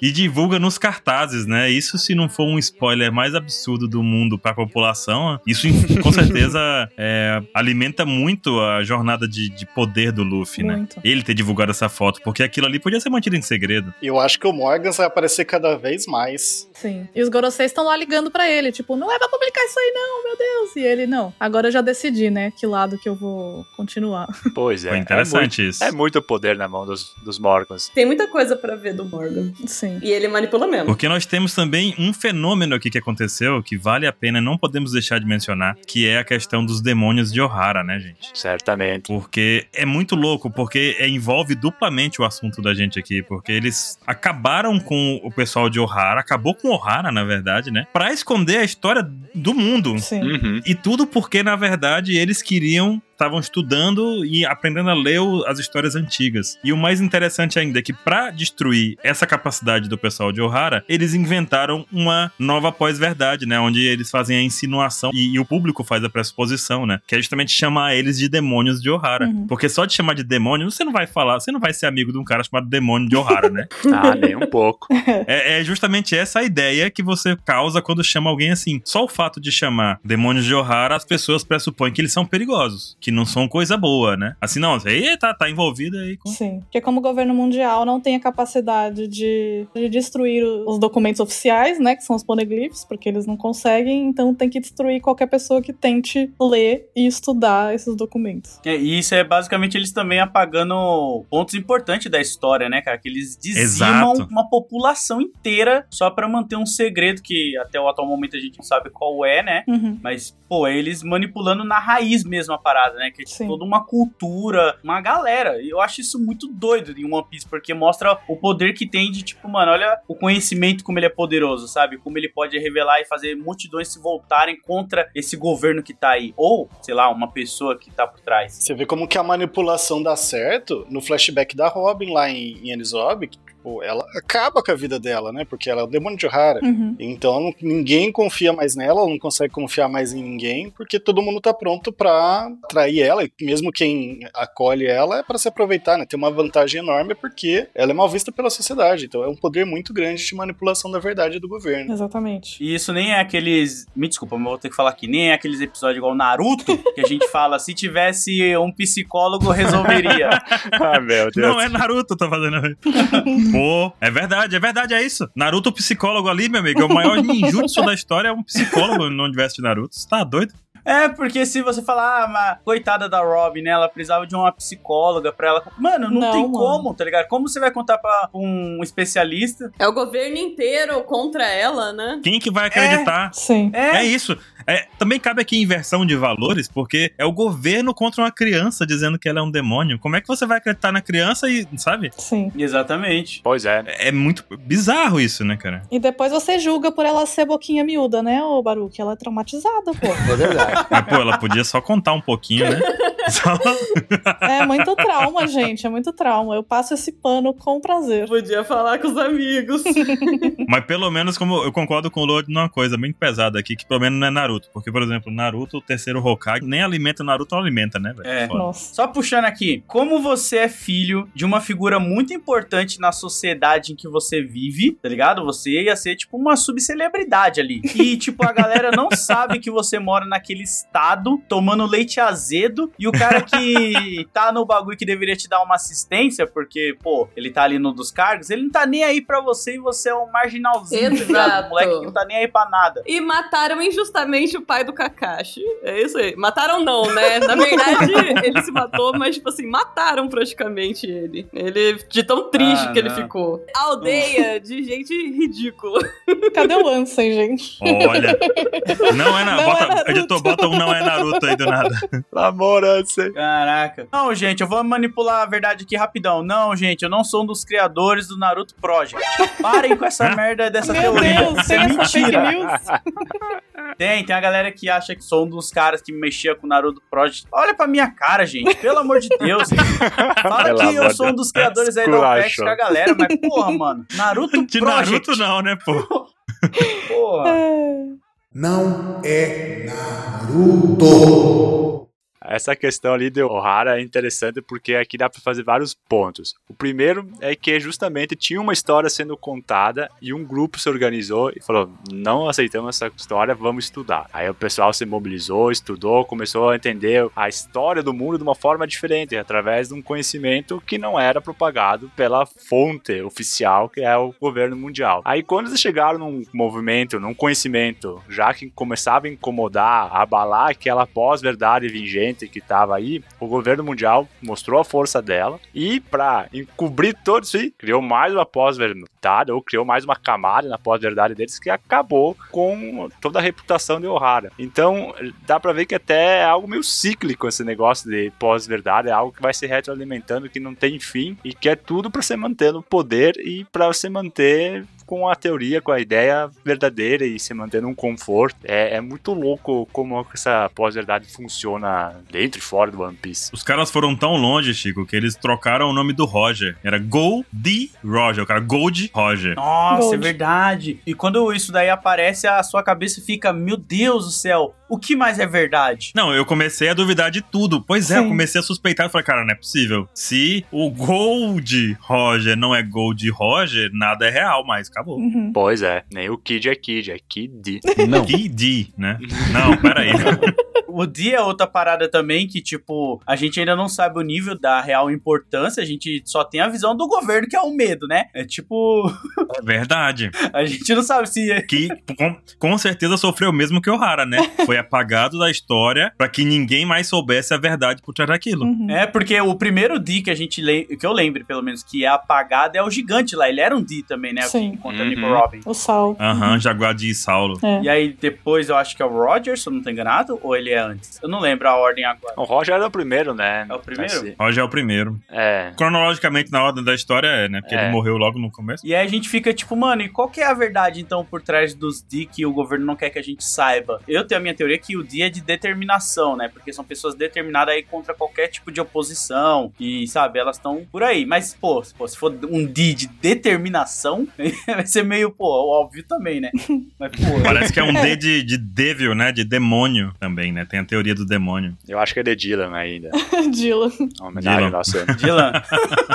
e divulga nos cartazes, né? Isso se não for um spoiler mais absurdo do mundo pra população, isso com [LAUGHS] certeza é, alimenta muito a jornada de, de poder do Luffy, né? Muito. Ele ter divulgado essa foto, porque aquilo ali podia ser mantido em segredo. Eu acho que o Morgans vai aparecer cada vez mais. Sim. E os Goroseis estão lá ligando pra ele, tipo, não é pra publicar isso aí não, meu Deus. E ele, não, agora eu já decidi, né, que lado que eu vou continuar. Pois é. Foi interessante é muito, isso. É muito poder na mão dos, dos Morgans. Tem muita coisa pra ver do Morgan. Sim. E ele manipula mesmo. Porque nós temos também um fenômeno aqui que aconteceu que vale a pena, não podemos deixar de mencionar, que é a questão dos demônios de Ohara, né, gente? Certamente. Porque é muito louco, porque é- envolve duplamente o assunto da gente aqui, porque eles acabaram com o pessoal de Ohara, acabou com Ohara, na verdade, né? Pra esconder a história do mundo. Sim. Uhum. E tudo porque, na verdade, eles queriam. Estavam estudando e aprendendo a ler as histórias antigas. E o mais interessante ainda é que, pra destruir essa capacidade do pessoal de Ohara, eles inventaram uma nova pós-verdade, né? Onde eles fazem a insinuação e, e o público faz a pressuposição, né? Que é justamente chamar eles de demônios de Ohara. Uhum. Porque só de chamar de demônio, você não vai falar, você não vai ser amigo de um cara chamado demônio de Ohara, né? [LAUGHS] Ah, nem um pouco. [LAUGHS] É, é justamente essa a ideia que você causa quando chama alguém assim. Só o fato de chamar demônios de Ohara, as pessoas pressupõem que eles são perigosos, que não são coisa boa, né? Assim, não, aí tá, tá envolvido aí com. Sim, porque como o governo mundial não tem a capacidade de, de destruir os documentos oficiais, né, que são os poneglyphs, porque eles não conseguem, então tem que destruir qualquer pessoa que tente ler e estudar esses documentos. É, e isso é basicamente eles também apagando pontos importantes da história, né, cara? Que eles dizimam Exato. uma população inteira só pra manter um segredo que até o atual momento a gente não sabe qual é, né? Uhum. Mas, pô, é eles manipulando na raiz mesmo a parada, né? Que é tipo, toda uma cultura, uma galera. E eu acho isso muito doido em One Piece, porque mostra o poder que tem de, tipo, mano, olha o conhecimento como ele é poderoso, sabe? Como ele pode revelar e fazer multidões se voltarem contra esse governo que tá aí. Ou, sei lá, uma pessoa que tá por trás. Você vê como que a manipulação dá certo no flashback da Robin lá em, em Enisob, que, tipo, ela acaba com a vida dela, né? Porque ela é o demônio de Ohara. Uhum. Então ninguém confia mais nela, ela não consegue confiar mais em ninguém, porque todo mundo tá pronto pra atrair ela, e mesmo quem acolhe ela é pra se aproveitar, né? Tem uma vantagem enorme porque ela é mal vista pela sociedade, então é um poder muito grande de manipulação da verdade do governo. Exatamente. E isso nem é aqueles. Me desculpa, mas eu vou ter que falar aqui. Nem é aqueles episódios igual Naruto, que a gente fala, se tivesse um psicólogo, resolveria. [LAUGHS] Ah, meu Deus. Não, é Naruto tá fazendo. [LAUGHS] Pô, é verdade, é verdade, é isso. Naruto, psicólogo ali, meu amigo, é o maior ninjutsu da história, é um psicólogo no universo de Naruto. Você tá doido? É, porque se você falar, ah, mas coitada da Robin, né? Ela precisava de uma psicóloga pra ela. Mano, não, Não, tem mano. como, tá ligado? Como você vai contar pra um especialista? É o governo inteiro contra ela, né? Quem que vai acreditar? Sim. É, É isso. É, também cabe aqui inversão de valores, porque é o governo contra uma criança dizendo que ela é um demônio. Como é que você vai acreditar na criança e, sabe? Sim. exatamente. Pois é. É muito bizarro isso, né, cara? E depois você julga por ela ser boquinha miúda, né, ô Baruque? Ela é traumatizada, pô. É verdade. Mas, pô, ela podia só contar um pouquinho, né? Só- [LAUGHS] É muito trauma, gente. É muito trauma. Eu passo esse pano com prazer. Podia falar com os amigos. [LAUGHS] Mas pelo menos, como eu concordo com o Lord numa coisa bem pesada aqui, que pelo menos não é Naruto. Porque, por exemplo, Naruto, o terceiro Hokage, nem alimenta o Naruto, não alimenta, né, velho? É. Nossa. Só puxando aqui, como você é filho de uma figura muito importante na sociedade em que você vive, tá ligado? Você ia ser tipo uma subcelebridade ali. E tipo, a galera não sabe que você mora naquele estado tomando leite azedo e o cara que [LAUGHS] tá no bagulho que deveria te dar uma assistência, porque, pô, ele tá ali no dos cargos, ele não tá nem aí pra você e você é um marginalzinho, ligado? Exato. Um moleque que não tá nem aí pra nada. E mataram injustamente o pai do Kakashi. É isso aí. Mataram não, né? Na verdade, [LAUGHS] ele se matou, mas, tipo assim, mataram praticamente ele. Ele, de tão triste Ah, que ele não. ficou. Aldeia de gente ridícula. Cadê o Ansem, gente? Olha. Não é Naruto. Não é Bota, Naruto. editor, bota um não é Naruto aí do nada. [LAUGHS] Lamorança. Caraca. Não, gente, eu vou manipular a verdade aqui rapidão. Não, gente, eu não sou um dos criadores do Naruto Project. Parem com essa [LAUGHS] merda dessa Meu teoria. Deus, Isso é mentira. news? [LAUGHS] Tem, tem a galera que acha que sou um dos caras que mexia com o Naruto Project. Olha pra minha cara, gente. Pelo amor de Deus. Fala Pelo que eu de sou um dos criadores aí da Esculacho. OPEX com a galera, mas porra, mano. Naruto De Project. Naruto não, né, pô? Porra. Não é Naruto. Essa questão ali de Ohara é interessante porque aqui dá pra fazer vários pontos. O primeiro é que justamente tinha uma história sendo contada e um grupo se organizou e falou: não aceitamos essa história, vamos estudar. Aí o pessoal se mobilizou, estudou, começou a entender a história do mundo de uma forma diferente, através de um conhecimento que não era propagado pela fonte oficial, que é o governo mundial. Aí quando eles chegaram num movimento, num conhecimento, já que começava a incomodar, a abalar aquela pós-verdade vigente que estava aí, o governo mundial mostrou a força dela e para encobrir todo isso aí, criou mais uma pós-verdade ou criou mais uma camada na pós-verdade deles que acabou com toda a reputação de Ohara. Então, dá pra ver que até é algo meio cíclico esse negócio de pós-verdade, é algo que vai se retroalimentando, que não tem fim e que é tudo pra se manter no poder e pra se manter com a teoria, com a ideia verdadeira e se manter num conforto. É, é muito louco como essa pós-verdade funciona dentro e fora do One Piece. Os caras foram tão longe, Chico, que eles trocaram o nome do Roger. Era Gold Roger, o cara Gold Roger. Nossa, Gold. é verdade. E quando isso daí aparece, a sua cabeça fica, meu Deus do céu, o que mais é verdade? Não, eu comecei a duvidar de tudo. Pois é, eu Sim. comecei a suspeitar. Eu falei, cara, não é possível. Se o Gold Roger não é Gold Roger, nada é real mais. Acabou. Uhum. Pois é, nem o Kid é Kid, é Kid. Não. Kid, né? Não, peraí. [LAUGHS] O dia é outra parada também que, tipo, a gente ainda não sabe o nível da real importância, a gente só tem a visão do governo, que é o medo, né? É tipo, É verdade. [LAUGHS] a gente não sabe se. Que com, com certeza sofreu o mesmo que o Hara, né? [LAUGHS] Foi apagado da história pra que ninguém mais soubesse a verdade por trás daquilo. Uhum. É, porque o primeiro D que a gente lem- que eu lembre, pelo menos, que é apagado é o gigante lá. Ele era um D também, né? O que Sim. encontra Uhum. Nico Robin. O Sal. Aham, Jaguar de Saulo. É. E aí depois eu acho que é o Roger, se eu não tô enganado, ou ele é antes? Eu não lembro a ordem agora. O Roger era o primeiro, né? É o primeiro? Assim, Roger é o primeiro. É. Cronologicamente, na ordem da história, é, né? Porque É. ele morreu logo no começo. E aí a gente fica tipo, mano, e qual que é a verdade então por trás dos D que o governo não quer que a gente saiba? Eu tenho a minha teoria que o D é de determinação, né? Porque são pessoas determinadas aí contra qualquer tipo de oposição e, sabe, elas estão por aí. Mas, pô, se pô, se for um D de determinação, [LAUGHS] vai ser meio, pô, óbvio também, né? Mas, pô, Parece que é um D [LAUGHS] de, de devil, né? De demônio também, né? Tem a teoria do demônio. Eu acho que é de Dylan ainda. [LAUGHS] Dylan. Uma homenagem Dylan. [LAUGHS] Dylan,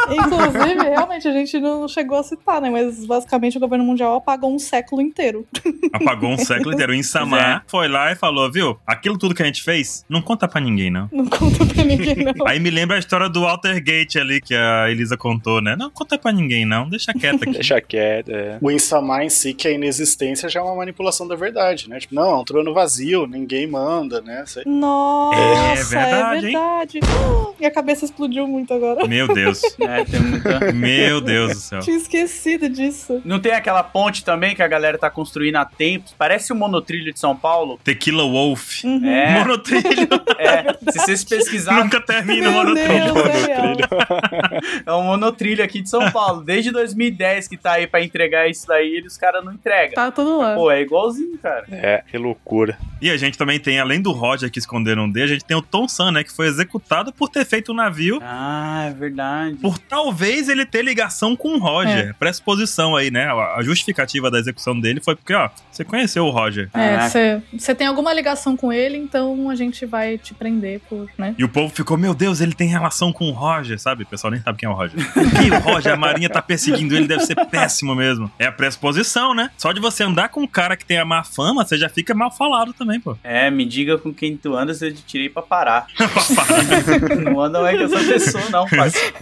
Inclusive, realmente, a gente não chegou a citar, né? Mas basicamente o governo mundial apagou um século inteiro. [LAUGHS] Apagou um século inteiro. O Insamar foi lá e falou, viu? Aquilo tudo que a gente fez, não conta pra ninguém, não. Não conta pra ninguém, não. Aí me lembra a história do Walter Gate ali, que a Elisa contou, né? Não conta pra ninguém, não. Deixa quieto aqui. Deixa quieto, é. O Insamar em si, que é a inexistência, já é uma manipulação da verdade, né? Tipo, não, é um trono vazio, ninguém manda, né? Isso aí- Nossa, É é verdade, verdade. hein? [GASPS] Minha cabeça explodiu muito agora. Meu Deus. [LAUGHS] é, tem muita... Meu Deus do céu. Tinha esquecido disso. Não tem aquela ponte também que a galera tá construindo há tempos? Parece o monotrilho de São Paulo. Tequila Wolf. Uhum. É, [LAUGHS] Monotrilho. é. Se vocês pesquisarem, Nunca termina o Meu monotrilho. Deus, é é um monotrilho aqui de São Paulo. Desde 2010 que tá aí pra entregar isso daí, e os caras não entregam. Tá tudo lá. Pô, é igualzinho, cara. É, que loucura. E a gente também tem, além do Roger que esconderam um D, a gente tem o Tom San, né? Que foi executado por ter feito um navio. Ah, é verdade. Por talvez ele ter ligação com o Roger. Pressuposição aí, né? A justificativa da execução dele foi porque, ó, você conheceu o Roger. Ah. É, você tem alguma ligação com ele, então a gente vai te prender por, né? E o povo ficou, meu Deus, ele tem relação com o Roger, sabe? O pessoal nem sabe quem é o Roger. [LAUGHS] E o Roger, a Marinha tá perseguindo ele, deve ser péssimo mesmo. É a pressuposição, né? Só de você andar com um cara que tem a má fama, você já fica mal falado também, pô. É, me diga com quem tu andas, eu te tirei pra parar. [LAUGHS] não anda mais com essa pessoa, não, [LAUGHS] parceiro.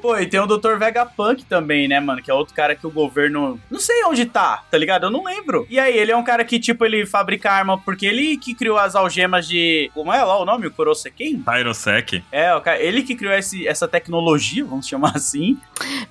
Pô, e tem o Dr. Vegapunk também, né, mano? Que é outro cara que o governo. Não sei onde tá, tá ligado? Eu não lembro. E aí, ele é um cara que, tipo, ele fabrica arma porque ele que criou as algemas de. Como é lá o nome? O Kurosekin? Tyrosec. É, o cara, ele que criou esse, essa tecnologia, vamos chamar assim.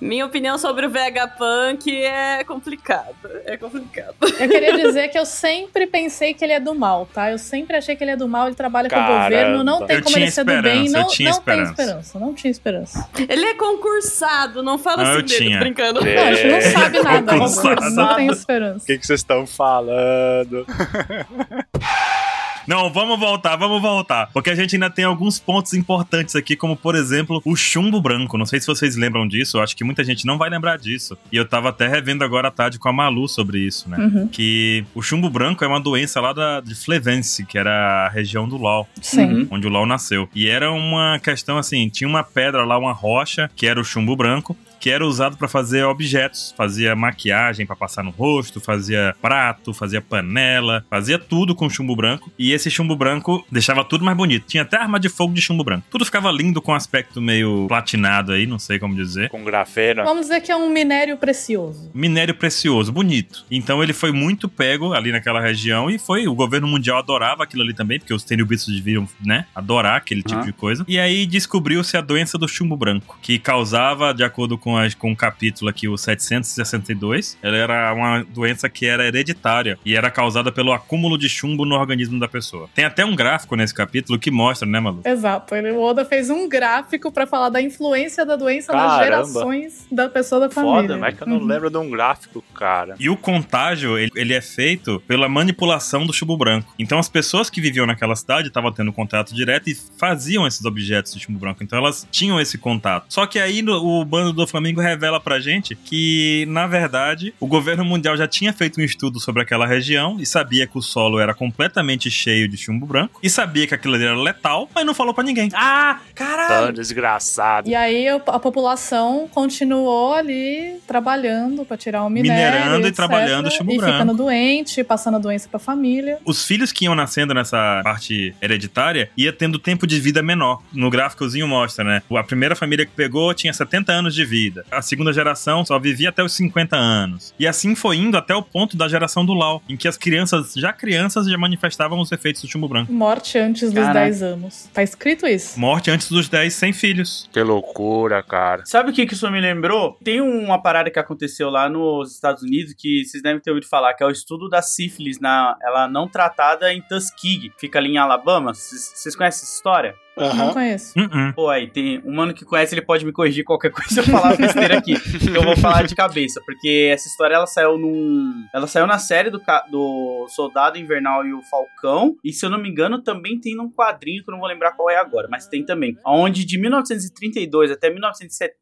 Minha opinião sobre o Vegapunk é complicado. É complicado. Eu queria dizer que eu sempre pensei que ele é do mal, tá? Eu sempre achei que ele é do mal, ele trabalha com o Caramba. governo, não tem Eu como ele ser do bem. Não, não tem esperança. não tinha esperança. Ele é concursado, não fala Não, assim dele, tinha. brincando. É. Não, a gente não sabe nada. Concursado. Não tem O esperança. que que vocês estão falando? Não, vamos voltar, vamos voltar. Porque a gente ainda tem alguns pontos importantes aqui, como por exemplo, o chumbo branco. Não sei se vocês lembram disso, eu acho que muita gente não vai lembrar disso. E eu tava até revendo agora à tarde com a Malu sobre isso, né? Uhum. Que o chumbo branco é uma doença lá da, de Flevence, que era a região do LoL. Sim. Uhum. onde o LoL nasceu. E era uma questão assim, tinha uma pedra lá, uma rocha, que era o chumbo branco, que era usado pra fazer objetos, fazia maquiagem pra passar no rosto, fazia prato, fazia panela, fazia tudo com chumbo branco. E esse chumbo branco deixava tudo mais bonito. Tinha até arma de fogo de chumbo branco. Tudo ficava lindo com um aspecto meio platinado aí, não sei como dizer. Com grafeno. Vamos dizer que é um minério precioso. Minério precioso, bonito. Então ele foi muito pego ali naquela região e foi. O governo mundial adorava aquilo ali também, porque os tenryubitsus deviam, né, adorar aquele tipo Aham. de coisa. E aí descobriu-se a doença do chumbo branco, que causava, de acordo com com, a, com o capítulo aqui, o 762. Ela era uma doença que era hereditária e era causada pelo acúmulo de chumbo no organismo da pessoa. Tem até um gráfico nesse capítulo que mostra, né, Malu? Exato. Ele, o Oda fez um gráfico pra falar da influência da doença nas Caramba. gerações da pessoa da família. Como é que eu não Uhum. lembro de um gráfico, cara? E o contágio, ele, ele é feito pela manipulação do chumbo branco. Então as pessoas que viviam naquela cidade estavam tendo contato direto e faziam esses objetos de chumbo branco. Então elas tinham esse contato. Só que aí no- o bando do Flamengo revela pra gente que, na verdade, o governo mundial já tinha feito um estudo sobre aquela região e sabia que o solo era completamente cheio de chumbo branco e sabia que aquilo ali era letal, mas não falou pra ninguém. Ah, caralho! Tão desgraçado. E aí a população continuou ali trabalhando pra tirar o minério, Minerando e etc, trabalhando chumbo e branco. ficando doente, passando a doença pra família. Os filhos que iam nascendo nessa parte hereditária ia tendo tempo de vida menor. No gráficozinho mostra, né? A primeira família que pegou tinha 70 anos de vida. A segunda geração só vivia até os 50 anos. E assim foi indo até o ponto da geração do Lau, em que as crianças, já crianças, já manifestavam os efeitos do chumbo branco. Morte antes dos Caraca. 10 anos. Tá escrito isso. Morte antes dos 10 sem filhos. Que loucura, cara. Sabe o que, que isso me lembrou? Tem uma parada que aconteceu lá nos Estados Unidos que vocês devem ter ouvido falar, que é o estudo da sífilis, na, ela não tratada em Tuskegee, fica ali em Alabama. Vocês vocês conhecem essa história? Não conheço. Uh-uh. Pô, aí tem um mano que conhece, ele pode me corrigir qualquer [LAUGHS] coisa se eu falar besteira aqui. que eu vou falar de cabeça, porque essa história ela saiu num. Ela saiu na série do, ca- do Soldado Invernal e o Falcão. E se eu não me engano, também tem num quadrinho que eu não vou lembrar qual é agora, mas tem também. Onde de 1932 até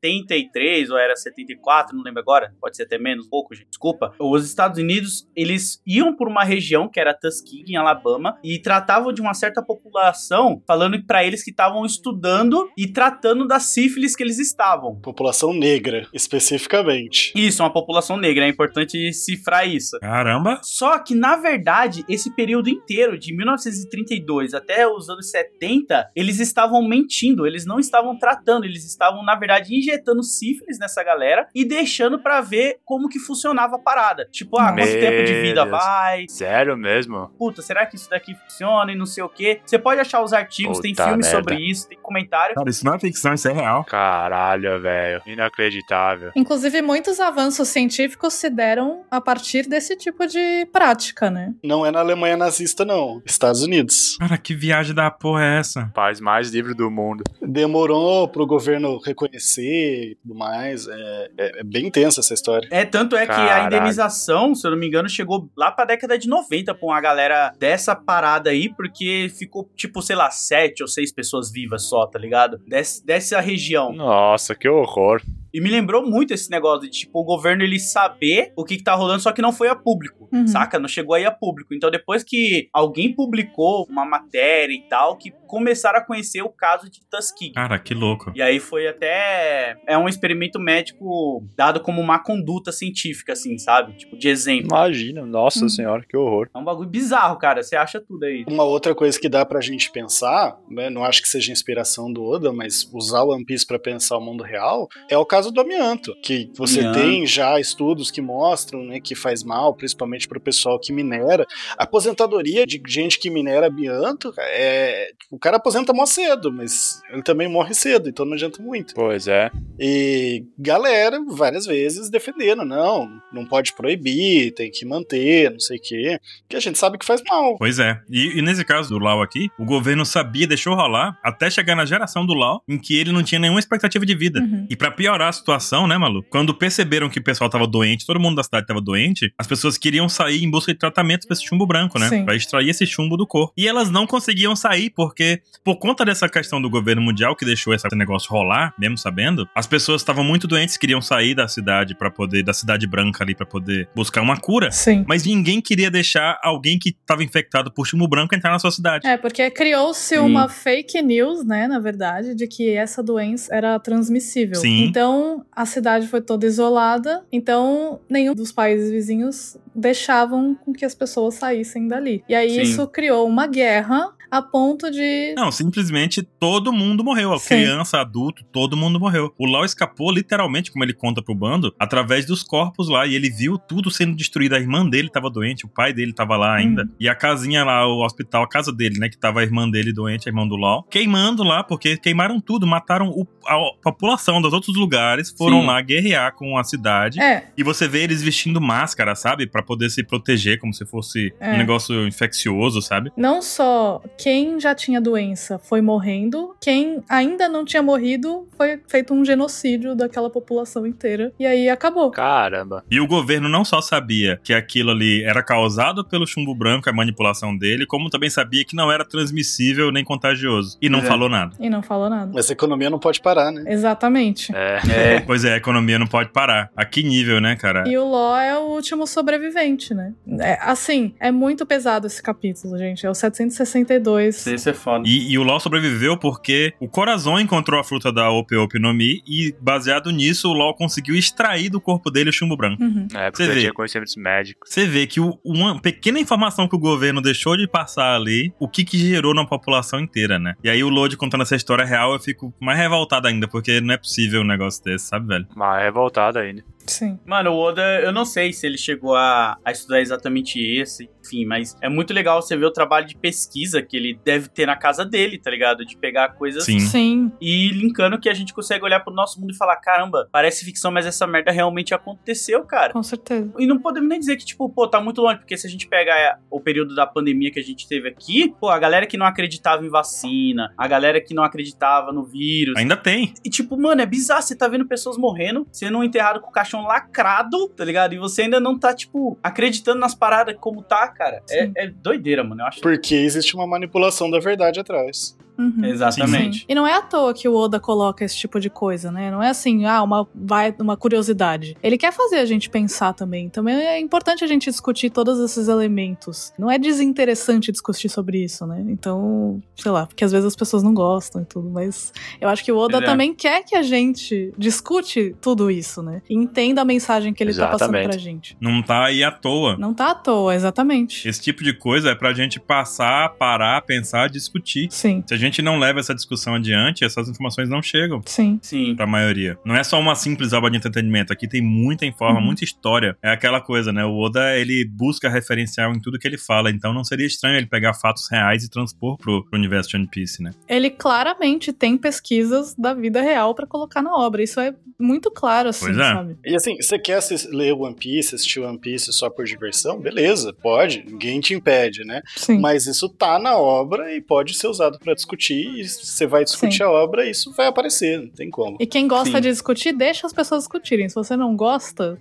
1973, ou era 74, não lembro agora, pode ser até menos, pouco, gente, desculpa. Os Estados Unidos, eles iam por uma região que era Tuskegee, em Alabama, e tratavam de uma certa população, falando pra eles que estavam estudando e tratando da sífilis que eles estavam. População negra, especificamente. Isso, uma população negra, é importante cifrar isso. Caramba. Só que, na verdade, esse período inteiro, de 1932 até os anos 70, eles estavam mentindo, eles não estavam tratando, eles estavam, na verdade, injetando sífilis nessa galera e deixando pra ver como que funcionava a parada. Tipo, ah, quanto tempo de vida Deus. vai? Sério mesmo? Puta, será que isso daqui funciona e não sei o quê? Você pode achar os artigos, tem Puta filmes merda. Sobre isso, tem comentário. Cara, isso não é ficção, isso é real. Caralho, velho. Inacreditável. Inclusive, muitos avanços científicos se deram a partir desse tipo de prática, né? Não é na Alemanha nazista, não. Estados Unidos. Cara, que viagem da porra é essa? Paz mais livre do mundo. Demorou pro governo reconhecer e tudo mais. É, é- é bem tensa essa história. É, tanto é que a Caralho. indenização, se eu não me engano, chegou lá pra década de 90 pra uma galera dessa parada aí, porque ficou, tipo, sei lá, sete ou seis pessoas vivas só, tá ligado? Des, dessa região. Nossa, que horror. E me lembrou muito esse negócio de, tipo, o governo ele saber o que, que tá rolando, só que não foi a público, Uhum. saca? Não chegou aí a público. Então, depois que alguém publicou uma matéria e tal, que começaram a conhecer o caso de Tuskegee. Cara, que louco. E aí foi até. É um experimento médico dado como uma conduta científica, assim, sabe? Tipo, de exemplo. Imagina, nossa Hum. senhora, que horror. É um bagulho bizarro, cara. Você acha tudo aí. Uma outra coisa que dá pra gente pensar, né, não acho que seja inspiração do Oda, mas usar o One Piece pra pensar o mundo real, é o caso do amianto, que você Amianto. tem já estudos que mostram, né, que faz mal, principalmente pro pessoal que minera. A aposentadoria de gente que minera amianto, é, o cara aposenta mó cedo, mas ele também morre cedo, então não adianta muito. Pois é. E galera, várias vezes defendendo, não, não pode proibir, tem que manter, não sei o quê, que a gente sabe que faz mal. Pois é. E, e nesse caso do Lau aqui, o governo sabia, deixou rolar, até chegar na geração do Lau, em que ele não tinha nenhuma expectativa de vida. Uhum. E pra piorar a situação, né, Malu? Quando perceberam que o pessoal tava doente, todo mundo da cidade tava doente, as pessoas queriam sair em busca de tratamento pra esse chumbo branco, né? Sim. Pra extrair esse chumbo do corpo. E elas não conseguiam sair, porque por conta dessa questão do governo mundial que deixou esse negócio rolar, mesmo sabendo, as pessoas estavam muito doentes, queriam sair da cidade para poder, da cidade branca ali, pra poder buscar uma cura. Sim. Mas ninguém queria deixar alguém que estava infectado por chumbo branco entrar na sua cidade. É, porque criou-se uma fake news, né, na verdade, de que essa doença era transmissível. Sim. Então, a cidade foi toda isolada, então nenhum dos países vizinhos deixavam com que as pessoas saíssem dali. E aí Sim. isso criou uma guerra a ponto de Não, simplesmente todo mundo morreu. Sim. Criança, adulto, todo mundo morreu. O Lau escapou, literalmente, como ele conta pro bando, através dos corpos lá. E ele viu tudo sendo destruído. A irmã dele tava doente, o pai dele tava lá ainda. Uhum. E a casinha lá, o hospital, a casa dele, né? Que tava a irmã dele doente, a irmã do Lau. Queimando lá, porque queimaram tudo, mataram o- a população dos outros lugares foram Sim. lá guerrear com a cidade. É. E você vê eles vestindo máscara, sabe? Pra poder se proteger, como se fosse É. um negócio infeccioso, sabe? Não só quem já tinha doença foi morrendo, quem ainda não tinha morrido foi feito um genocídio daquela população inteira. E aí acabou. Caramba. E o governo não só sabia que aquilo ali era causado pelo chumbo branco, a manipulação dele, como também sabia que não era transmissível nem contagioso. E não É. falou nada. E não falou nada. Mas a economia não pode parar, né? Exatamente. É. É. Pois é, a economia não pode parar. A que nível, né, cara? E o Law é o último sobrevivente, né? É, assim, é muito pesado esse capítulo, gente. É o 762. Isso é foda. E, e o LOL sobreviveu porque o Corazon encontrou a fruta da Ope Ope no Mi e, baseado nisso, o LOL conseguiu extrair do corpo dele o chumbo branco. Uhum. É, porque vê. tinha conhecimentos médicos. Você vê que o- uma pequena informação que o governo deixou de passar ali, o que que gerou na população inteira, né? E aí o Lodi contando essa história real, eu fico mais revoltado ainda, porque não é possível um negócio desse, sabe, velho? Mas revoltado ainda. Sim. Mano, o Oda, eu não sei se ele chegou a, a estudar exatamente esse, enfim, mas é muito legal você ver o trabalho de pesquisa que ele deve ter na casa dele, tá ligado? De pegar coisas Sim. Sim. e linkando que a gente consegue olhar pro nosso mundo e falar: caramba, parece ficção, mas essa merda realmente aconteceu, cara. Com certeza. E não podemos nem dizer que, tipo, pô, tá muito longe, porque se a gente pega é, o período da pandemia que a gente teve aqui, pô, a galera que não acreditava em vacina, a galera que não acreditava no vírus. Ainda tem. E, tipo, mano, é bizarro. Você tá vendo pessoas morrendo, sendo enterrado com o caixão lacrado, tá ligado? E você ainda não tá, tipo, acreditando nas paradas como tá, cara. É, é doideira, mano. Eu acho. Porque existe uma manipulação da verdade atrás. Uhum. Exatamente. Sim. E não é à toa que o Oda coloca esse tipo de coisa, né? Não é assim, ah, uma, vai, uma curiosidade. Ele quer fazer a gente pensar também. Também é importante a gente discutir todos esses elementos. Não é desinteressante discutir sobre isso, né? Então, sei lá, porque às vezes as pessoas não gostam e tudo, mas eu acho que o Oda é. também quer que a gente discute tudo isso, né? E entenda a mensagem que ele tá passando Exatamente. pra gente. Não tá aí à toa. Não tá à toa, exatamente. Esse tipo de coisa é pra gente passar, parar, pensar, discutir. Sim, Se a gente não leva essa discussão adiante, essas informações não chegam sim. Sim. pra maioria. Não é só uma simples obra de entretenimento. Aqui tem muita informa, Uhum. muita história. É aquela coisa, né? O Oda, ele busca referencial em tudo que ele fala. Então não seria estranho ele pegar fatos reais e transpor pro, pro universo de One Piece, né? ele claramente tem pesquisas da vida real pra colocar na obra. Isso é muito claro, assim, Pois é. sabe? E assim, você quer ler One Piece, assistir One Piece só por diversão? Beleza, pode, ninguém te impede, né? Sim. Mas isso tá na obra e pode ser usado pra discutir, e você vai discutir Sim. a obra, isso vai aparecer, não tem como. E quem gosta Sim. de discutir, deixa as pessoas discutirem. Se você não gosta,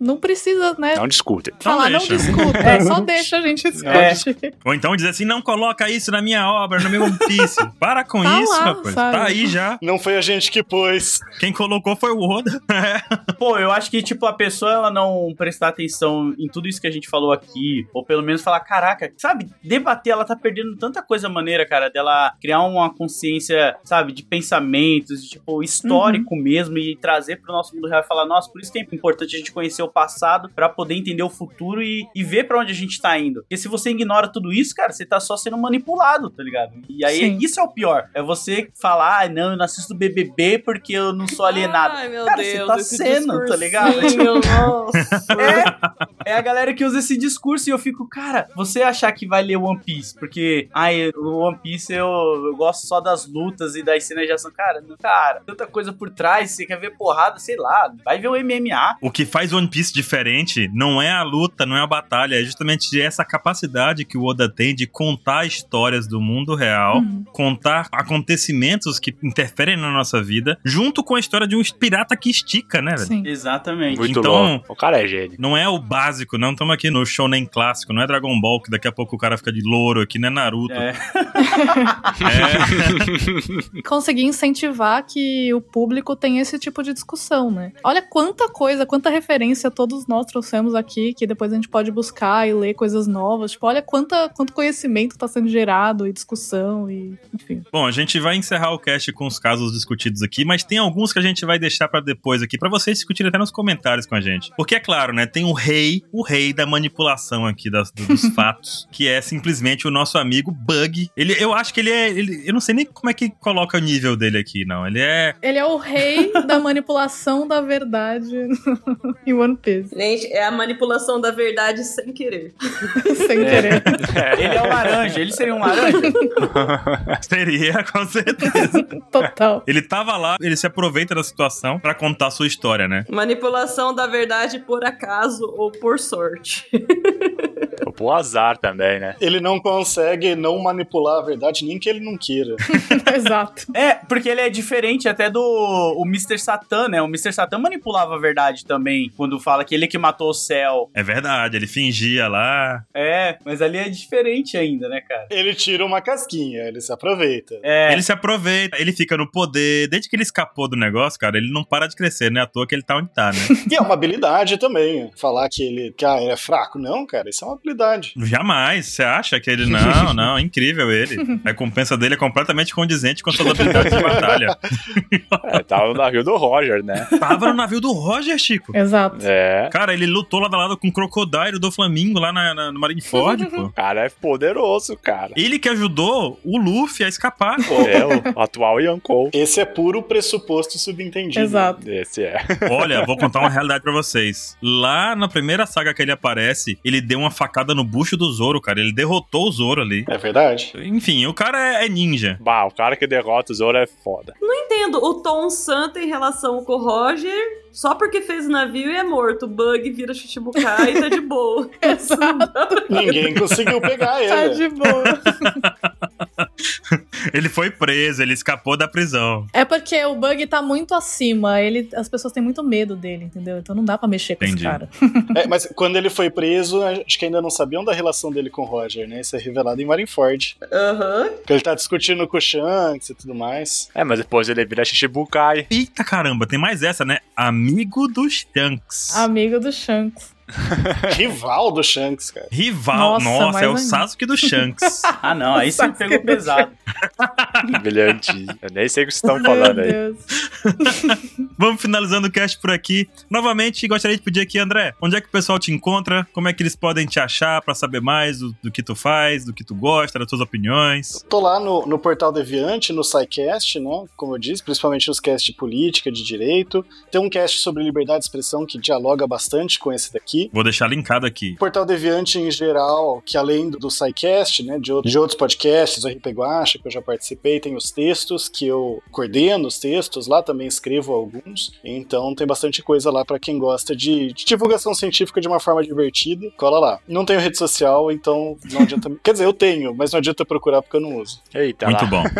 não precisa, né? Não discutem. falar, não, deixa. discuta. É, só deixa a gente discutir. Ou então dizer assim, não coloca isso na minha obra, no meu One Piece. [LAUGHS] Para com Tá isso, lá, rapaz. sabe? Tá aí já. Não foi a gente que pôs. Quem colocou foi o Oda. [LAUGHS] Pô, eu acho que, tipo, a pessoa ela não prestar atenção em tudo isso que a gente falou aqui, ou pelo menos falar, caraca, sabe, debater, ela tá perdendo tanta coisa maneira, cara, dela criar uma consciência, sabe, de pensamentos, de, tipo, histórico mesmo, e trazer pro nosso mundo real e falar, nossa, por isso que é importante a gente conhecer o passado pra poder entender o futuro e, e ver pra onde a gente tá indo. Porque se você ignora tudo isso, cara, você tá só sendo manipulado, tá ligado? E aí, Sim. isso é o pior. É você falar, ah, não, eu não assisto BBB porque eu não sou alienado. Ai, meu Cara, Deus, você tá sendo, tá ligado? discursinho, [LAUGHS] nossa. É, é a galera que usa esse discurso e eu fico, cara, você achar que vai ler One Piece, porque, ai, o One Piece eu, eu gosto só das lutas e das cenas de ação. Cara, não, cara, tanta coisa por trás, você quer ver porrada, sei lá, vai ver o MMA. O que faz One Piece diferente não é a luta, não é a batalha, é justamente essa capacidade que o Oda tem de contar histórias do mundo real, Uhum. contar acontecimentos que interferem na nossa vida, junto com a história de um pirata que estica, né, velho? Sim. Exatamente. Muito Então- louco. O cara é gênio. Não é o básico, não estamos aqui no shonen clássico, não é Dragon Ball, que daqui a pouco o cara fica de louro aqui, não é Naruto. É. [LAUGHS] É. [LAUGHS] Conseguir incentivar que o público tenha esse tipo de discussão, né? Olha quanta coisa, quanta referência todos nós trouxemos aqui, que depois a gente pode buscar e ler coisas novas. Tipo, olha quanta, quanto conhecimento tá sendo gerado e discussão e, enfim. Bom, a gente vai encerrar o cast com os casos discutidos aqui, mas tem alguns que a gente vai deixar pra depois aqui, pra vocês discutirem até nos comentários com a gente. Porque é claro, né, tem o rei, o rei da manipulação aqui das- do- dos [LAUGHS] fatos, que é simplesmente o nosso amigo Bug. Ele, eu acho que ele é. Ele, eu não sei nem como é que coloca o nível dele aqui, não. Ele é. Ele é o rei [LAUGHS] da manipulação da verdade [LAUGHS] em One Piece. Gente, é a manipulação da verdade sem querer. [LAUGHS] Sem querer. Ele é um laranja, ele seria um laranja? Seria, com certeza. Total. Ele tava lá, ele se aproveita da situação pra contar a sua história, né? Manipulação da verdade por acaso ou por sorte. Por azar também, né? Ele não consegue não manipular a verdade, nem que ele não queira. [LAUGHS] Exato. É, porque ele é diferente até do o Mr. Satan, né? O Mr. Satan manipulava a verdade também, quando fala que ele que matou o céu. É verdade, ele fingia lá. É, mas ali é diferente ainda, né, cara? Ele tira uma casquinha, ele se aproveita. É, Ele se aproveita, ele fica no poder. Desde que ele escapou do negócio, cara, ele não para de crescer, né? À toa que ele tá onde tá, né? [LAUGHS] E é uma habilidade também. Falar que ele, que, ah, ele é fraco. Não, cara, isso é uma habilidade. Jamais. Você acha que ele. Não, [LAUGHS] não, é incrível ele. A recompensa dele é completamente condizente com suas habilidades de batalha. [LAUGHS] É, tava no navio do Roger, né? Tava no navio do Roger, Chico. Exato. É. Cara, ele lutou lado a lado com o Crocodile do Flamingo lá na, na- no Marineford, [LAUGHS] pô. O cara é poderoso, cara. Ele que ajudou o Luffy a escapar. É o atual Yonkou. Esse é puro pressuposto subentendido. Exato. Esse é. Olha, vou contar uma realidade pra vocês. Lá na primeira saga que ele aparece, ele deu uma facada no bucho do Zoro, cara. Ele derrotou o Zoro ali. É verdade. Enfim, o cara é, é ninja. Bah, o cara que derrota o Zoro é foda. Não entendo. O Tom Santa em relação com o Roger, só porque fez o navio e é morto. O Bug vira Shichibukai e tá de boa. [LAUGHS] Ninguém conseguiu pegar Tá ele. de boa. [LAUGHS] [LAUGHS] Ele foi preso, ele escapou da prisão. É porque o Bug tá muito acima. Ele, as pessoas têm muito medo dele, entendeu? Então não dá pra mexer com Entendi. esse cara. [LAUGHS] É, mas quando ele foi preso, acho que ainda não sabiam da relação dele com o Roger, né? Isso é revelado em Marineford. Aham. Que ele tá discutindo com o Shanks e tudo mais. É, mas depois ele vira Shichibukai. Eita caramba, tem mais essa, né? Amigo dos Shanks. Amigo do Shanks. [LAUGHS] Rival do Shanks, cara. Rival. Nossa, Nossa, é o. Sasuke dos Shanks. [LAUGHS] Ah, não, aí você pegou pesado. Brilhante. Eu nem sei o que vocês estão Meu falando aí. [LAUGHS] Vamos finalizando o cast por aqui. Novamente, gostaria de pedir aqui, André, onde é que o pessoal te encontra? Como é que eles podem te achar pra saber mais do, do que tu faz, do que tu gosta, das tuas opiniões? Tô lá no, no Portal Deviante, no SciCast, né? Como eu disse, principalmente nos casts de política, de direito. Tem um cast sobre liberdade de expressão que dialoga bastante com esse daqui. Vou deixar linkado aqui. O Portal Deviante em geral, que além do, do SciCast, né, de, outro- de outros podcasts, o RP Guacha, que eu já participei, tem os textos que eu coordeno os textos, lá também escrevo alguns. Então tem bastante coisa lá pra quem gosta de, de divulgação científica de uma forma divertida. Cola lá. Não tenho rede social, então não adianta. [LAUGHS] Quer dizer, eu tenho, mas não adianta procurar porque eu não uso. Eita Muito lá. bom. [LAUGHS]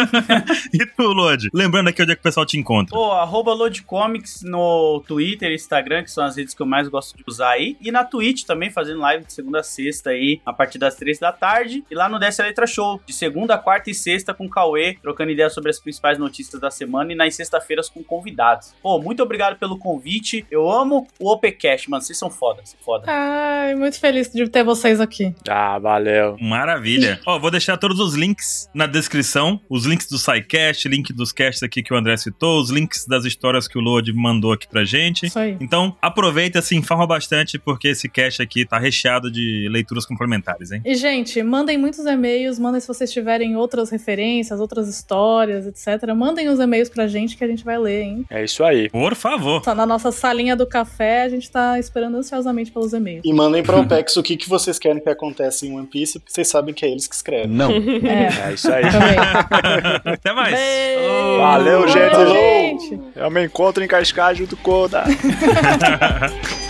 [LAUGHS] e tu, Lodi? Lembrando aqui onde é que o pessoal te encontra. Pô, arroba Loadcomics no Twitter e Instagram, que são as redes que eu mais gosto de usar aí. E na Twitch também, fazendo live de segunda a sexta aí, a partir das três da tarde. E lá no Desce a Letra Show, de segunda, quarta e sexta com o Cauê, trocando ideias sobre as principais notícias da semana. E nas sexta-feiras com convidados. Pô, muito obrigado pelo convite. Eu amo o OPCast, mano. Vocês são foda, são foda. Ai, muito feliz de ter vocês aqui. Ah, valeu. Maravilha. Ó, vou deixar todos os links na descrição. Os links do SciCast, link dos casts aqui que o André citou, os links das histórias que o Lodi mandou aqui pra gente. Isso aí. Então, aproveita, se informa bastante, porque esse cast aqui tá recheado de leituras complementares, hein? E, gente, mandem muitos e-mails, mandem se vocês tiverem outras referências, outras histórias, etc. Mandem os e-mails pra gente que a gente vai ler, hein? É isso aí. Por favor. Tá Na nossa salinha do café, a gente tá esperando ansiosamente pelos e-mails. E mandem pra OPEX o que, que vocês querem que aconteça em One Piece, porque vocês sabem que é eles que escrevem. Não. É, É isso aí. também. [LAUGHS] Até mais. Beijo. Valeu, gente. Valeu, gente. Eu me encontro em Cascais junto com o Oda. [LAUGHS]